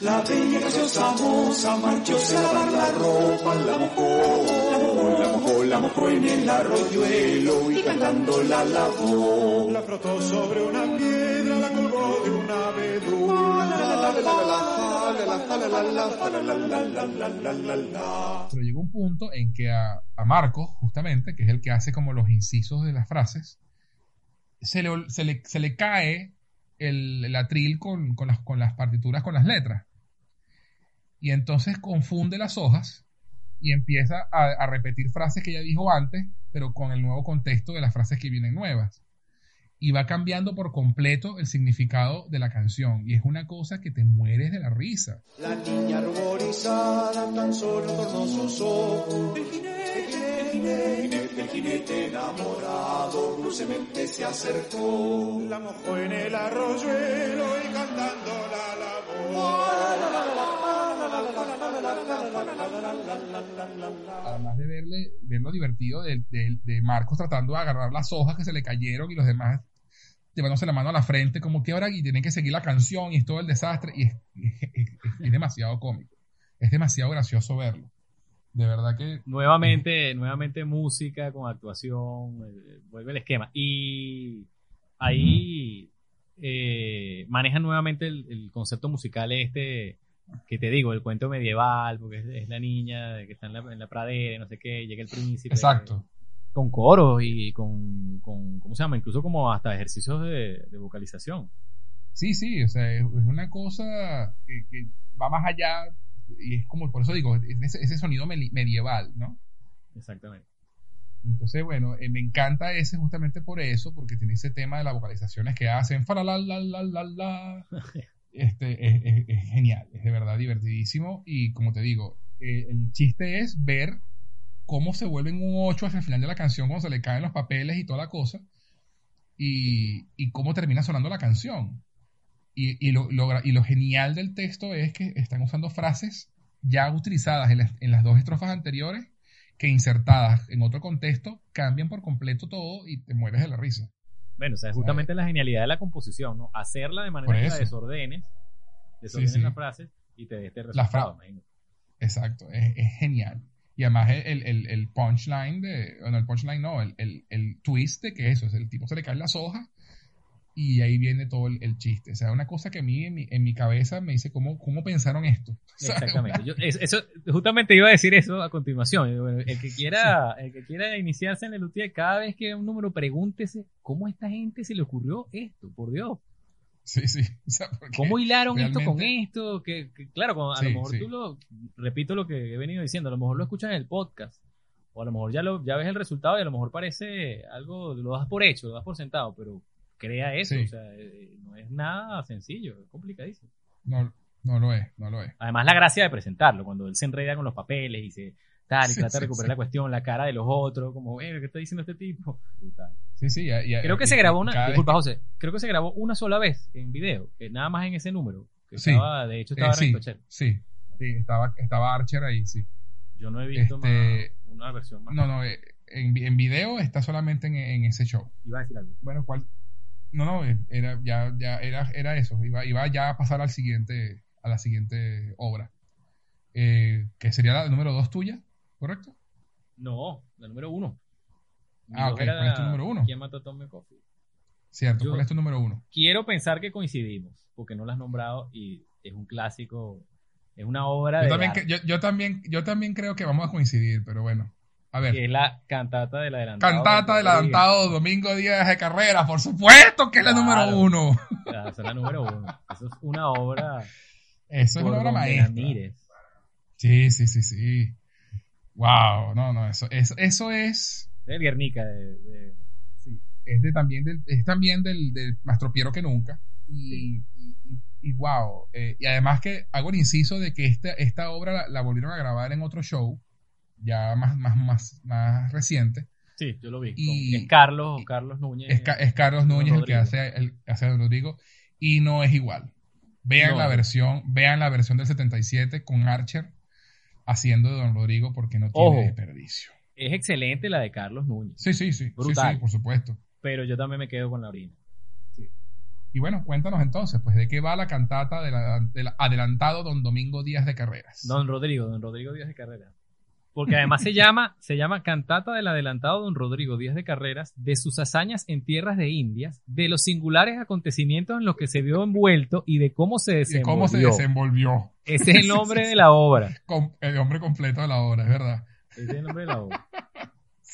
La bella graciosa moza marchóse a lavar la ropa, la mojó, la mojó, la mojó, la mojó en el arroyuelo y cantando la lavó. La frotó sobre una piedra, la colgó de una abedula. Pero llegó un punto en que a, a Marcos, justamente, que es el que hace como los incisos de las frases, se le, se le, se le cae el, el atril con, con las, con las partituras, con las letras. Y entonces confunde las hojas y empieza a, a repetir frases que ya dijo antes, pero con el nuevo contexto de las frases que vienen nuevas. Y va cambiando por completo el significado de la canción. Y es una cosa que te mueres de la risa. La niña ruborizada tan solo tornó sus ojos. El jinete, el jinete, el jinete enamorado dulcemente se acercó. La mojó en el arroyuelo y cantando la Además de verle, ver lo divertido de, de- Marcos tratando de agarrar las hojas que se le cayeron y los demás llevándose la mano a la frente, como que ahora y tienen que seguir la canción y todo el desastre. Y (laughs) es, demasiado cómico. Es demasiado gracioso verlo. De verdad que. Nuevamente, nuevamente música con actuación, eh, vuelve el esquema. Y ahí eh, manejan nuevamente el concepto musical este que te digo, el cuento medieval, porque es, es la niña que está en la, en la pradera y no sé qué, llega el príncipe. Exacto. Con coros y con, con, ¿cómo se llama? Incluso como hasta ejercicios de, de vocalización. Sí, sí, o sea, es, es una cosa que, que va más allá y es como, por eso digo, es ese, ese sonido meli- medieval, ¿no? Exactamente. Entonces, bueno, eh, me encanta ese justamente por eso, porque tiene ese tema de las vocalizaciones que hacen, la la la la la. (laughs) Este, es, genial, es de verdad divertidísimo y como te digo, eh, el chiste es ver cómo se vuelven un 8 hacia el final de la canción cuando se le caen los papeles y toda la cosa y, y cómo termina sonando la canción. Y, y lo, lo y lo genial del texto es que están usando frases ya utilizadas en las, en las dos estrofas anteriores que insertadas en otro contexto cambian por completo todo y te mueres de la risa. Bueno, o sea, es justamente la genialidad de la composición, ¿no? Hacerla de manera que la eso. desordenes, desordenes Sí, sí. las frases y te dé este La resultado, imagínate. Exacto, es, es genial. Y además el, el, el punchline de, bueno, el punchline no, el, el, el twist de que eso, es el tipo se le caen las hojas y ahí viene todo el, el chiste. O sea, una cosa que a mí en mi, en mi cabeza me dice, ¿cómo, cómo pensaron esto? (laughs) Exactamente. Yo- eso, justamente iba a decir eso a continuación. Bueno, El que quiera, el que quiera iniciarse en el UTI, cada vez que un número, pregúntese cómo a esta gente se le ocurrió esto, por Dios. Sí, sí. (laughs) O sea, porque ¿Cómo hilaron esto con esto? Que, que, claro, a Sí, lo mejor sí. tú lo, repito lo que he venido diciendo, a lo mejor lo escuchas en el podcast, o a lo mejor ya lo, ya ves el resultado y a lo mejor parece algo, lo das por hecho, lo das por sentado, pero crea eso, Sí. o sea, eh, no es nada sencillo, es complicadísimo. No, no lo es, no lo es. Además, la gracia de presentarlo, cuando él se enreda con los papeles y se tal, y Sí, trata de recuperar sí. la cuestión, la cara de los otros, como, eh, ¿qué está diciendo este tipo? Sí, sí. ya- ya- Creo que y- se grabó una, disculpa que- José, creo que se grabó una sola vez en video, nada más en ese número, que Sí. estaba, de hecho estaba Eh, Cher. sí, sí, estaba, estaba Archer ahí, sí. Yo no he visto Este, más, una versión más. No, no, eh, en, en video está solamente en, en ese show. Iba a decir algo. Bueno, ¿cuál? No, no, eh, era, ya, ya era, era eso. Iba, iba ya a pasar al siguiente, a la siguiente obra. Eh, que sería la número dos tuya, ¿correcto? No, la número uno. Mi Ah, dos ok, ¿cuál es tu número uno? ¿Quién mató a Tommy Coffee? Cierto, Yo- ¿cuál es tu número uno? Quiero pensar que coincidimos, porque no la has nombrado y es un clásico, es una obra Yo de también, arte, yo, yo también, yo también creo que vamos a coincidir, pero bueno. A ver. que es la cantata del adelantado. Cantata del adelantado Domingo Díaz de Carrera, por supuesto que es la Claro. número uno. Esa es la número uno. Eso es una obra. Eso es una obra maestra. mires. Sí, sí, sí, sí. Wow, no, no, eso, eso, eso es, De Guernica. De, de- sí, es de también del, es también del, del más tropiero que nunca. Y, y, y wow, eh, y además que hago el inciso de que esta, esta obra la, la volvieron a grabar en otro show, ya más, más, más, más reciente. Sí, yo lo vi. Y- es Carlos, Carlos Núñez. Es, Ca- es Carlos Núñez el que hace, el, hace a Don Rodrigo y no es igual. Vean No, la versión, vean la versión del 77 con Archer haciendo de Don Rodrigo porque no tiene Ojo. desperdicio. Es excelente la de Carlos Núñez. Sí, sí, sí, Brutal. sí, por supuesto. Pero yo también me quedo con la orina. Y bueno, cuéntanos entonces, pues, ¿de qué va la cantata del del adelantado Don Domingo Díaz de Carreras? Don Rodrigo, Don Rodrigo Díaz de Carreras. Porque además se llama, se llama Cantata del adelantado Don Rodrigo Díaz de Carreras, de sus hazañas en tierras de Indias, de los singulares acontecimientos en los que se vio envuelto y de cómo se ¿Y desenvolvió. cómo se desenvolvió? Ese es el nombre de la obra. (laughs) El nombre completo de la obra, es verdad. Ese es el nombre de la obra. (laughs)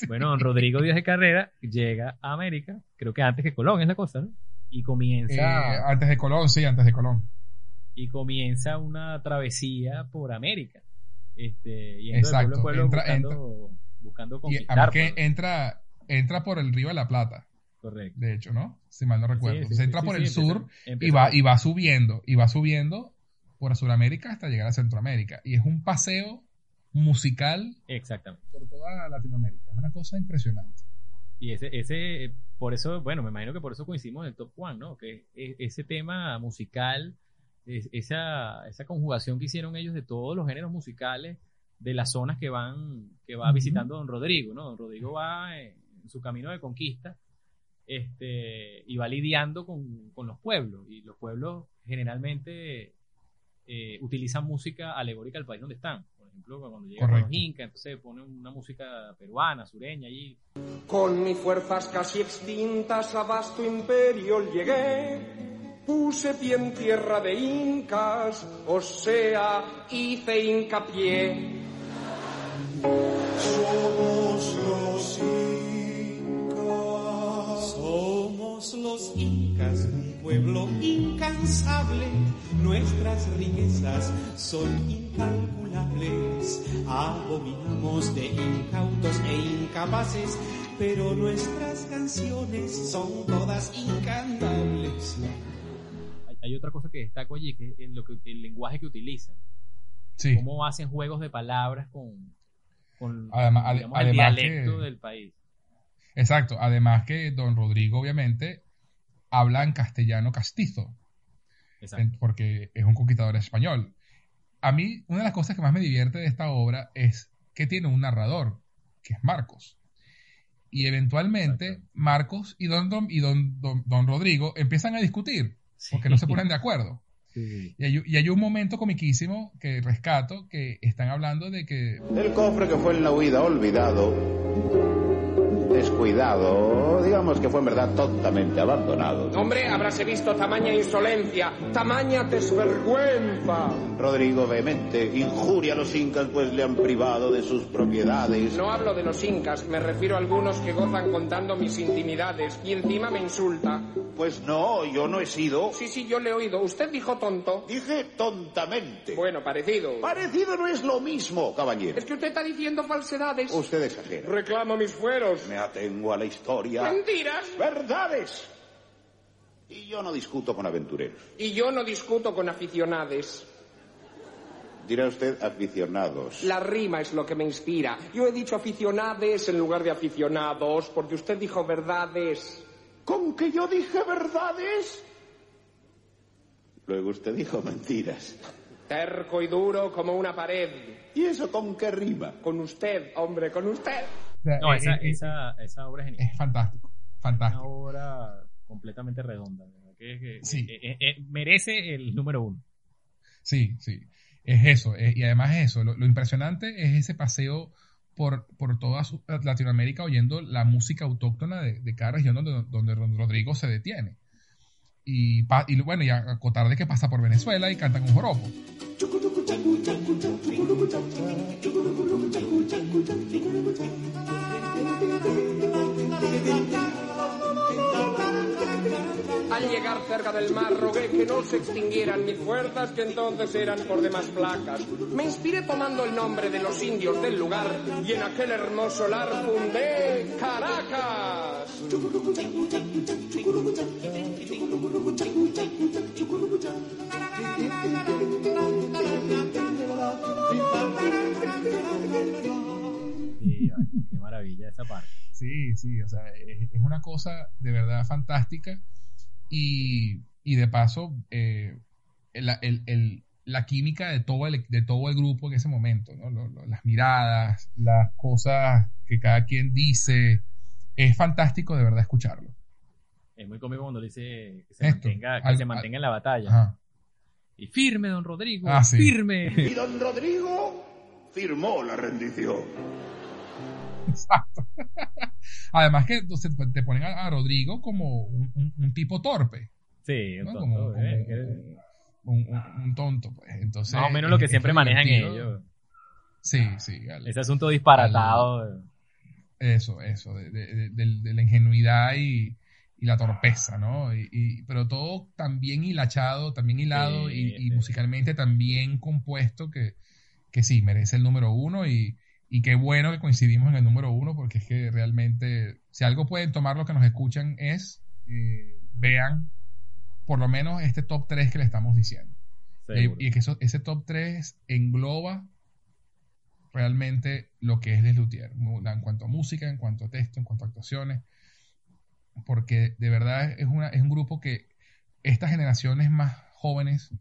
Bueno, don Rodrigo Díaz de Carrera llega a América, creo que antes que Colón es la cosa, ¿no? Y Eh, comienza... antes de Colón, sí, antes de Colón. y comienza una travesía por América. Este, yendo de Exacto, pueblo pueblo entra- buscando, buscando conquistar. además que entra, entra por el río de la Plata, Correcto. de hecho, ¿no? Si mal no recuerdo. sí, Entonces entra sí, por el empieza- sur y va, y va subiendo, y va subiendo por Sudamérica hasta llegar a Centroamérica. Y es un paseo musical Exactamente. por toda Latinoamérica. Es una cosa impresionante. Y ese, ese, por eso, bueno, me imagino que por eso coincidimos en el top one, ¿no? Que ese tema musical, es- esa, esa conjugación que hicieron ellos de todos los géneros musicales de las zonas que van, que va Ujú. visitando Don Rodrigo, ¿no? Don Rodrigo va en, en su camino de conquista, este, y va lidiando con, con los pueblos, y los pueblos generalmente eh, utilizan música alegórica al país donde están. Por ejemplo, cuando llegan con los Correcto. incas, entonces ponen una música peruana, sureña allí, Con mis fuerzas casi extintas a vasto imperio llegué. Puse pie en tierra de incas, o sea, hice hincapié. Somos los incas. Somos los incas, un pueblo incansable. Nuestras riquezas son incalculables. Abominamos de incautos e incapaces, pero nuestras canciones son todas incantables. Hay, otra cosa que destaco allí, que es lo que, el lenguaje que utilizan. Sí. Cómo hacen juegos de palabras con, con Además- ade- digamos, el dialecto que- del país. Exacto. Además que Don Rodrigo, obviamente, habla en castellano castizo. Exacto. porque es un conquistador español. A mí, una de las cosas que más me divierte de esta obra es que tiene un narrador, que es Marcos. Y eventualmente Marcos y Don, Don- y don, don, don Rodrigo empiezan a discutir, porque no se ponen de acuerdo. (laughs) Sí. Y hay, y hay un momento comiquísimo que rescato, que están hablando de que El cofre que fue en la huida olvidado, descuidado, digamos que fue en verdad tontamente abandonado. Hombre, habráse visto tamaña insolencia, tamaña desvergüenza. Rodrigo vehemente injuria a los incas pues le han privado de sus propiedades. No hablo de los incas, me refiero a algunos que gozan contando mis intimidades y encima me insulta. Pues no, yo no he sido. Sí, sí, yo le he oído. Usted dijo tonto. Dije tontamente. Bueno, parecido. Parecido no es lo mismo, caballero. Es que usted está diciendo falsedades. Usted exagera. Reclamo mis fueros. Me atengo a la historia. Mentiras. Verdades. Y yo no discuto con aventureros. Y yo no discuto con aficionades. Dirá usted aficionados. La rima es lo que me inspira. Yo he dicho aficionades en lugar de aficionados, porque usted dijo verdades. ¿Con que yo dije verdades? Luego usted dijo mentiras. Terco y duro como una pared. ¿Y eso con qué rima? Con usted, hombre, con usted. Sea, No, esa, esa, esa obra es genial. es fantástico, Una fantástico. obra completamente redonda. Que, que- Sí. eh, eh, eh, merece el número uno. Sí, sí. Es eso. y además es eso. Lo, lo impresionante es ese paseo por, por toda su- Latinoamérica oyendo la música autóctona de, de cada región donde, donde Rodrigo se detiene. Y, pa- y bueno, y a- acotar de que pasa por Venezuela y cantan un joropo. Al llegar cerca del mar rogué que no se extinguieran mis fuerzas que entonces eran por demás flacas. Me inspiré tomando el nombre de los indios del lugar y en aquel hermoso lar fundé Caracas. Qué maravilla esa parte. Sí, sí, o sea, es, es una cosa de verdad fantástica. Y, y de paso, eh, el- el- el- la química de todo, el, de todo el grupo en ese momento, ¿no? Lo- lo- las miradas, las cosas que cada quien dice, es fantástico de verdad escucharlo. Es muy cómico cuando dice que se Esto, mantenga, que al- se mantenga en la batalla. Ajá. Y firme, don Rodrigo, Ah, sí. firme. Y don Rodrigo firmó la rendición. Exacto. (laughs) Además que entonces, pues, te ponen a, a Rodrigo como un, un- un tipo torpe, Sí, un ¿no? tonto, Como, eh, como un, tonto, pues. Entonces, más o menos lo que es- siempre es manejan ellos. Sí, sí. al- Ese asunto disparatado. Eso, eso, de, de- de- de- la ingenuidad y, y la torpeza, ¿no? Y, y- pero todo también hilachado, también hilado Sí, y, sí. musicalmente también compuesto que, que sí, merece el número uno y, y qué bueno que coincidimos en el número uno porque es que realmente, si algo pueden tomar lo que nos escuchan es, eh, vean por lo menos este top 3 que le estamos diciendo. Seguro. Y, que eso- ese top 3 engloba realmente lo que es Les Luthier, en cuanto a música, en cuanto a texto, en cuanto a actuaciones, porque de verdad es, una, es un grupo que estas generaciones más jóvenes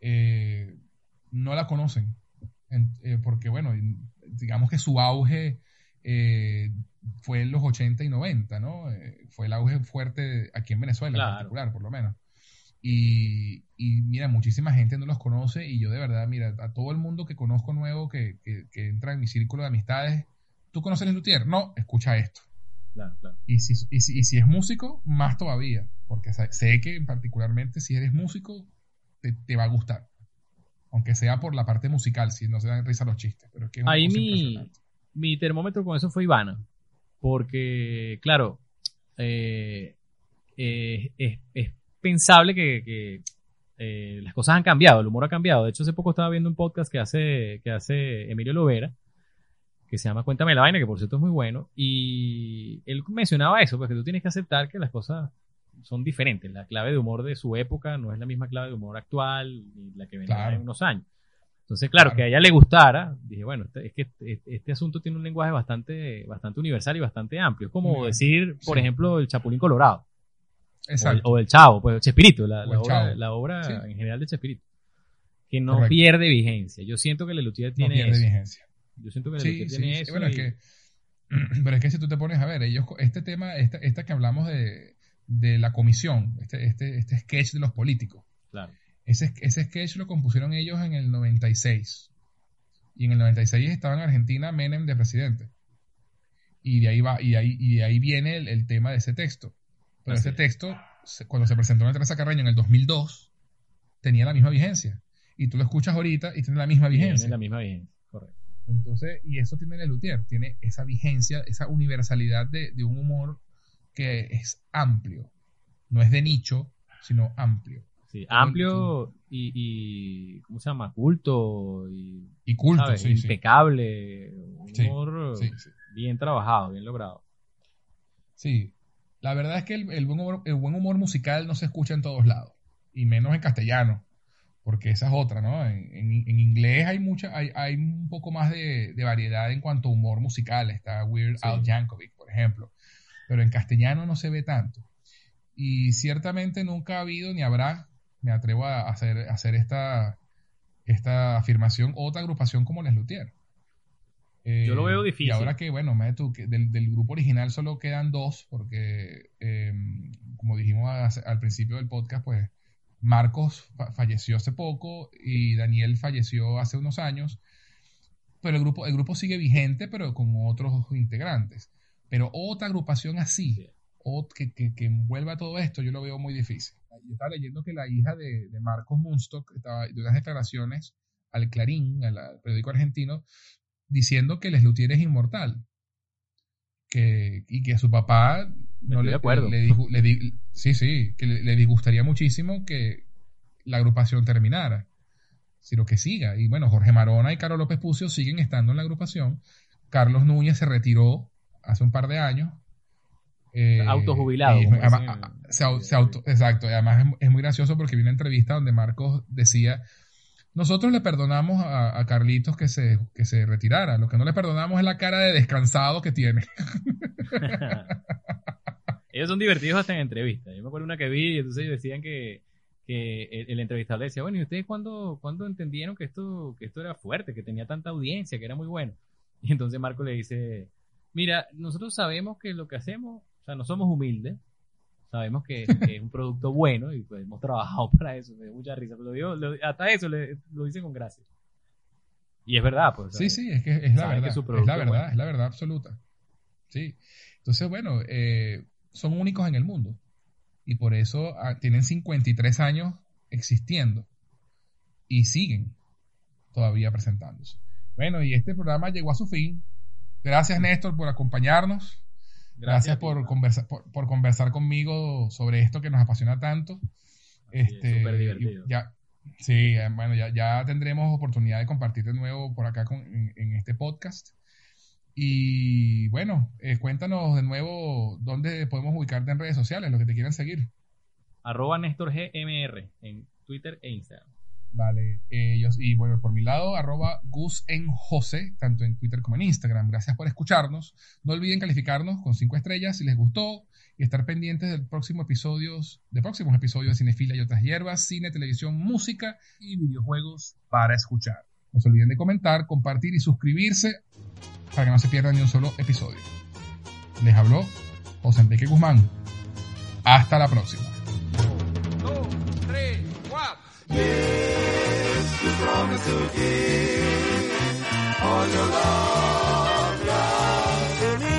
eh, no la conocen, En- eh, porque bueno, digamos que su auge eh, fue en los 80 y 90, ¿no? Eh, fue el auge fuerte aquí en Venezuela en Claro. particular, por lo menos. Y, y mira, muchísima gente no los conoce y yo de verdad, mira, a todo el mundo que conozco nuevo que, que, que entra en mi círculo de amistades, ¿tú conoces el luthier? No, escucha esto. Claro, claro. Y si, y, si, y si es músico, más todavía, porque sé que particularmente si eres músico, te, te va a gustar. Aunque sea por la parte musical, si no se dan risa los chistes. Pero es que es Ahí mi, termómetro con eso fue Ivana. Porque, claro, eh, eh, es, es pensable que, que, eh, las cosas han cambiado, el humor ha cambiado. De hecho, hace poco estaba viendo un podcast que hace, que hace Emilio Lovera, que se llama Cuéntame la vaina, que por cierto es muy bueno. Y él mencionaba eso, porque tú tienes que aceptar que las cosas son diferentes. La clave de humor de su época no es la misma clave de humor actual ni la que vendrá Claro. en unos años. Entonces, claro, Claro. que a ella le gustara, dije, bueno, este- es que este, este asunto tiene un lenguaje bastante, bastante universal y bastante amplio. Es como decir, por Sí. ejemplo, el Chapulín Colorado. O el, Exacto. o el Chavo, pues Chespirito, la, O la el obra, Chavo. la obra Sí. en general de Chespirito. Que no Correcto. pierde vigencia. Yo siento que Lelutier no tiene pierde eso. vigencia. Yo siento que Lelutier sí, tiene eso. Bueno, y- es que, (clears throat) pero es que si tú te pones a ver, ellos, este tema, esta, esta que hablamos de, de la comisión, este, este, este sketch de los políticos, Claro. ese, ese sketch lo compusieron ellos en el 96. Y en el 96 estaba en Argentina Menem de presidente. Y de ahí va, y de ahí, y de ahí viene el, el tema de ese texto. Pero Así ese es. texto, cuando se presentó en Teresa Carreño en el 2002, tenía la misma vigencia. Y tú lo escuchas ahorita y tiene la misma Tiene vigencia. la misma vigencia. Correcto. Entonces, y eso tiene el Luthier, tiene esa vigencia, esa universalidad de, de un humor que es amplio. No es de nicho, sino amplio. Sí, amplio y, y, ¿cómo se llama? Culto y, Y culto, ¿sabes? sí, sí. impecable. Un Sí, humor sí, bien trabajado, bien logrado. Sí, la verdad es que el, el buen humor, el buen humor musical no se escucha en todos lados, y menos en castellano, porque esa es otra, ¿no? En, en- en inglés hay mucha, hay, hay un poco más de, de variedad en cuanto a humor musical, está Weird. Al Yankovic, por ejemplo, pero en castellano no se ve tanto. Y ciertamente nunca ha habido ni habrá, me atrevo a hacer, a hacer esta, esta afirmación, otra agrupación como Les Luthier. Eh, Yo lo veo Y difícil. ahora que, bueno, mira tú, que del, del grupo original solo quedan dos, porque, eh, como dijimos hace- al principio del podcast, pues Marcos fa- falleció hace poco y Daniel falleció hace unos años, pero el grupo, el grupo sigue vigente, pero con otros integrantes. Pero otra agrupación así, Sí. o que, que, que envuelva todo esto, yo lo veo muy difícil. Yo estaba leyendo que la hija de, de Marcos Munstock estaba de unas declaraciones al Clarín, al, al periódico argentino, diciendo que Les Luthier es inmortal. Que, y que a su papá no le, le digu- le di- sí, sí, que le, le disgustaría muchísimo que la agrupación terminara, sino que siga. Y bueno, Jorge Marona y Carlos López Pucio siguen estando en la agrupación. Carlos Núñez se retiró hace un par de años. Eh, Autojubilado, y además, se se auto- exacto. y Además es, es muy gracioso porque vi una entrevista donde Marcos decía, nosotros le perdonamos a, a Carlitos que se, que se retirara. Lo que no le perdonamos es la cara de descansado que tiene. (laughs) Ellos son divertidos hasta en entrevistas. Yo me acuerdo una que vi y entonces ellos decían que, que el, el entrevistador le decía, bueno, ¿y ustedes cuándo, cuándo entendieron que esto, que esto era fuerte, que tenía tanta audiencia, que era muy bueno? Y entonces Marco le dice, mira, nosotros sabemos que lo que hacemos, o sea, no somos humildes, sabemos que, que es un producto bueno y pues hemos trabajado (laughs) para eso, me dio mucha risa, pero lo digo- lo- hasta eso le- lo dice con gracia. Y es verdad, pues. Sí, ¿sabes? sí, es que es la verdad. es la verdad, bueno. es la verdad absoluta. Sí. Entonces, bueno, eh, son únicos en el mundo. Y por eso ah, tienen 53 años existiendo. Y siguen todavía presentándose. Bueno, y este programa llegó a su fin. Gracias, Néstor, por acompañarnos. Gracias, por, conversar, por, conversar conmigo sobre esto que nos apasiona tanto. Este, súper divertido. Ya, sí, eh, bueno, ya, ya tendremos oportunidad de compartir de nuevo por acá con, en, este podcast. Y bueno, eh, cuéntanos de nuevo dónde podemos ubicarte en redes sociales, lo que te quieran seguir. Arroba Néstor GMR en Twitter e Instagram. Vale, ellos, y bueno, por mi lado, arroba Gus en tanto en Twitter como en Instagram. Gracias por escucharnos. No olviden calificarnos con cinco estrellas si les gustó y estar pendientes del próximo episodios, de próximos episodios de Cinefila y otras hierbas, cine, televisión, música y videojuegos para escuchar. No se olviden de comentar, compartir y suscribirse para que no se pierdan ni un solo episodio. Les habló José Enrique Guzmán. Hasta la próxima. To give all your love, love to me.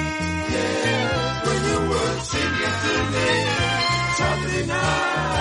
Yeah, when you were singing to me, Saturday night.